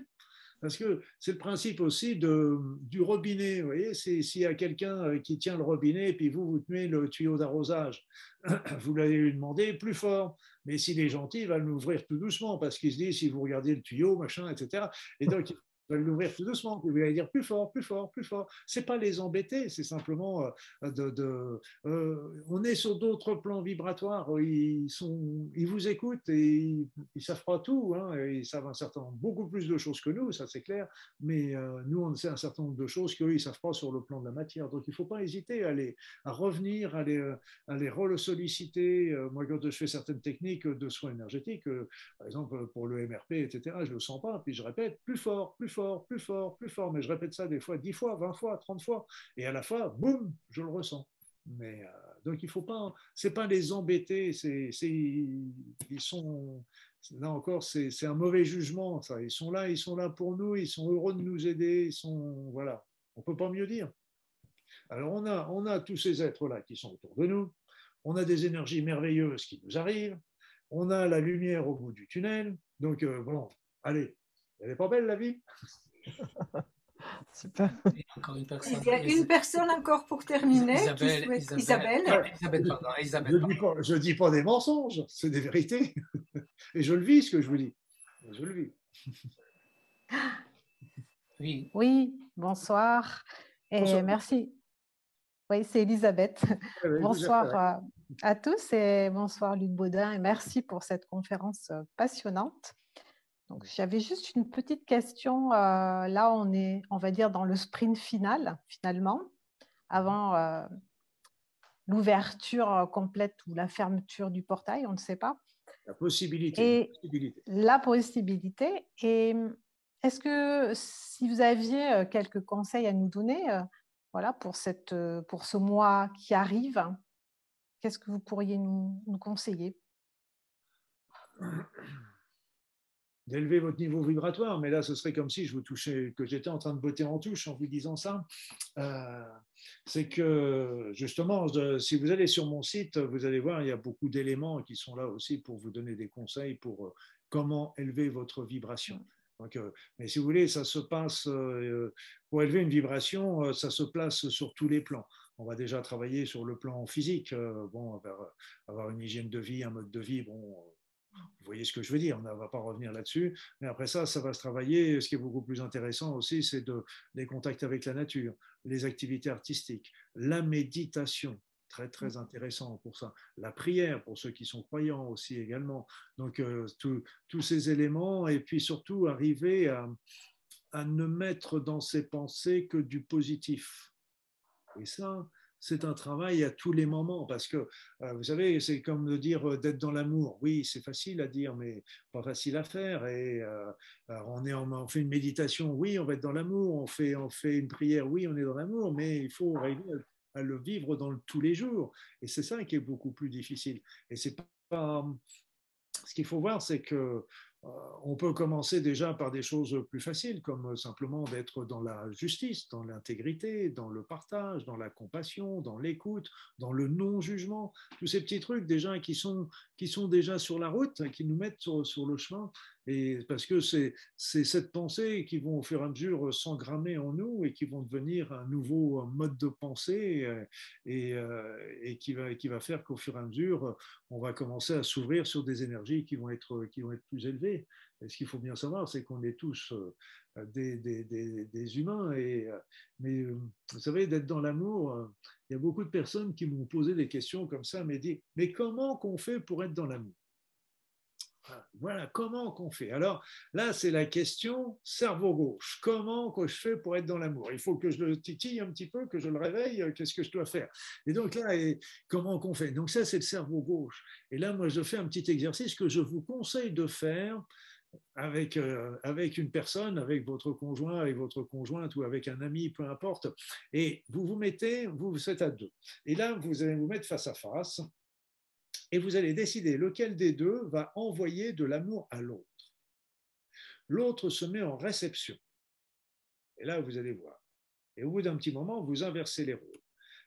Parce que c'est le principe aussi de, du robinet. Vous voyez, s'il y a quelqu'un euh, qui tient le robinet et puis vous, vous tenez le tuyau d'arrosage, vous l'allez lui demander plus fort. Mais s'il est gentil, il va l'ouvrir tout doucement parce qu'il se dit, si vous regardez le tuyau, machin, etc. Et donc, va l'ouvrir tout doucement, vous allez dire plus fort, plus fort, plus fort. C'est pas les embêter, c'est simplement euh, de. Euh, on est sur d'autres plans vibratoires. Ils sont, ils vous écoutent et ils, savent pas tout. Hein, ils savent un certain beaucoup plus de choses que nous, ça c'est clair. Mais euh, nous, on sait un certain nombre de choses qu'eux ils savent pas sur le plan de la matière. Donc il faut pas hésiter à les, à revenir, à les, à les solliciter. Moi, quand je fais certaines techniques de soins énergétiques, par exemple pour le MRP, etc., je le sens pas. Puis je répète plus fort, plus fort plus fort, plus fort. Mais je répète ça des fois 10 fois, 20 fois, 30 fois. Et à la fois, boum, je le ressens. Mais euh, donc il faut pas, c'est pas les embêter, c'est, ils sont, là encore, c'est un mauvais jugement. Ça, ils sont là, ils sont là pour nous, ils sont heureux de nous aider, ils sont, voilà, on peut pas mieux dire. Alors on a, on a tous ces êtres là qui sont autour de nous, on a des énergies merveilleuses qui nous arrivent, on a la lumière au bout du tunnel. Donc euh, bon, allez, elle n'est pas belle la vie Super. Il y a une personne encore pour terminer. Isabelle. Isabelle. Je ne dis, pas des mensonges, c'est des vérités. Et je le vis, ce que je vous dis. Je le vis. Oui. Oui, bonsoir. Et merci. Oui, c'est Elisabeth. bonsoir à tous et bonsoir Luc Baudin et merci pour cette conférence passionnante j'avais juste une petite question. Euh, là, on est, on va dire, dans le sprint final, finalement, avant euh, l'ouverture complète ou la fermeture du portail, on ne sait pas. La possibilité. la possibilité. Et est-ce que si vous aviez euh, quelques conseils à nous donner, voilà, pour, cette, pour ce mois qui arrive, qu'est-ce que vous pourriez nous, nous conseiller? d'élever votre niveau vibratoire, mais là, ce serait comme si je vous touchais, que j'étais en train de botter en touche en vous disant ça. Euh, c'est que justement, si vous allez sur mon site, vous allez voir, il y a beaucoup d'éléments qui sont là aussi pour vous donner des conseils pour euh, comment élever votre vibration. Donc, mais si vous voulez, ça se passe, pour élever une vibration, ça se place sur tous les plans. On va déjà travailler sur le plan physique, bon, avoir une hygiène de vie, un mode de vie, bon, vous voyez ce que je veux dire, on ne va pas revenir là-dessus. Mais après ça, ça va se travailler. Ce qui est beaucoup plus intéressant aussi, c'est de, les contacts avec la nature, les activités artistiques, la méditation, très très intéressant pour ça. La prière pour ceux qui sont croyants aussi également. Donc euh, tous ces éléments et puis surtout arriver à, à, ne mettre dans ses pensées que du positif. Et ça, c'est un travail à tous les moments parce que, euh, vous savez, c'est comme de dire euh, d'être dans l'amour. Oui, c'est facile à dire, mais pas facile à faire. Et euh, on, est, on fait une méditation, oui, on va être dans l'amour. On fait, on fait une prière, oui, on est dans l'amour, mais il faut arriver à, le vivre dans le, tous les jours. Et c'est ça qui est beaucoup plus difficile. Et c'est pas. Ce qu'il faut voir, c'est que on peut commencer déjà par des choses plus faciles, comme simplement d'être dans la justice, dans l'intégrité, dans le partage, dans la compassion, dans l'écoute, dans le non-jugement, tous ces petits trucs déjà qui sont, qui sont déjà sur la route, qui nous mettent sur le chemin et parce que c'est cette pensée qui vont au fur et à mesure s'engrammer en nous et qui vont devenir un nouveau mode de pensée euh, et, euh, qui, va, faire qu'au fur et à mesure, on va commencer à s'ouvrir sur des énergies qui vont être plus élevées. Et ce qu'il faut bien savoir, c'est qu'on est tous euh, des, humains. Et, mais vous savez, d'être dans l'amour, il y a beaucoup de personnes qui m'ont posé des questions comme ça, mais dit, mais comment qu'on fait pour être dans l'amour? Voilà, comment qu'on fait? Alors là, c'est la question cerveau gauche. Comment que je fais pour être dans l'amour? Il faut que je le titille un petit peu, que je le réveille. Euh, qu'est-ce que je dois faire? Et donc là, comment qu'on fait? Donc ça, c'est le cerveau gauche. Et là, moi, je fais un petit exercice que je vous conseille de faire avec, euh, avec une personne, avec votre conjoint, avec votre conjointe ou avec un ami, peu importe. Et vous vous mettez, vous, vous êtes à deux. Et là, vous allez vous mettre face à face et vous allez décider lequel des deux va envoyer de l'amour à l'autre. L'autre se met en réception. Et là, vous allez voir. Et au bout d'un petit moment, vous inversez les rôles.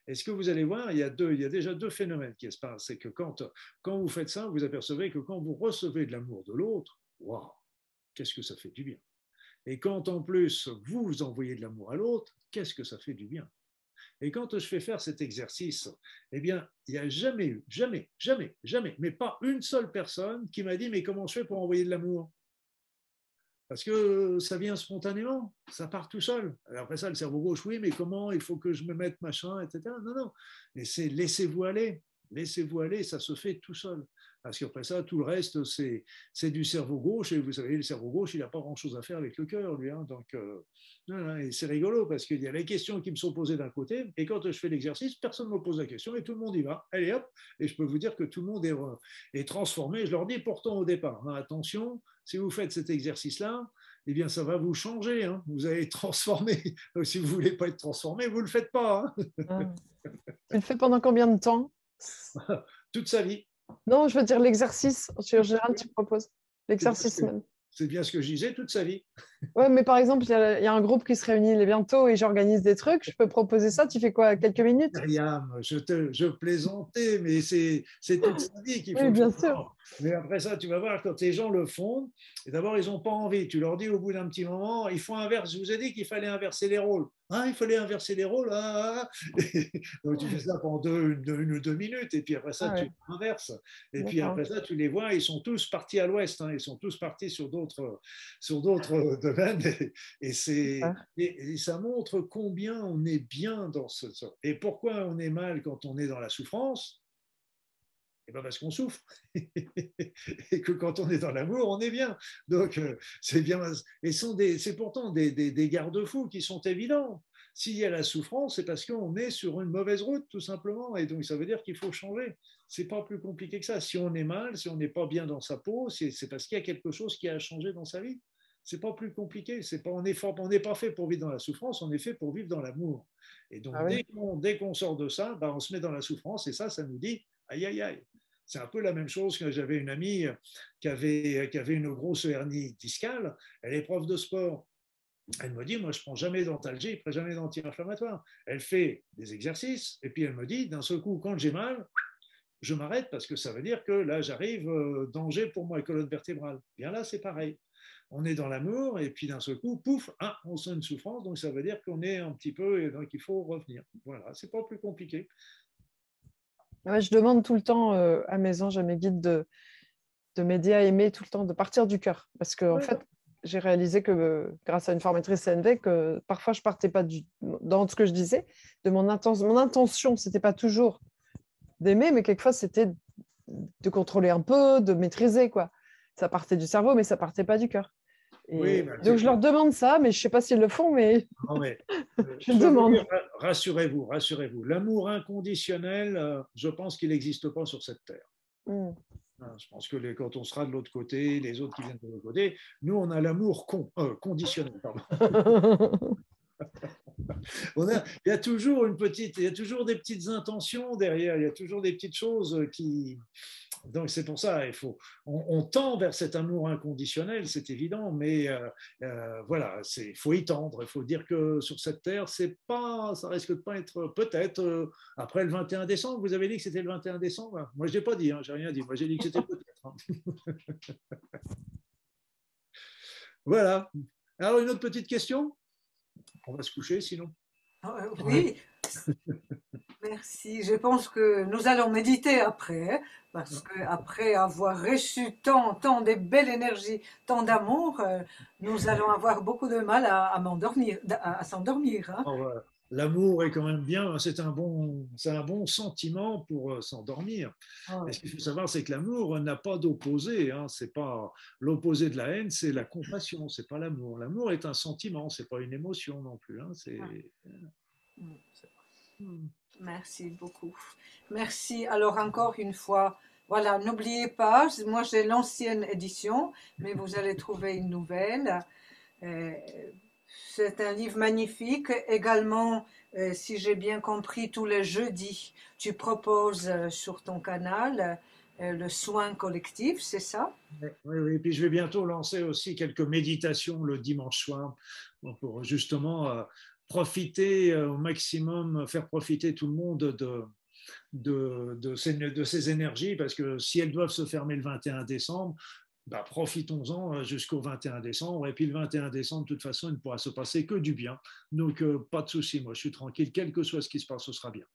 Et ce que vous allez voir, il y a, deux, il y a déjà deux phénomènes qui se passent. C'est que quand, quand vous faites ça, vous apercevez que quand vous recevez de l'amour de l'autre, waouh, qu'est-ce que ça fait du bien. Et quand en plus vous envoyez de l'amour à l'autre, qu'est-ce que ça fait du bien. Et quand je fais faire cet exercice, eh bien, il n'y a jamais eu, jamais, jamais, jamais, mais pas une seule personne qui m'a dit Mais comment je fais pour envoyer de l'amour? Parce que ça vient spontanément, ça part tout seul. après ça, le cerveau gauche, oui, mais comment il faut que je me mette machin, etc. Non, non. Mais c'est laissez-vous aller, laissez-vous aller, ça se fait tout seul. Parce qu'après ça, tout le reste, c'est du cerveau gauche. Et vous savez, le cerveau gauche, il n'a pas grand-chose à faire avec le cœur, lui. Hein. donc, euh, c'est rigolo parce qu'il y a les questions qui me sont posées d'un côté. Et quand je fais l'exercice, personne ne me pose la question et tout le monde y va. Allez hop. Et je peux vous dire que tout le monde est, transformé. Je leur dis pourtant au départ, hein, attention, si vous faites cet exercice-là, eh bien, ça va vous changer. Hein. Vous allez être transformé. si vous ne voulez pas être transformé, vous ne le faites pas. Hein. Tu le fais pendant combien de temps? Toute sa vie. Non, je veux dire l'exercice. En général, tu proposes l'exercice même. C'est bien ce que je disais toute sa vie. Ouais, mais par exemple, il y, a un groupe qui se réunit bientôt et j'organise des trucs. Je peux proposer ça. Tu fais quoi Quelques minutes? Rien, je, te, je plaisantais, mais c'est toute sa vie qu'il faut. Oui, bien sûr. Mais après ça, tu vas voir, quand les gens le font, d'abord, ils n'ont pas envie. Tu leur dis au bout d'un petit moment, il faut inverser. Je vous ai dit qu'il fallait inverser les rôles. Ah, il fallait inverser les rôles. Ah, ah, ah. Donc, tu fais ça pendant deux, une, ou deux minutes, et puis après ça, tu inverses. Et puis après ça, tu les vois, ils sont tous partis à l'ouest. Hein. ils sont tous partis sur d'autres Et, c'est, et, ça montre combien on est bien dans ce. Et pourquoi on est mal quand on est dans la souffrance? Et eh bien parce qu'on souffre. et que quand on est dans l'amour, on est bien. Donc, euh, c'est bien. Et c'est pourtant des, des, garde-fous qui sont évidents. S'il y a la souffrance, c'est parce qu'on est sur une mauvaise route, tout simplement. Et donc, ça veut dire qu'il faut changer. C'est pas plus compliqué que ça. Si on est mal, si on n'est pas bien dans sa peau, c'est parce qu'il y a quelque chose qui a changé dans sa vie. C'est pas plus compliqué. C'est pas, on n'est pas fait pour vivre dans la souffrance, on est fait pour vivre dans l'amour. Et donc, ah dès qu'on sort de ça, bah, on se met dans la souffrance. Et ça, ça nous dit aïe, aïe, aïe. C'est un peu la même chose que j'avais une amie qui avait, qui avait une grosse hernie discale. Elle est prof de sport. Elle me dit, moi, je prends jamais d'antalgie, je prends jamais d'anti-inflammatoire. Elle fait des exercices et puis elle me dit, d'un seul coup, quand j'ai mal, je m'arrête parce que ça veut dire que là, j'arrive, euh, danger pour ma colonne vertébrale. Bien là, c'est pareil. On est dans l'amour, et puis d'un seul coup, pouf, ah, on sent une souffrance, donc ça veut dire qu'on est un petit peu, et donc il faut revenir. Voilà, c'est pas plus compliqué. je demande tout le temps euh, à mes anges, à mes guides de, de m'aider à aimer tout le temps, de partir du cœur. Parce que, en fait, j'ai réalisé que grâce à une formatrice CNV, que parfois je partais pas du, dans ce que je disais, de mon, intention. mon intention, c'était pas toujours d'aimer, mais quelquefois c'était de contrôler un peu, de maîtriser quoi. Ça partait du cerveau, mais ça partait pas du cœur. Bah, donc je leur demande ça, mais je sais pas s'ils le font, mais, je, le demande. Rassurez-vous, rassurez-vous. L'amour inconditionnel, euh, je pense qu'il n'existe pas sur cette terre. Mmh. Hein, je pense que quand on sera de l'autre côté, les autres qui viennent de l'autre côté, nous, on a l'amour euh, conditionnel. il y a toujours une petite, il y a toujours des petites intentions derrière, il y a toujours des petites choses qui, donc c'est pour ça, il faut, on, tend vers cet amour inconditionnel, c'est évident, mais euh, euh, voilà, il faut y tendre. Il faut dire que sur cette terre, c'est pas, ça risque de pas être peut-être euh, après le 21 décembre. Vous avez dit que c'était le 21 décembre? Moi, je n'ai pas dit, hein, j'ai rien dit. Moi, j'ai dit que c'était peut-être. Hein. voilà. Alors une autre petite question? On va se coucher sinon. Ah, oui. Merci. Je pense que nous allons méditer après, parce qu'après avoir reçu tant, tant de belles énergies, tant d'amour, euh, nous allons avoir beaucoup de mal à, m'endormir, à, s'endormir. Hein. Oh, l'amour est quand même bien, c'est un bon, c'est un bon sentiment pour euh, s'endormir. Oh, ce qu'il faut savoir, c'est que l'amour n'a pas d'opposé. Hein. C'est pas l'opposé de la haine, c'est la compassion. C'est pas l'amour. L'amour est un sentiment, c'est pas une émotion non plus. Hein. C'est mm. Hmm. Merci beaucoup. Merci. Alors encore une fois, voilà, n'oubliez pas, moi j'ai l'ancienne édition, mais vous allez trouver une nouvelle. Euh, c'est un livre magnifique. Également, euh, si j'ai bien compris, tous les jeudis, tu proposes euh, sur ton canal le soin collectif, c'est ça? Oui, oui, et puis je vais bientôt lancer aussi quelques méditations le dimanche soir pour justement profiter euh, au maximum, faire profiter tout le monde de, de, de, ces, de ces énergies, parce que si elles doivent se fermer le 21 décembre, bah, profitons-en euh, jusqu'au 21 décembre. Et puis le 21 décembre, de toute façon, il ne pourra se passer que du bien. Donc, euh, pas de souci, moi, je suis tranquille. Quel que soit ce qui se passe, ce sera bien.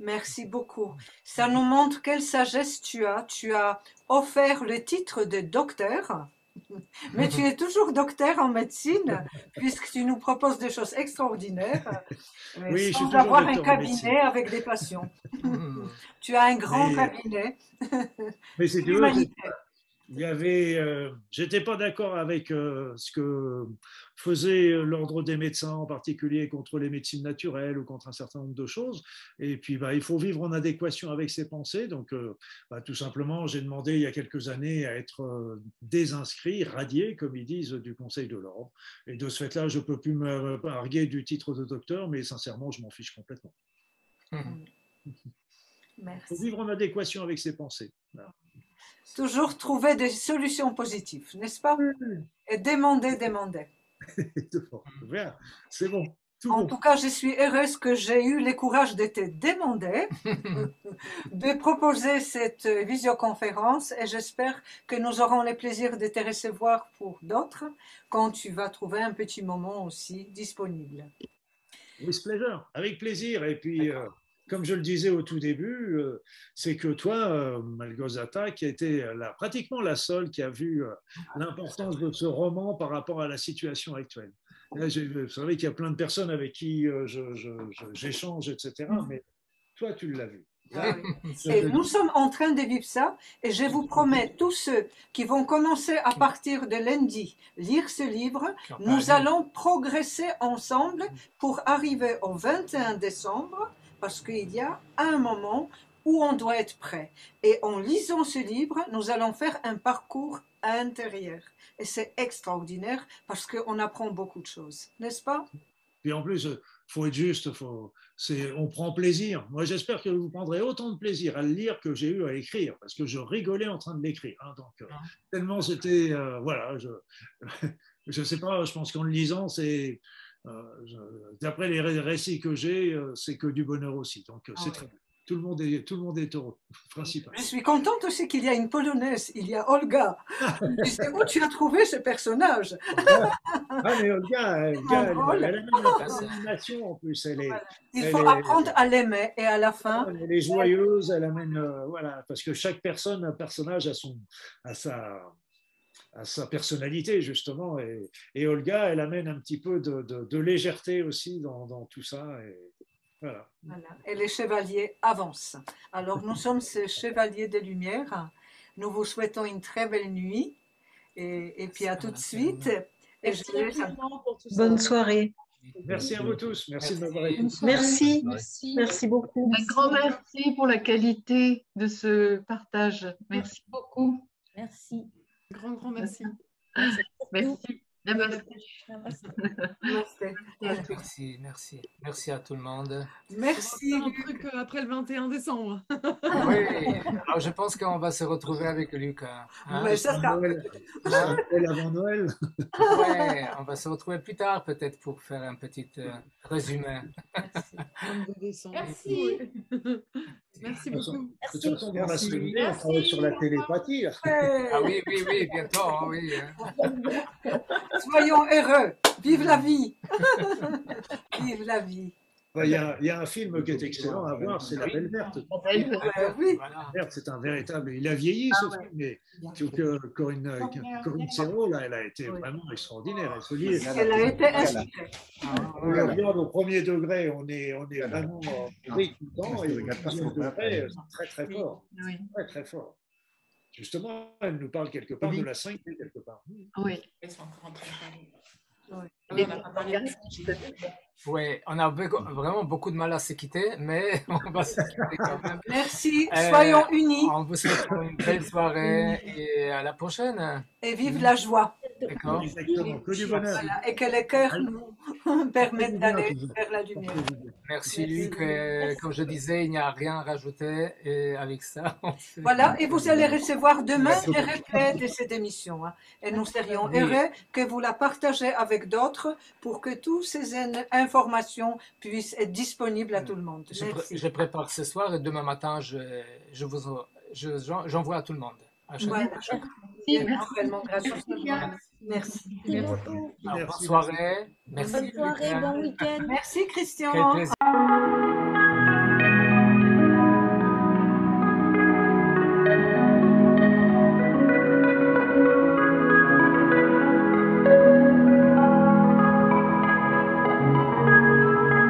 Merci beaucoup. Ça nous montre quelle sagesse tu as. Tu as offert le titre de docteur mais tu es toujours docteur en médecine, puisque tu nous proposes des choses extraordinaires, oui, sans avoir un cabinet avec des patients. tu as un grand cabinet. mais c'est il y avait, euh, j'étais pas d'accord avec euh, ce que faisait l'ordre des médecins, en particulier contre les médecines naturelles ou contre un certain nombre de choses. Et puis, bah, il faut vivre en adéquation avec ses pensées. Donc, euh, bah, tout simplement, j'ai demandé il y a quelques années à être désinscrit, radié, comme ils disent, du Conseil de l'ordre. Et de ce fait-là, je peux plus me arguer du titre de docteur, mais sincèrement, je m'en fiche complètement. Il faut vivre en adéquation avec ses pensées toujours trouver des solutions positives, n'est-ce pas? Et demander, demander. C'est bon. en tout cas, je suis heureuse que j'ai eu le courage de te demander de proposer cette visioconférence et j'espère que nous aurons le plaisir de te recevoir pour d'autres quand tu vas trouver un petit moment aussi disponible. With pleasure, avec plaisir. Et puis, comme je le disais au tout début, euh, c'est que toi, euh, Malgozata, qui a été la, pratiquement la seule qui a vu euh, l'importance de ce roman par rapport à la situation actuelle. Là, vous savez qu'il y a plein de personnes avec qui j'échange, etc. Mais toi, tu l'as vu. Ah et nous sommes en train de vivre ça et je vous promets, tous ceux qui vont commencer à partir de lundi lire ce livre, nous allons progresser ensemble pour arriver au 21 décembre parce qu'il y a un moment où on doit être prêt. Et en lisant ce livre, nous allons faire un parcours intérieur. Et c'est extraordinaire parce qu'on apprend beaucoup de choses, n'est-ce pas? Puis en plus, il faut être juste, faut, on prend plaisir. Moi, j'espère que vous prendrez autant de plaisir à le lire que j'ai eu à écrire, parce que je rigolais en train de l'écrire. Hein. donc, euh, ah. tellement c'était, euh, voilà, je ne sais pas, je pense qu'en le lisant, c'est d'après les récits que j'ai, euh, c'est que du bonheur aussi. Donc, euh, c'est ah très bien. tout le monde est, tout le monde est heureux, principal. Je suis contente aussi qu'il y a une polonaise, il y a Olga. sais où tu as trouvé ce personnage? Ah, mais Olga, Olga elle, elle, a une animation en plus. Elle est, il faut apprendre à l'aimer et à la fin. Elle est joyeuse, elle amène, euh, voilà, parce que chaque personne, un personnage a son, a sa, à sa personnalité justement et, et, Olga elle amène un petit peu de, de, de légèreté aussi dans, dans, tout ça et voilà. voilà. Et les chevaliers avancent. Alors nous sommes ces chevaliers des Lumières. Nous vous souhaitons une très belle nuit et, et puis à tout de suite. Et je laisse... Bonne soirée. Merci à vous tous. Merci de m'avoir écouté. Merci. merci. Merci beaucoup. Un grand merci pour la qualité de ce partage. Merci beaucoup. Merci. Grand, grand merci. Merci. merci. Merci, merci. Merci à tout le monde. Merci. Un truc après le 21 décembre. oui, Alors, je pense qu'on va se retrouver avec Lucas. Hein? Ouais, ça sera. Noël. avant Noël. ouais, on va se retrouver plus tard peut-être pour faire un petit euh, résumé. Merci. Merci. Merci beaucoup. De toute façon, semaine, on travaille sur la télépathie. Ah oui, oui, oui, bientôt, hein, oui. Soyons heureux. Vive la vie. Vive la vie. Il y, a, il y, a, un film qui est excellent à voir, c'est La Belle Verte. oui. Verte, c'est un véritable. Il a vieilli ce film, mais que Corinne, Corinne Serrault, là, elle a été vraiment extraordinaire. Elle, se lit, elle a été inspirée. On la regarde au premier degré, on est, on est vraiment pris tout le temps, et au deuxième degré, très très fort. Très très fort. Justement, elle nous parle quelque part de la 5 quelque part. Oui. Oui, on a vraiment beaucoup de mal à se quitter, mais on va se quitter quand même. Merci, soyons euh, unis. On vous souhaite une belle soirée et à la prochaine. Et vive la joie. D'accord. Exactement, que du bonheur. Voilà. Et que les cœurs nous permettent d'aller vers la lumière. Merci Luc. Comme je disais, il n'y a rien à rajouter et avec ça. Fait... Voilà, et vous allez recevoir demain les replays de cette émission. Hein. Et nous serions oui. heureux que vous la partagez avec d'autres pour que toutes ces informations puissent être disponibles à tout le monde. Je, pr je prépare ce soir et demain matin, je, je vous, j'envoie je, à tout le monde. À chaque voilà. Merci. Merci. Merci. Bonne soirée. Merci. Bonne soirée, bon week-end. Merci Christian.